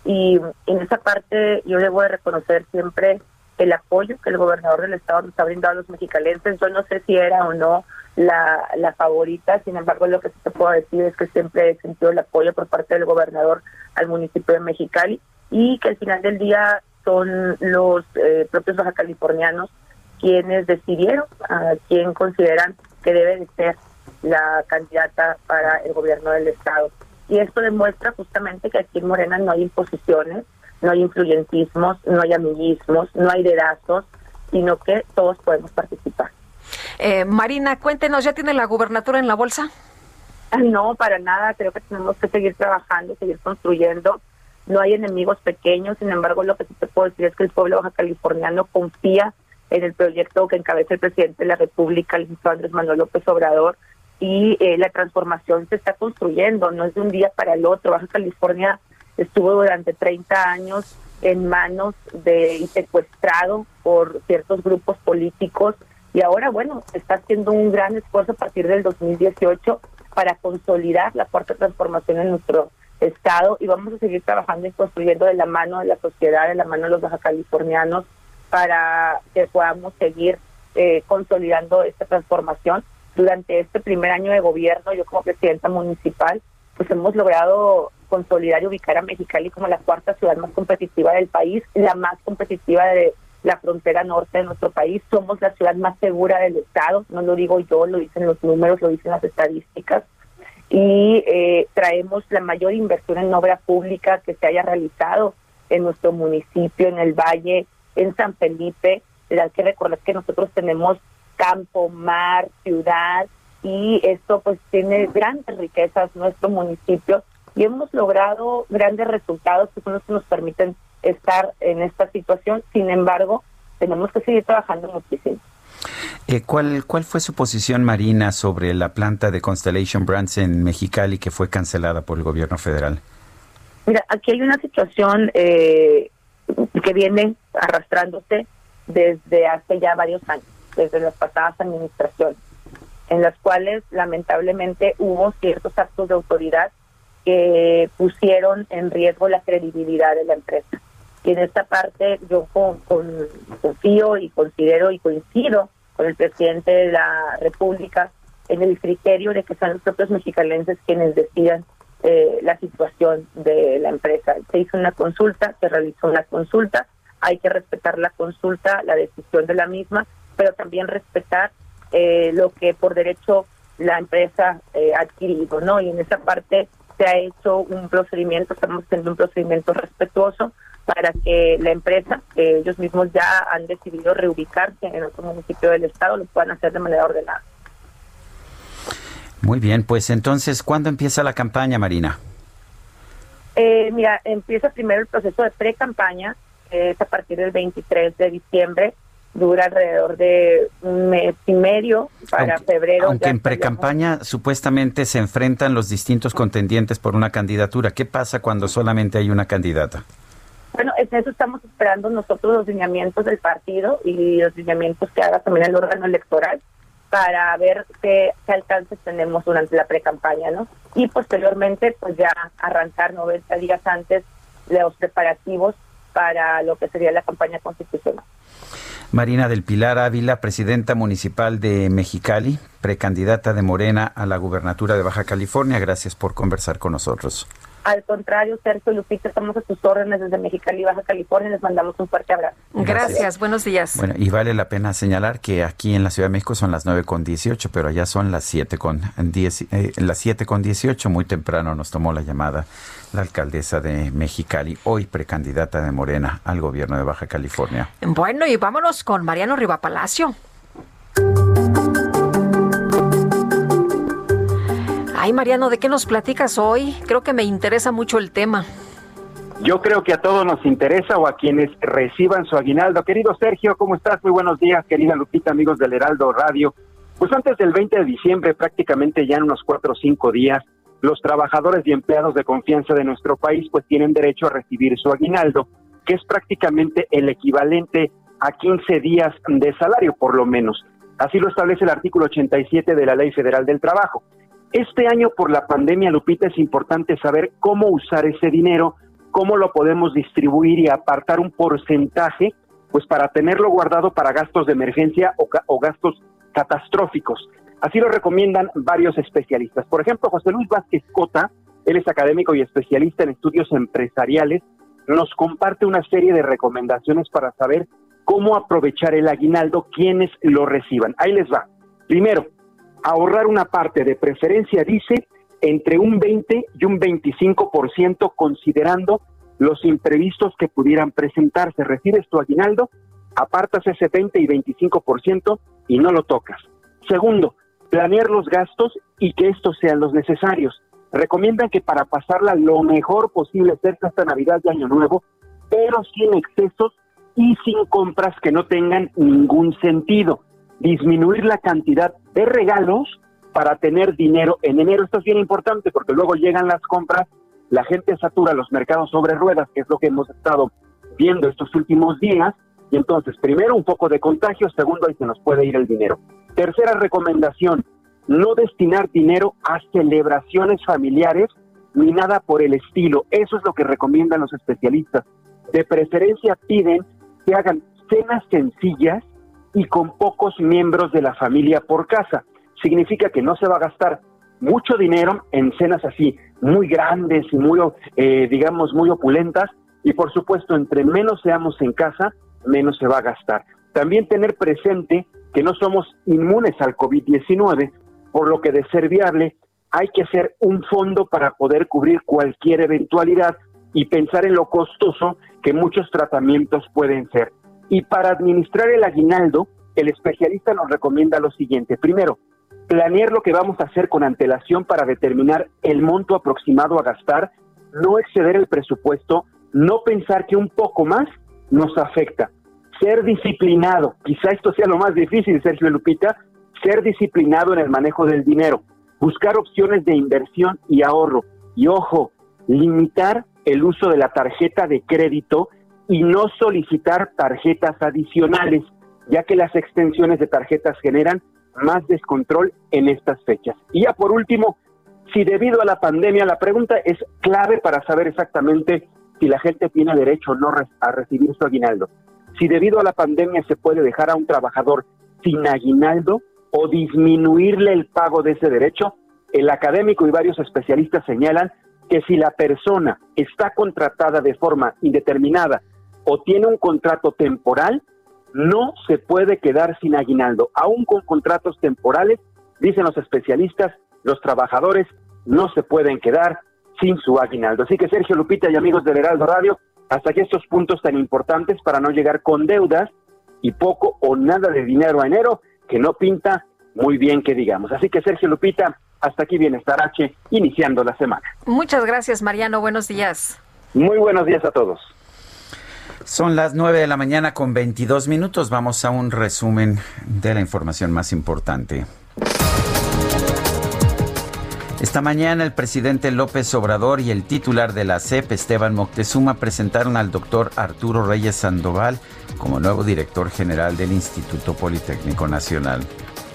[SPEAKER 29] Y en esa parte yo debo de reconocer siempre el apoyo que el gobernador del estado nos ha brindado a los mexicalenses. Yo no sé si era o no la, la favorita, sin embargo lo que sí te puedo decir es que siempre he sentido el apoyo por parte del gobernador al municipio de Mexicali y que al final del día son los eh, propios baja californianos quienes decidieron a quién consideran que debe de ser la candidata para el gobierno del estado. Y esto demuestra justamente que aquí en Morena no hay imposiciones, no hay influyentismos, no hay amiguismos, no hay dedazos, sino que todos podemos participar.
[SPEAKER 2] Eh, Marina, cuéntenos, ¿ya tiene la gubernatura en la bolsa?
[SPEAKER 29] Ah, No, para nada, creo que tenemos que seguir trabajando, seguir construyendo. No hay enemigos pequeños, sin embargo, lo que sí te puedo decir es que el pueblo baja californiano confía en el proyecto que encabeza el presidente de la República, el licenciado Andrés Manuel López Obrador, y eh, la transformación se está construyendo, no es de un día para el otro. Baja California estuvo durante 30 años en manos de y secuestrado por ciertos grupos políticos y ahora bueno está haciendo un gran esfuerzo a partir del 2018 para consolidar la cuarta transformación en nuestro estado y vamos a seguir trabajando y construyendo de la mano de la sociedad, de la mano de los baja californianos para que podamos seguir eh, consolidando esta transformación. Durante este primer año de gobierno, yo como presidenta municipal, pues hemos logrado consolidar y ubicar a Mexicali como la cuarta ciudad más competitiva del país, la más competitiva de la frontera norte de nuestro país. Somos la ciudad más segura del estado, no lo digo yo, lo dicen los números, lo dicen las estadísticas. Y eh, traemos la mayor inversión en obra pública que se haya realizado en nuestro municipio, en el valle, en San Felipe. Hay que recordar que nosotros tenemos campo, mar, ciudad, y esto pues tiene grandes riquezas nuestro municipio y hemos logrado grandes resultados que son los que nos permiten estar en esta situación. Sin embargo, tenemos que seguir trabajando muchísimo.
[SPEAKER 1] Eh, ¿cuál, ¿Cuál fue su posición, Marina, sobre la planta de Constellation Brands en Mexicali que fue cancelada por el gobierno federal?
[SPEAKER 29] Mira, aquí hay una situación eh, que viene arrastrándose desde hace ya varios años, desde las pasadas administraciones, en las cuales lamentablemente hubo ciertos actos de autoridad que pusieron en riesgo la credibilidad de la empresa. Y en esta parte yo con, con- confío y considero y coincido con el presidente de la República en el criterio de que son los propios mexicalenses quienes decidan eh, la situación de la empresa. Se hizo una consulta, se realizó una consulta, hay que respetar la consulta, la decisión de la misma, pero también respetar eh, lo que por derecho la empresa eh, adquirido, ¿no? Y en esa parte se ha hecho un procedimiento, estamos haciendo un procedimiento respetuoso para que la empresa, que ellos mismos ya han decidido reubicarse en otro municipio del estado, lo puedan hacer de manera ordenada.
[SPEAKER 1] Muy bien, pues entonces, ¿cuándo empieza la campaña, Marina?
[SPEAKER 29] Eh, mira, empieza primero el proceso de pre-campaña, que es a partir del 23 de diciembre, dura alrededor de un mes y medio para febrero.
[SPEAKER 1] Aunque en precampaña supuestamente se enfrentan los distintos contendientes por una candidatura. ¿Qué pasa cuando solamente hay una candidata?
[SPEAKER 29] Bueno, en eso estamos esperando nosotros los lineamientos del partido y los lineamientos que haga también el órgano electoral para ver qué, qué alcances tenemos durante la pre-campaña, ¿no? Y posteriormente, pues ya arrancar 90 días antes los preparativos para lo que sería la campaña constitucional.
[SPEAKER 1] Marina del Pilar Ávila, presidenta municipal de Mexicali, precandidata de Morena a la gubernatura de Baja California. Gracias por conversar con nosotros.
[SPEAKER 29] Al contrario, Sergio y Lupita, estamos a sus órdenes desde Mexicali, Baja California. Les mandamos un fuerte abrazo.
[SPEAKER 2] Gracias, buenos días.
[SPEAKER 1] Bueno, y vale la pena señalar que aquí en la Ciudad de México son las 9 con 18, pero allá son las 7 con 10, eh, las 7 con 18. Muy temprano nos tomó la llamada la alcaldesa de Mexicali, hoy precandidata de Morena al gobierno de Baja California.
[SPEAKER 2] Bueno, y vámonos con Mariano Rivapalacio. Ay, Mariano, ¿de qué nos platicas hoy? Creo que me interesa mucho el tema.
[SPEAKER 28] Yo creo que a todos nos interesa o a quienes reciban su aguinaldo. Querido Sergio, ¿cómo estás? Muy buenos días, querida Lupita, amigos del Heraldo Radio. Pues antes del 20 de diciembre, prácticamente ya en unos cuatro o cinco días, los trabajadores y empleados de confianza de nuestro país pues tienen derecho a recibir su aguinaldo, que es prácticamente el equivalente a 15 días de salario, por lo menos. Así lo establece el artículo 87 de la Ley Federal del Trabajo. Este año por la pandemia, Lupita, es importante saber cómo usar ese dinero, cómo lo podemos distribuir y apartar un porcentaje, pues para tenerlo guardado para gastos de emergencia o, gastos catastróficos. Así lo recomiendan varios especialistas. Por ejemplo, José Luis Vázquez Cota, él es académico y especialista en estudios empresariales, nos comparte una serie de recomendaciones para saber cómo aprovechar el aguinaldo quienes lo reciban. Ahí les va. Primero, ahorrar una parte de preferencia, dice, entre un 20 y un 25% considerando los imprevistos que pudieran presentarse. Recibes tu aguinaldo, apartas ese 20 y 25% y no lo tocas. Segundo, planear los gastos y que estos sean los necesarios. Recomiendan que para pasarla lo mejor posible cerca esta Navidad y Año Nuevo, pero sin excesos y sin compras que no tengan ningún sentido. Disminuir la cantidad de regalos para tener dinero en enero. Esto es bien importante porque luego llegan las compras, la gente satura los mercados sobre ruedas, que es lo que hemos estado viendo estos últimos días, y entonces, primero, un poco de contagio, segundo, ahí se nos puede ir el dinero. Tercera recomendación, no destinar dinero a celebraciones familiares ni nada por el estilo. Eso es lo que recomiendan los especialistas. De preferencia piden que hagan cenas sencillas y con pocos miembros de la familia por casa. Significa que no se va a gastar mucho dinero en cenas así muy grandes y muy, eh, digamos, muy opulentas. Y por supuesto, entre menos seamos en casa, menos se va a gastar. También tener presente que no somos inmunes al COVID-19, por lo que de ser viable hay que hacer un fondo para poder cubrir cualquier eventualidad y pensar en lo costoso que muchos tratamientos pueden ser. Y para administrar el aguinaldo, el especialista nos recomienda lo siguiente. Primero, planear lo que vamos a hacer con antelación para determinar el monto aproximado a gastar, no exceder el presupuesto, no pensar que un poco más nos afecta. Ser disciplinado, quizá esto sea lo más difícil, Sergio Lupita, ser disciplinado en el manejo del dinero, buscar opciones de inversión y ahorro. Y ojo, limitar el uso de la tarjeta de crédito y no solicitar tarjetas adicionales, ya que las extensiones de tarjetas generan más descontrol en estas fechas. Y ya por último, si debido a la pandemia, la pregunta es clave para saber exactamente si la gente tiene derecho o no a recibir su aguinaldo. Si debido a la pandemia se puede dejar a un trabajador sin aguinaldo o disminuirle el pago de ese derecho, el académico y varios especialistas señalan que si la persona está contratada de forma indeterminada o tiene un contrato temporal, no se puede quedar sin aguinaldo. Aún con contratos temporales, dicen los especialistas, los trabajadores no se pueden quedar sin su aguinaldo. Así que Sergio Lupita y amigos del Heraldo Radio, hasta que estos puntos tan importantes para no llegar con deudas y poco o nada de dinero a enero, que no pinta muy bien que digamos. Así que Sergio Lupita, hasta aquí Bienestar H, iniciando la semana.
[SPEAKER 2] Muchas gracias, Mariano. Buenos días.
[SPEAKER 28] Muy buenos días a todos.
[SPEAKER 1] Son las 9 de la mañana con 22 minutos. Vamos a un resumen de la información más importante. Esta mañana el presidente López Obrador y el titular de la CEP, Esteban Moctezuma, presentaron al doctor Arturo Reyes Sandoval como nuevo director general del Instituto Politécnico Nacional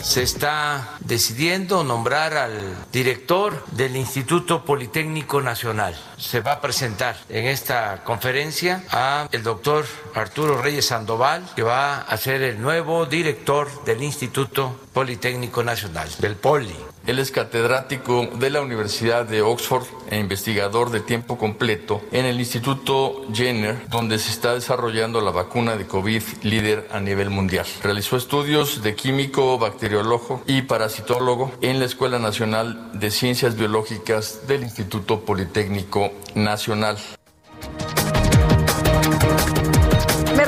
[SPEAKER 30] se está decidiendo nombrar al director del Instituto Politécnico Nacional. Se va a presentar en esta conferencia a el doctor Arturo Reyes Sandoval, que va a ser el nuevo director del Instituto Politécnico Nacional, del POLI.
[SPEAKER 31] Él es catedrático de la Universidad de Oxford e investigador de tiempo completo en el Instituto Jenner, donde se está desarrollando la vacuna de COVID líder a nivel mundial. Realizó estudios de químico, bacteriólogo y parasitólogo en la Escuela Nacional de Ciencias Biológicas del Instituto Politécnico Nacional.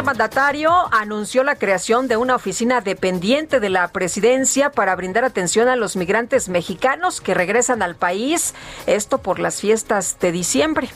[SPEAKER 2] Mandatario anunció la creación de una oficina dependiente de la presidencia para brindar atención a los migrantes mexicanos que regresan al país, esto por las fiestas de diciembre.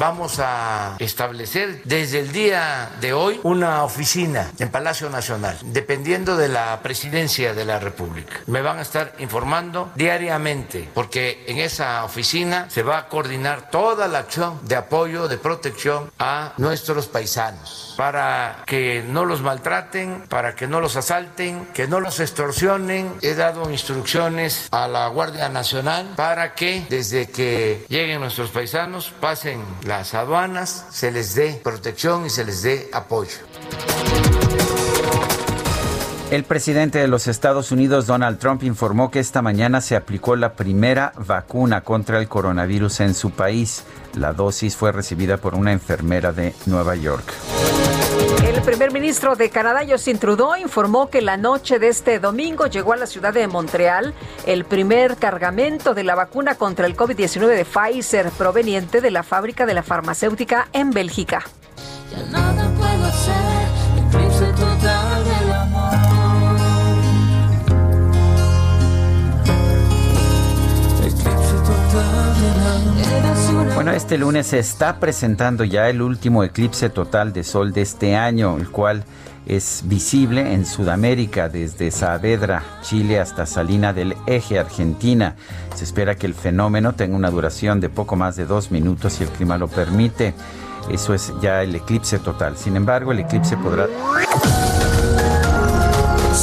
[SPEAKER 30] Vamos a establecer desde el día de hoy una oficina en Palacio Nacional, dependiendo de la presidencia de la República. Me van a estar informando diariamente, porque en esa oficina se va a coordinar toda la acción de apoyo, de protección a nuestros paisanos, para que no los maltraten, para que no los asalten, que no los extorsionen. He dado instrucciones a la Guardia Nacional para que desde que lleguen nuestros paisanos pasen las aduanas, se les dé protección y se les dé apoyo.
[SPEAKER 1] El presidente de los Estados Unidos, Donald Trump, informó que esta mañana se aplicó la primera vacuna contra el coronavirus en su país. La dosis fue recibida por una enfermera de Nueva York.
[SPEAKER 2] El primer ministro de Canadá, Justin Trudeau, informó que la noche de este domingo llegó a la ciudad de Montreal el primer cargamento de la vacuna contra el COVID-19 de Pfizer proveniente de la fábrica de la farmacéutica en Bélgica.
[SPEAKER 1] Bueno, este lunes se está presentando ya el último eclipse total de sol de este año, el cual es visible en Sudamérica, desde Saavedra, Chile, hasta Salina del Eje, Argentina. Se espera que el fenómeno tenga una duración de poco más de dos minutos si el clima lo permite. Eso es ya el eclipse total. Sin embargo, el eclipse podrá...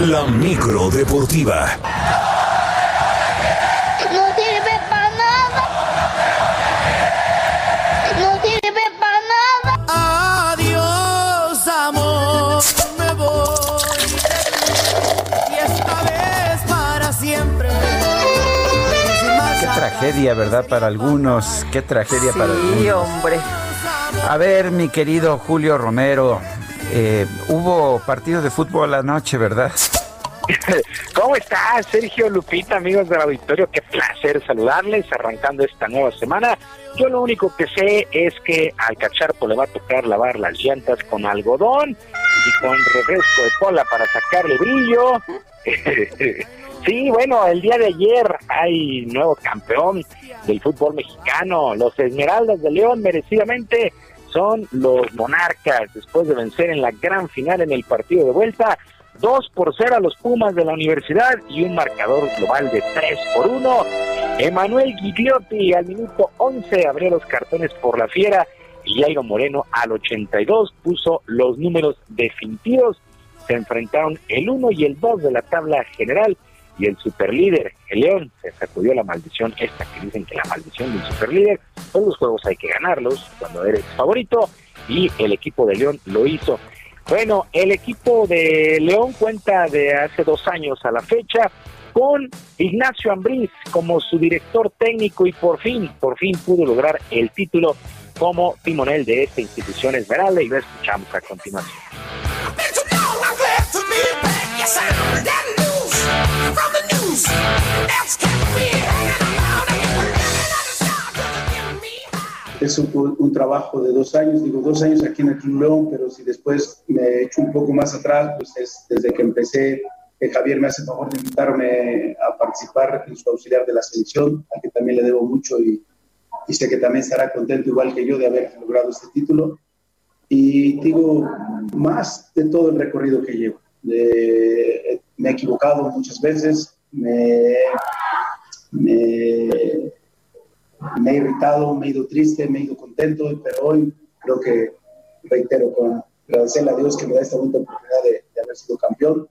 [SPEAKER 3] La micro deportiva.
[SPEAKER 32] No sirve para nada. No sirve para nada. Adiós, amor. Me voy. Y esta vez para siempre.
[SPEAKER 1] Qué tragedia, ¿verdad? Para algunos. Qué tragedia para algunos.
[SPEAKER 2] Sí, hombre.
[SPEAKER 1] A ver, mi querido Julio Romero, eh, hubo partido de fútbol anoche, ¿verdad?
[SPEAKER 33] ¿Cómo estás, Sergio Lupita, amigos del auditorio? Qué placer saludarles arrancando esta nueva semana. Yo lo único que sé es que al Cacharpo le va a tocar lavar las llantas con algodón y con refresco de cola para sacarle brillo. Sí, bueno, el día de ayer hay nuevo campeón del fútbol mexicano. Los Esmeraldas de León merecidamente son los monarcas después de vencer en la gran final en el partido de vuelta 2 por 0 a los Pumas de la universidad y un marcador global de 3 por 1. Emanuel Gigliotti al minuto 11 abrió los cartones por la fiera y Jairo Moreno al 82 puso los números definitivos. Se enfrentaron el 1 y el 2 de la tabla general y el superlíder, el León, se sacudió la maldición esta que dicen que la maldición del superlíder, pues los juegos hay que ganarlos cuando eres favorito y el equipo de León lo hizo. Bueno, el equipo de León cuenta de hace dos años a la fecha con Ignacio Ambriz como su director técnico y por fin, por fin pudo lograr el título como timonel de esta institución esmeralda y lo escuchamos a continuación.
[SPEAKER 34] Es un, un, trabajo de dos años, digo dos años aquí en el Club León, pero si después me echo un poco más atrás, pues es desde que empecé, que Javier me hace favor de invitarme a participar en su auxiliar de la selección, al que también le debo mucho y, y sé que también estará contento igual que yo de haber logrado este título. Y digo, más de todo el recorrido que llevo. De, me he equivocado muchas veces, me, me, me, he irritado, me he ido triste, me he ido contento, pero hoy creo que, reitero, con agradecerle a Dios que me da esta buena oportunidad de, de haber sido campeón,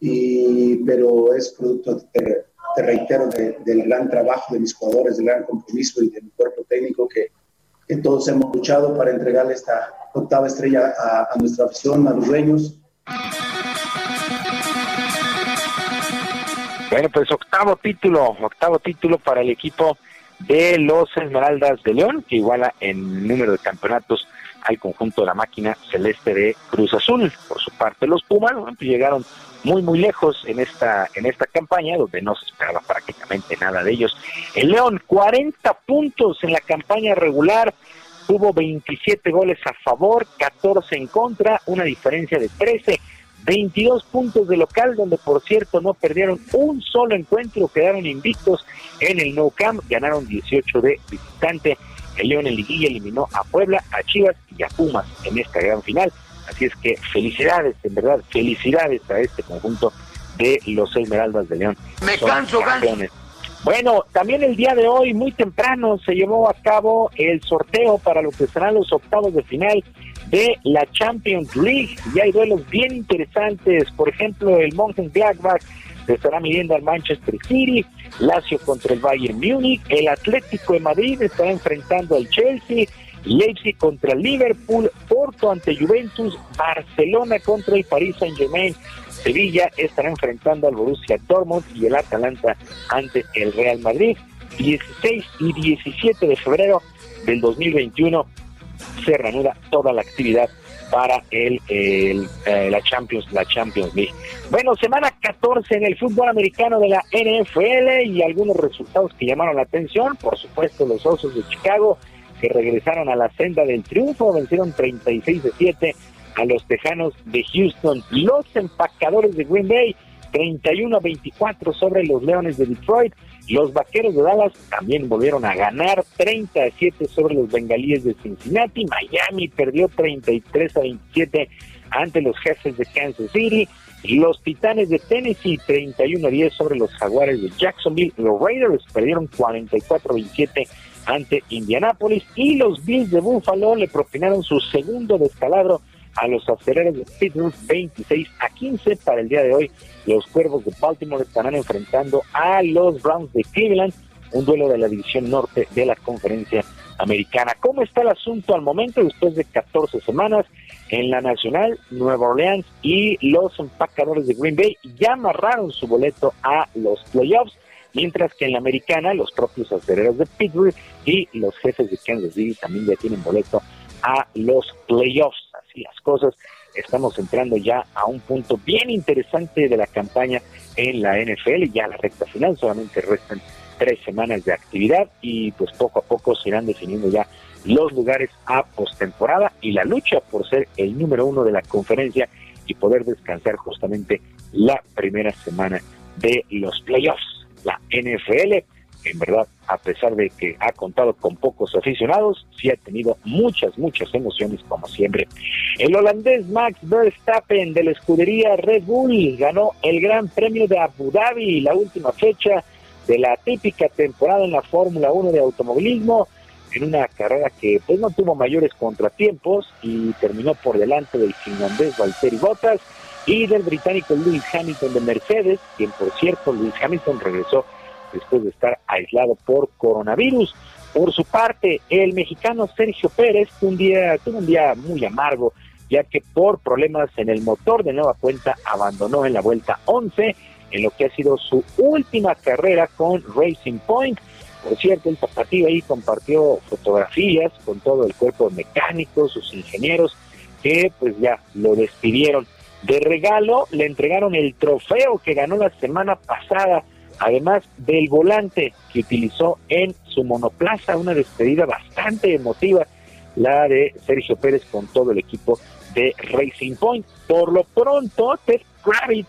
[SPEAKER 34] y, pero es producto, te, te reitero, de, del gran trabajo de mis jugadores, del gran compromiso y de mi cuerpo técnico que, que todos hemos luchado para entregarle esta octava estrella a, a nuestra afición, a los dueños.
[SPEAKER 33] Bueno, pues octavo título, octavo título para el equipo de los Esmeraldas de León, que iguala en número de campeonatos al conjunto de la máquina celeste de Cruz Azul. Por su parte, los Pumas pues llegaron muy muy lejos en esta en esta campaña donde no se esperaba prácticamente nada de ellos. El León 40 puntos en la campaña regular, tuvo 27 goles a favor, 14 en contra, una diferencia de 13 22 puntos de local, donde por cierto no perdieron un solo encuentro, quedaron invictos en el No Camp, ganaron 18 de visitante. El León en Liguilla eliminó a Puebla, a Chivas y a Pumas en esta gran final. Así es que felicidades, en verdad, felicidades a este conjunto de los Esmeraldas de León.
[SPEAKER 30] Me canso, campeones.
[SPEAKER 33] Bueno, también el día de hoy, muy temprano, se llevó a cabo el sorteo para lo que serán los octavos de final de la Champions League. Y hay duelos bien interesantes. Por ejemplo, el Mönchengladbach se estará midiendo al Manchester City, Lazio contra el Bayern Múnich, el Atlético de Madrid estará enfrentando al Chelsea, Leipzig contra el Liverpool, Porto ante Juventus, Barcelona contra el Paris Saint-Germain, Sevilla estará enfrentando al Borussia Dortmund y el Atalanta ante el Real Madrid. 16 y 17 de febrero del 2021 se reanuda toda la actividad para el, eh, la Champions la Champions League. Bueno, semana 14 en el fútbol americano de la NFL y algunos resultados que llamaron la atención, por supuesto los Osos de Chicago que regresaron a la senda del triunfo, vencieron 36 de 7 a los Tejanos de Houston. Los empacadores de Green Bay 31 a 24 sobre los Leones de Detroit. Los Vaqueros de Dallas también volvieron a ganar 30 a 7 sobre los Bengalíes de Cincinnati. Miami perdió 33 a 27 ante los jefes de Kansas City. Los Titanes de Tennessee 31 a 10 sobre los Jaguares de Jacksonville. Los Raiders perdieron 44 a 27 ante Indianapolis y los Bills de Buffalo le propinaron su segundo descalabro a los aceleros de Pittsburgh 26 a 15 para el día de hoy. Los Cuervos de Baltimore estarán enfrentando a los Browns de Cleveland, un duelo de la división norte de la conferencia americana. ¿Cómo está el asunto al momento después de 14 semanas? En la Nacional, Nueva Orleans y los empacadores de Green Bay ya amarraron su boleto a los playoffs, mientras que en la americana los propios aceleros de Pittsburgh y los jefes de Kansas City también ya tienen boleto a los playoffs. Así las cosas, estamos entrando ya a un punto bien interesante de la campaña en la NFL, ya la recta final, solamente restan tres semanas de actividad y pues poco a poco se irán definiendo ya los lugares a postemporada y la lucha por ser el número uno de la conferencia y poder descansar justamente la primera semana de los playoffs. La NFL, en verdad, a pesar de que ha contado con pocos aficionados, sí ha tenido muchas, muchas emociones como siempre. El holandés Max Verstappen de la escudería Red Bull ganó el Gran Premio de Abu Dhabi, la última fecha de la típica temporada en la Fórmula 1 de automovilismo, en una carrera que pues no tuvo mayores contratiempos y terminó por delante del finlandés Valtteri Bottas y del británico Lewis Hamilton de Mercedes, quien por cierto Lewis Hamilton regresó después de estar aislado por coronavirus. Por su parte, el mexicano Sergio Pérez tuvo un día muy amargo, ya que por problemas en el motor de nueva cuenta abandonó en la vuelta 11, en lo que ha sido su última carrera con Racing Point. Por cierto, el tapatío ahí compartió fotografías con todo el cuerpo mecánico, sus ingenieros, que pues ya lo despidieron. De regalo le entregaron el trofeo que ganó la semana pasada, además del volante que utilizó en su monoplaza, una despedida bastante emotiva, la de Sergio Pérez con todo el equipo de Racing Point. Por lo pronto, Ted Kravitz,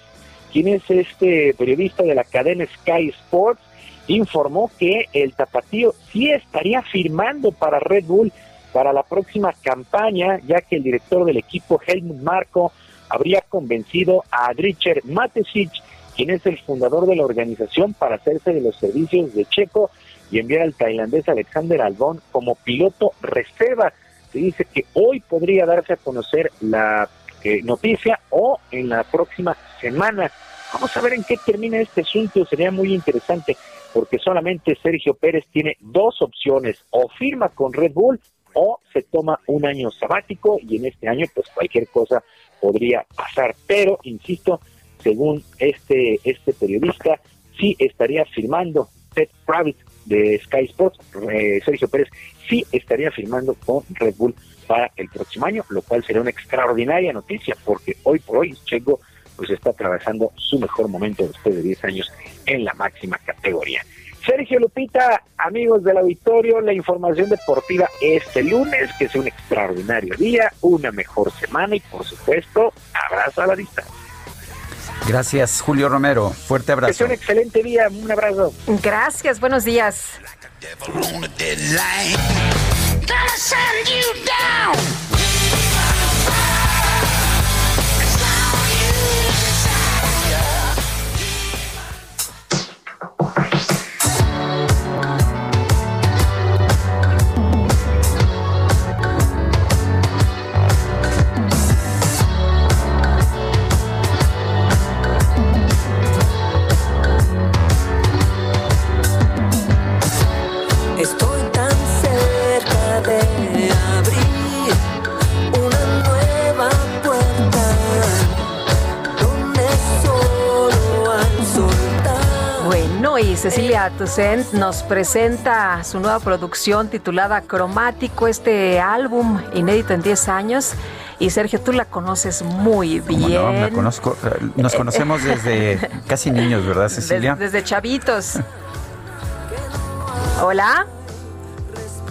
[SPEAKER 33] quien es este periodista de la cadena Sky Sports, informó que el tapatío sí estaría firmando para Red Bull para la próxima campaña, ya que el director del equipo, Helmut Marco, habría convencido a Richard Matesic, quien es el fundador de la organización, para hacerse de los servicios de Checo y enviar al tailandés Alexander Albon como piloto reserva. Se dice que hoy podría darse a conocer la eh, noticia o en la próxima semana. Vamos a ver en qué termina este asunto, sería muy interesante porque solamente Sergio Pérez tiene dos opciones, o firma con Red Bull o se toma un año sabático y en este año pues cualquier cosa podría pasar, pero insisto, según este este periodista, sí estaría firmando Ted Kravitz de Sky Sports, eh, Sergio Pérez sí estaría firmando con Red Bull para el próximo año, lo cual sería una extraordinaria noticia porque hoy por hoy Checo pues está atravesando su mejor momento después de 10 años en la máxima categoría. Sergio Lupita, amigos del auditorio, la información deportiva este lunes, que sea un extraordinario día, una mejor semana y por supuesto, abrazo a la distancia.
[SPEAKER 1] Gracias, Julio Romero. Fuerte abrazo.
[SPEAKER 33] sea un excelente día, un abrazo.
[SPEAKER 2] Gracias, buenos días.
[SPEAKER 35] Gonna send you down.
[SPEAKER 2] Cecilia Toussaint nos presenta su nueva producción titulada Cromático, este álbum inédito en 10 años. Y Sergio, tú la conoces muy
[SPEAKER 1] ¿Cómo
[SPEAKER 2] bien.
[SPEAKER 1] no? La conozco, eh, nos conocemos desde casi niños, ¿verdad, Cecilia?
[SPEAKER 2] desde chavitos. Hola.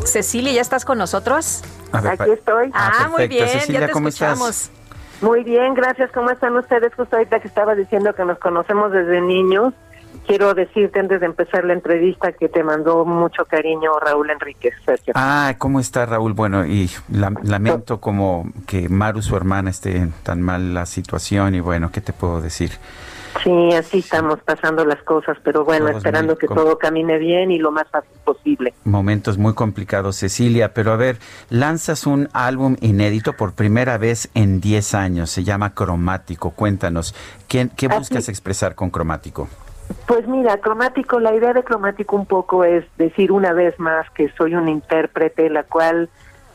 [SPEAKER 2] Cecilia, ¿ya estás con nosotros?
[SPEAKER 1] A ver,
[SPEAKER 36] Aquí estoy.
[SPEAKER 2] Ah, muy
[SPEAKER 1] perfecto.
[SPEAKER 2] bien,
[SPEAKER 1] Cecilia,
[SPEAKER 2] ya te
[SPEAKER 1] ¿cómo estás?
[SPEAKER 2] escuchamos.
[SPEAKER 36] Muy bien, gracias. ¿Cómo están ustedes? Justo ahorita que estaba diciendo que nos conocemos desde niños. Quiero decirte antes de empezar la entrevista que te mandó mucho cariño Raúl Enríquez, Sergio.
[SPEAKER 1] Ah, ¿cómo está Raúl? Bueno, y la- lamento como que Maru, su hermana, esté en tan mal la situación y bueno, ¿qué te puedo decir?
[SPEAKER 36] Sí, así estamos pasando las cosas, pero bueno,
[SPEAKER 1] Todos
[SPEAKER 36] esperando que todo camine bien y lo más fácil posible.
[SPEAKER 1] Momentos muy complicados, Cecilia, pero a ver, lanzas un álbum inédito por primera vez en 10 años, se llama Cromático, cuéntanos, ¿qué, qué
[SPEAKER 36] Así-
[SPEAKER 1] buscas expresar con Cromático?
[SPEAKER 36] Pues mira, cromático, la idea de cromático un poco es decir una vez más que soy una intérprete, la cual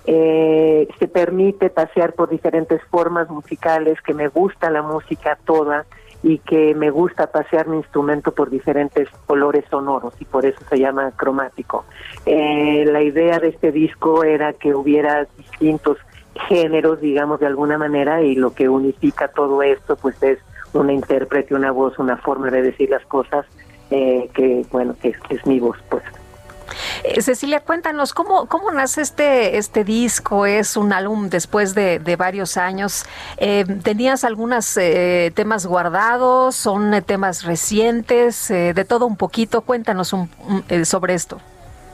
[SPEAKER 36] eh, se permite pasear por diferentes formas musicales, que me gusta la música toda y que me gusta pasear mi instrumento por diferentes colores sonoros y por eso se llama cromático. Eh, la idea de este disco era que hubiera distintos géneros, digamos de alguna manera, y lo que unifica todo esto pues es una intérprete, una voz, una forma de decir las cosas eh, que bueno, que, que es mi voz, pues.
[SPEAKER 2] Eh, Cecilia, cuéntanos, ¿cómo, ¿cómo nace este, este disco? Es un álbum después de, de varios años. Eh, ¿Tenías algunos eh, temas guardados? ¿Son eh, temas recientes? De todo un poquito. Cuéntanos un- un- sobre esto.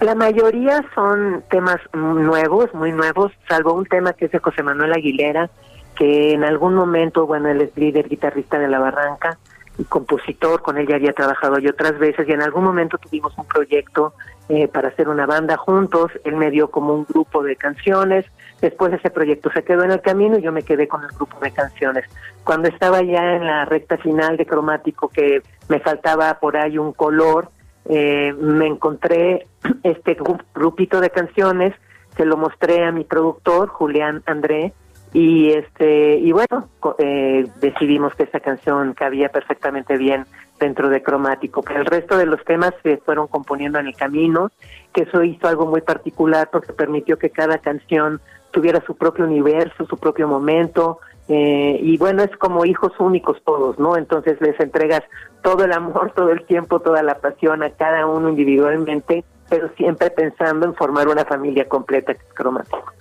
[SPEAKER 36] La mayoría son temas nuevos, muy nuevos, salvo un tema que es de José Manuel Aguilera, que en algún momento, bueno, él es líder guitarrista de La Barranca y compositor, con él ya había trabajado yo otras veces y en algún momento tuvimos un proyecto eh, para hacer una banda juntos, él me dio como un grupo de canciones, después ese proyecto se quedó en el camino y yo me quedé con el grupo de canciones. Cuando estaba ya en la recta final de cromático, que me faltaba por ahí un color, eh, me encontré este gru- grupito de canciones, se lo mostré a mi productor, Julián André, y este y bueno eh, decidimos que esa canción cabía perfectamente bien dentro de cromático el resto de los temas se fueron componiendo en el camino que eso hizo algo muy particular porque permitió que cada canción tuviera su propio universo su propio momento eh, y bueno es como hijos únicos todos no entonces les entregas todo el amor todo el tiempo toda la pasión a cada uno individualmente pero siempre pensando en formar una familia completa que es cromático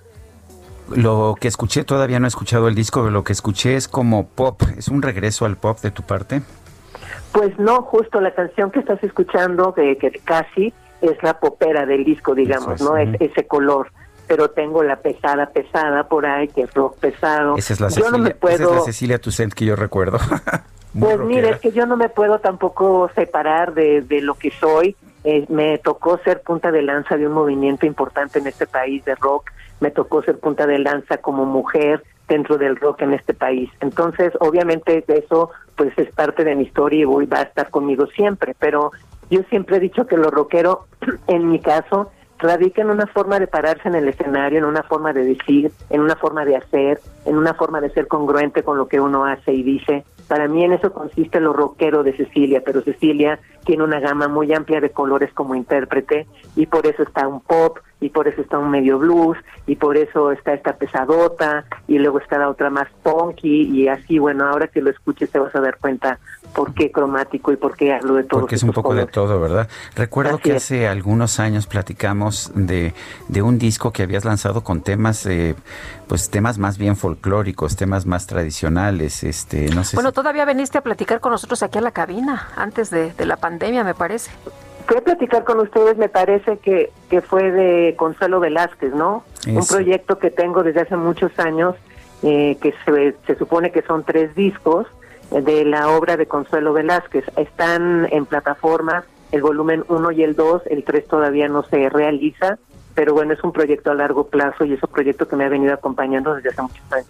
[SPEAKER 1] Lo que escuché, todavía no he escuchado el disco, pero lo que escuché es como pop. ¿Es un regreso al pop de tu parte?
[SPEAKER 36] Pues no, justo la canción que estás escuchando, que, que casi es la popera del disco, digamos,
[SPEAKER 1] es,
[SPEAKER 36] ¿no? Es ese color. Pero tengo la pesada, pesada por ahí, que es rock pesado.
[SPEAKER 1] Esa es la
[SPEAKER 36] yo
[SPEAKER 1] Cecilia,
[SPEAKER 36] no me
[SPEAKER 1] esa es
[SPEAKER 36] puedo.
[SPEAKER 1] la Cecilia Toussaint que yo recuerdo.
[SPEAKER 36] Pues mira,
[SPEAKER 1] rockera.
[SPEAKER 36] es que yo no me puedo tampoco separar de, de lo que soy. Eh, me tocó ser punta de lanza de un movimiento importante en este país de rock. Me tocó ser punta de lanza como mujer dentro del rock en este país. Entonces, obviamente eso pues es parte de mi historia y voy, va a estar conmigo siempre. Pero yo siempre he dicho que lo rockero, en mi caso, radica en una forma de pararse en el escenario, en una forma de decir, en una forma de hacer, en una forma de ser congruente con lo que uno hace y dice. Para mí en eso consiste lo rockero de Cecilia, pero Cecilia tiene una gama muy amplia de colores como intérprete y por eso está un pop y por eso está un medio blues y por eso está esta pesadota y luego está la otra más punky y así, bueno, ahora que lo escuches te vas a dar cuenta por qué cromático y por qué hablo de todo.
[SPEAKER 1] Porque es un poco de todo, ¿verdad? Recuerdo
[SPEAKER 36] Así
[SPEAKER 1] que
[SPEAKER 36] es.
[SPEAKER 1] hace algunos años platicamos de, de un disco que habías lanzado con temas, eh, pues temas más bien folclóricos, temas más tradicionales, este, no sé
[SPEAKER 2] Bueno,
[SPEAKER 1] si...
[SPEAKER 2] todavía viniste a platicar con nosotros aquí a la cabina, antes de, de la pandemia, me parece.
[SPEAKER 36] Fui a platicar con ustedes, me parece que, que fue de Consuelo Velázquez, ¿no? Un proyecto que tengo desde hace muchos años, eh, que se, se supone que son tres discos eh, de la obra de Consuelo Velázquez. Están en plataforma el volumen 1 y el 2, el 3 todavía no se realiza, pero bueno, es un proyecto a largo plazo y es un proyecto que me ha venido acompañando desde hace muchos años.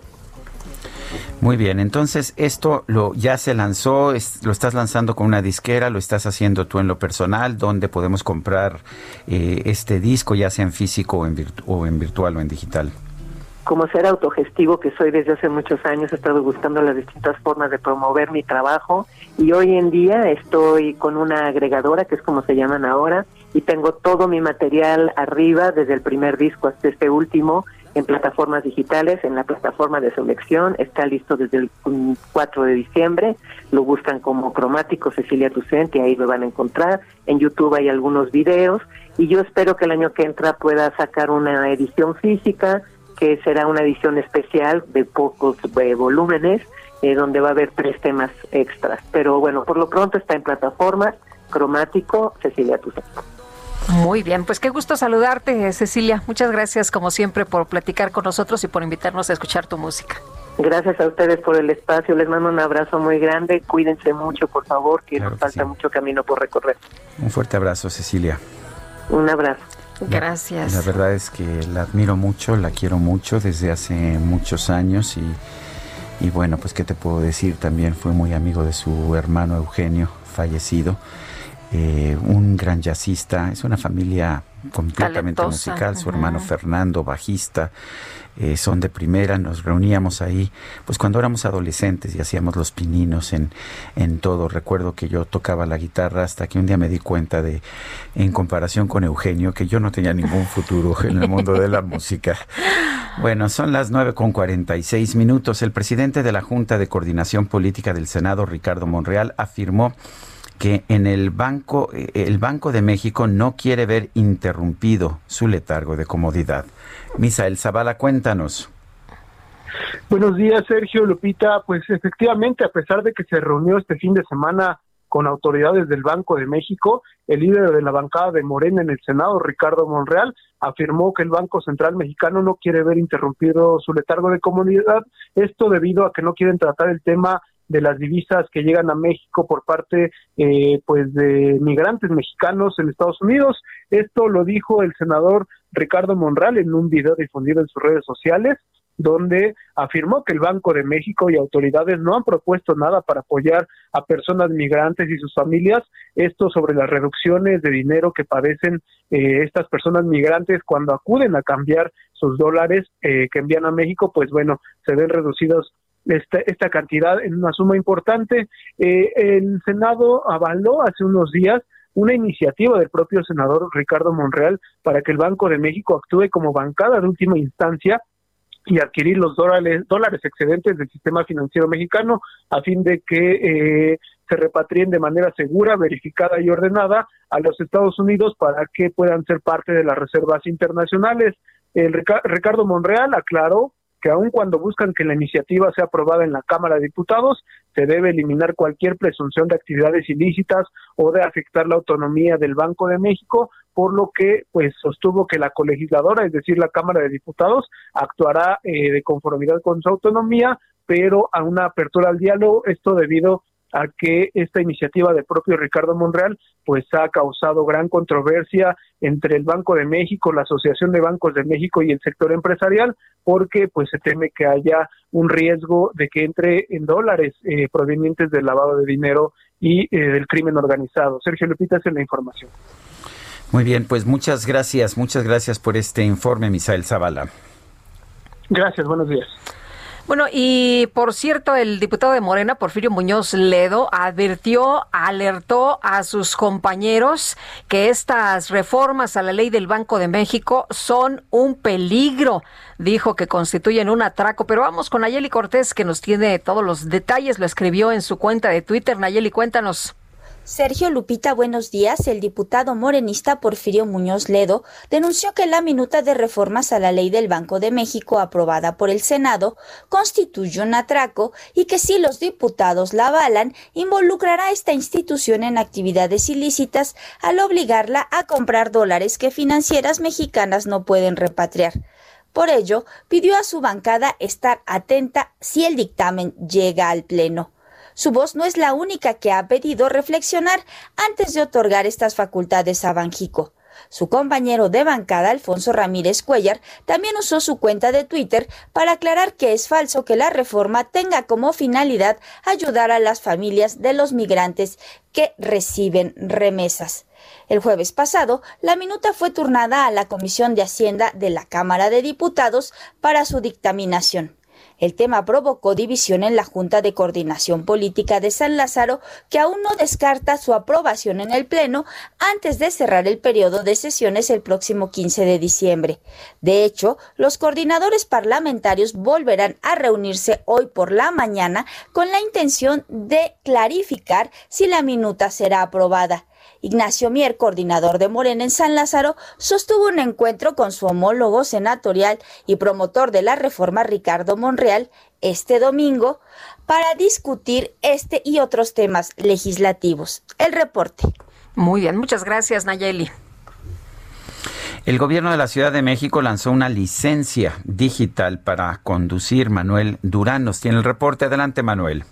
[SPEAKER 1] Muy bien, entonces esto lo ya se lanzó, lo estás lanzando con una disquera, lo estás haciendo tú en lo personal, ¿dónde podemos comprar eh, este disco, ya sea en físico o en, virtu- o en virtual o en digital?
[SPEAKER 36] como ser autogestivo que soy desde hace muchos años, he estado buscando las distintas formas de promover mi trabajo y hoy en día estoy con una agregadora, que es como se llaman ahora, y tengo todo mi material arriba, desde el primer disco hasta este último, en plataformas digitales, en la plataforma de selección, está listo desde el mm, 4 de diciembre, lo buscan como cromático Cecilia Tucent y ahí lo van a encontrar, en YouTube hay algunos videos y yo espero que el año que entra pueda sacar una edición física, que será una edición especial de pocos eh, volúmenes, eh, donde va a haber tres temas extras. Pero bueno, por lo pronto está en plataformas, cromático, Cecilia Tucent.
[SPEAKER 2] Muy bien, pues qué gusto saludarte, Cecilia. Muchas gracias, como siempre, por platicar con nosotros y por invitarnos a escuchar tu música.
[SPEAKER 36] Gracias a ustedes por el espacio, les mando un abrazo muy grande, cuídense mucho, por favor, que nos falta mucho camino por recorrer.
[SPEAKER 1] Un fuerte abrazo, Cecilia.
[SPEAKER 36] Un abrazo.
[SPEAKER 2] Gracias.
[SPEAKER 1] La verdad es que la admiro mucho, la quiero mucho desde hace muchos años y, y bueno, pues qué te puedo decir, también fue muy amigo de su hermano Eugenio, fallecido, eh, un gran jazzista, es una familia completamente
[SPEAKER 37] Talentosa,
[SPEAKER 1] musical, su hermano. Fernando, bajista, eh, son de primera, nos reuníamos ahí, pues cuando éramos adolescentes y hacíamos los pininos en, en todo. Recuerdo que yo tocaba la guitarra hasta que un día me di cuenta de, en comparación con Eugenio, que yo no tenía ningún futuro en el mundo de la música. Bueno, son las 9 con 46 minutos. El presidente de la Junta de Coordinación Política del Senado, Ricardo Monreal, afirmó que en el banco, eh, el Banco de México no quiere ver interrumpido su letargo de comodidad. Misael Zavala, cuéntanos.
[SPEAKER 37] Buenos días, Sergio Lupita. Pues efectivamente, a pesar de que se reunió este fin de semana con autoridades del Banco de México, el líder de la bancada de Morena en el Senado, Ricardo Monreal, afirmó que el Banco Central Mexicano no quiere ver interrumpido su letargo de comunidad, esto debido a que no quieren tratar el tema de las divisas que llegan a México por parte eh, pues de migrantes mexicanos en Estados Unidos. Esto lo dijo el senador Ricardo Monreal en un video difundido en sus redes sociales donde afirmó que el Banco de México y autoridades no han propuesto nada para apoyar a personas migrantes y sus familias, esto sobre las reducciones de dinero que padecen eh, estas personas migrantes cuando acuden a cambiar sus dólares eh, que envían a México, pues bueno, se ven reducidos esta, esta cantidad en una suma importante. Eh, el Senado avaló hace unos días una iniciativa del propio senador Ricardo Monreal para que el Banco de México actúe como bancada de última instancia y adquirir los dólares, dólares excedentes del sistema financiero mexicano a fin de que eh, se repatrien de manera segura, verificada y ordenada a los Estados Unidos para que puedan ser parte de las reservas internacionales. El Ricardo Monreal aclaró que aun cuando buscan que la iniciativa sea aprobada en la Cámara de Diputados, se debe eliminar cualquier presunción de actividades ilícitas o de afectar la autonomía del Banco de México, por lo que pues sostuvo que la colegisladora, es decir, la Cámara de Diputados, actuará eh, de conformidad con su autonomía, pero a una apertura al diálogo, esto debido a que esta iniciativa del propio Ricardo Monreal pues ha causado gran controversia entre el Banco de México, la Asociación de Bancos de México y el sector empresarial, porque pues se teme que haya un riesgo de que entre en dólares eh, provenientes del lavado de dinero y eh, del crimen organizado. Sergio Lupita, es la información.
[SPEAKER 1] Muy bien, pues muchas gracias, muchas gracias por este informe, Misael Zavala.
[SPEAKER 37] Gracias, buenos días.
[SPEAKER 2] Bueno, y por cierto, el diputado de Morena, Porfirio Muñoz Ledo, advirtió, alertó a sus compañeros que estas reformas a la ley del Banco de México son un peligro. Dijo que constituyen un atraco. Pero vamos con Nayeli Cortés, que nos tiene todos los detalles. Lo escribió en su cuenta de Twitter. Nayeli, cuéntanos.
[SPEAKER 38] Sergio Lupita, buenos días. El diputado morenista Porfirio Muñoz Ledo denunció que la minuta de reformas a la ley del Banco de México aprobada por el Senado constituye un atraco y que si los diputados la avalan, involucrará a esta institución en actividades ilícitas al obligarla a comprar dólares que financieras mexicanas no pueden repatriar. Por ello, pidió a su bancada estar atenta si el dictamen llega al Pleno. Su voz no es la única que ha pedido reflexionar antes de otorgar estas facultades a Banjico. Su compañero de bancada, Alfonso Ramírez Cuellar, también usó su cuenta de Twitter para aclarar que es falso que la reforma tenga como finalidad ayudar a las familias de los migrantes que reciben remesas. El jueves pasado, la minuta fue turnada a la Comisión de Hacienda de la Cámara de Diputados para su dictaminación. El tema provocó división en la Junta de Coordinación Política de San Lázaro, que aún no descarta su aprobación en el Pleno antes de cerrar el periodo de sesiones el próximo 15 de diciembre. De hecho, los coordinadores parlamentarios volverán a reunirse hoy por la mañana con la intención de clarificar si la minuta será aprobada. Ignacio Mier, coordinador de Morena en San Lázaro, sostuvo un encuentro con su homólogo senatorial y promotor de la reforma Ricardo Monreal este domingo para discutir este y otros temas legislativos. El reporte.
[SPEAKER 2] Muy bien, muchas gracias Nayeli.
[SPEAKER 1] El gobierno de la Ciudad de México lanzó una licencia digital para conducir. Manuel Durán nos tiene el reporte. Adelante, Manuel.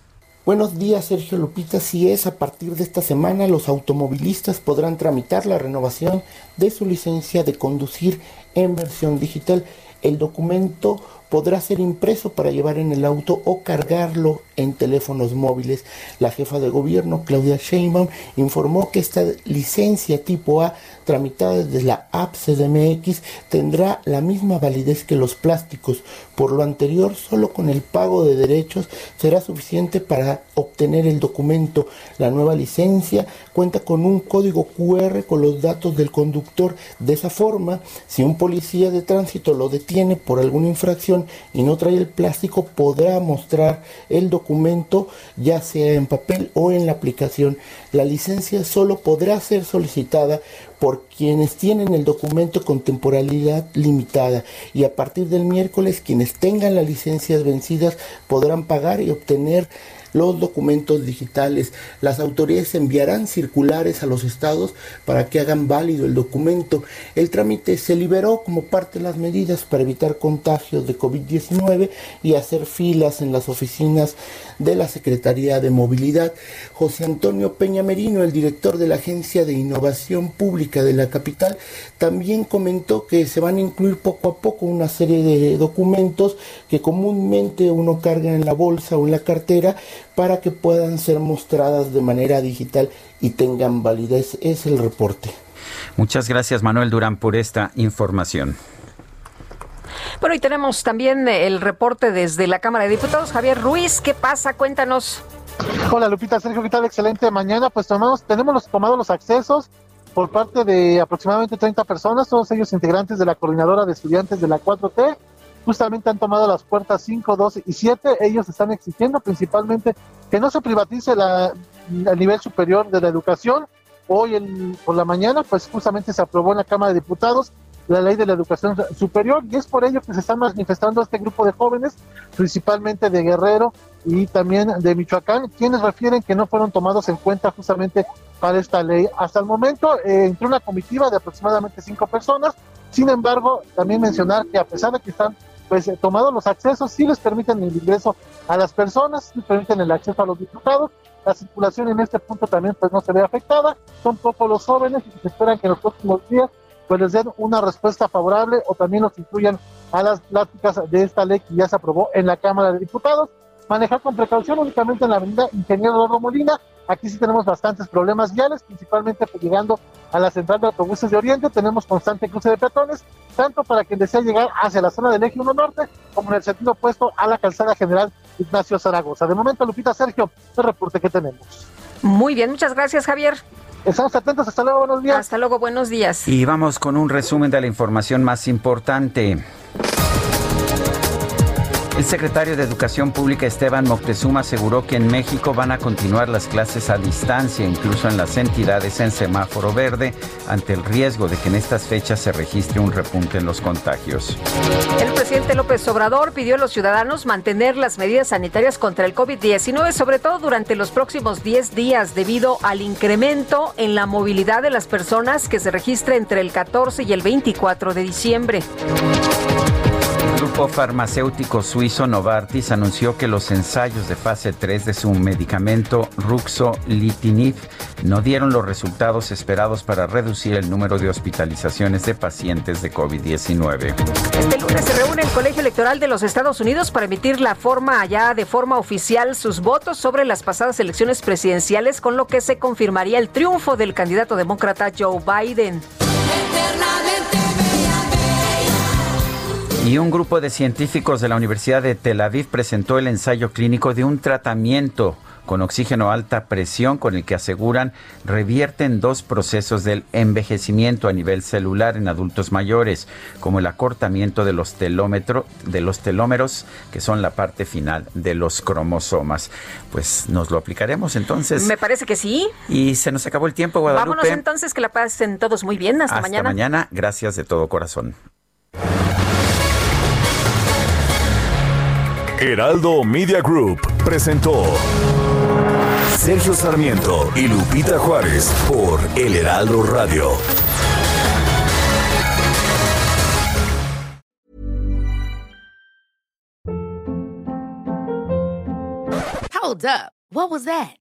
[SPEAKER 39] Buenos días, Sergio Lupita. Si es a partir de esta semana, los automovilistas podrán tramitar la renovación de su licencia de conducir en versión digital. El documento podrá ser impreso para llevar en el auto o cargarlo en teléfonos móviles. La jefa de gobierno, Claudia Sheinbaum, informó que esta licencia tipo A, tramitada desde la app CDMX, tendrá la misma validez que los plásticos. Por lo anterior, solo con el pago de derechos será suficiente para obtener el documento. La nueva licencia cuenta con un código QR con los datos del conductor. De esa forma, si un policía de tránsito lo detiene por alguna infracción, y no trae el plástico, podrá mostrar el documento ya sea en papel o en la aplicación. La licencia solo podrá ser solicitada por quienes tienen el documento con temporalidad limitada. Y a partir del miércoles quienes tengan las licencias vencidas podrán pagar y obtener los documentos digitales. Las autoridades enviarán circulares a los estados para que hagan válido el documento. El trámite se liberó como parte de las medidas para evitar contagios de COVID-19 y hacer filas en las oficinas de la Secretaría de Movilidad. José Antonio Peña Merino, el director de la Agencia de Innovación Pública de la capital, también comentó que se van a incluir poco a poco una serie de documentos que comúnmente uno carga en la bolsa o en la cartera para que puedan ser mostradas de manera digital y tengan validez. Es el reporte.
[SPEAKER 1] Muchas gracias Manuel Durán por esta información.
[SPEAKER 2] Bueno, y tenemos también el reporte desde la Cámara de Diputados. Javier Ruiz, ¿qué pasa? Cuéntanos.
[SPEAKER 16] Hola Lupita, Sergio, ¿qué tal? Excelente mañana. Pues tomamos, tenemos los, tomados los accesos por parte de aproximadamente 30 personas, todos ellos integrantes de la coordinadora de estudiantes de la 4T. Justamente han tomado las puertas 5, 12 y 7. Ellos están exigiendo principalmente que no se privatice la, el nivel superior de la educación. Hoy en, por la mañana, pues justamente se aprobó en la Cámara de Diputados la ley de la educación superior y es por ello que se están manifestando este grupo de jóvenes, principalmente de Guerrero y también de Michoacán, quienes refieren que no fueron tomados en cuenta justamente para esta ley. Hasta el momento eh, entró una comitiva de aproximadamente cinco personas, sin embargo, también mencionar que a pesar de que están pues eh, tomados los accesos, sí les permiten el ingreso a las personas, les permiten el acceso a los diputados, la circulación en este punto también pues no se ve afectada, son pocos los jóvenes y se esperan que en los próximos días pues les den una respuesta favorable o también los incluyan a las pláticas de esta ley que ya se aprobó en la Cámara de Diputados. Manejar con precaución únicamente en la avenida Ingeniero Eduardo Molina. Aquí sí tenemos bastantes problemas viales, principalmente pues, llegando a la central de autobuses de Oriente. Tenemos constante cruce de peatones, tanto para quien desea llegar hacia la zona del Eje 1 Norte, como en el sentido opuesto a la calzada general Ignacio Zaragoza. De momento, Lupita Sergio, el reporte que tenemos.
[SPEAKER 2] Muy bien, muchas gracias, Javier.
[SPEAKER 16] Estamos atentos, hasta luego, buenos días.
[SPEAKER 2] Hasta luego, buenos días.
[SPEAKER 1] Y vamos con un resumen de la información más importante. El secretario de Educación Pública Esteban Moctezuma aseguró que en México van a continuar las clases a distancia, incluso en las entidades en semáforo verde, ante el riesgo de que en estas fechas se registre un repunte en los contagios.
[SPEAKER 2] El presidente López Obrador pidió a los ciudadanos mantener las medidas sanitarias contra el COVID-19, sobre todo durante los próximos 10 días, debido al incremento en la movilidad de las personas que se registra entre el 14 y el 24 de diciembre.
[SPEAKER 1] El grupo farmacéutico suizo Novartis anunció que los ensayos de fase 3 de su medicamento Ruxolitinib no dieron los resultados esperados para reducir el número de hospitalizaciones de pacientes de COVID-19.
[SPEAKER 2] Este lunes se reúne el Colegio Electoral de los Estados Unidos para emitir la forma allá de forma oficial sus votos sobre las pasadas elecciones presidenciales, con lo que se confirmaría el triunfo del candidato demócrata Joe Biden.
[SPEAKER 1] Y un grupo de científicos de la Universidad de Tel Aviv presentó el ensayo clínico de un tratamiento con oxígeno a alta presión con el que aseguran revierten dos procesos del envejecimiento a nivel celular en adultos mayores, como el acortamiento de los, telómetro, de los telómeros, que son la parte final de los cromosomas. Pues nos lo aplicaremos entonces.
[SPEAKER 2] Me parece que sí.
[SPEAKER 1] Y se nos acabó el tiempo, Guadalupe.
[SPEAKER 2] Vámonos entonces, que la pasen todos muy bien. Hasta,
[SPEAKER 1] Hasta
[SPEAKER 2] mañana.
[SPEAKER 1] mañana. Gracias de todo corazón.
[SPEAKER 3] Heraldo Media Group presentó Sergio Sarmiento y Lupita Juárez por El Heraldo Radio.
[SPEAKER 40] Hold up. What was that?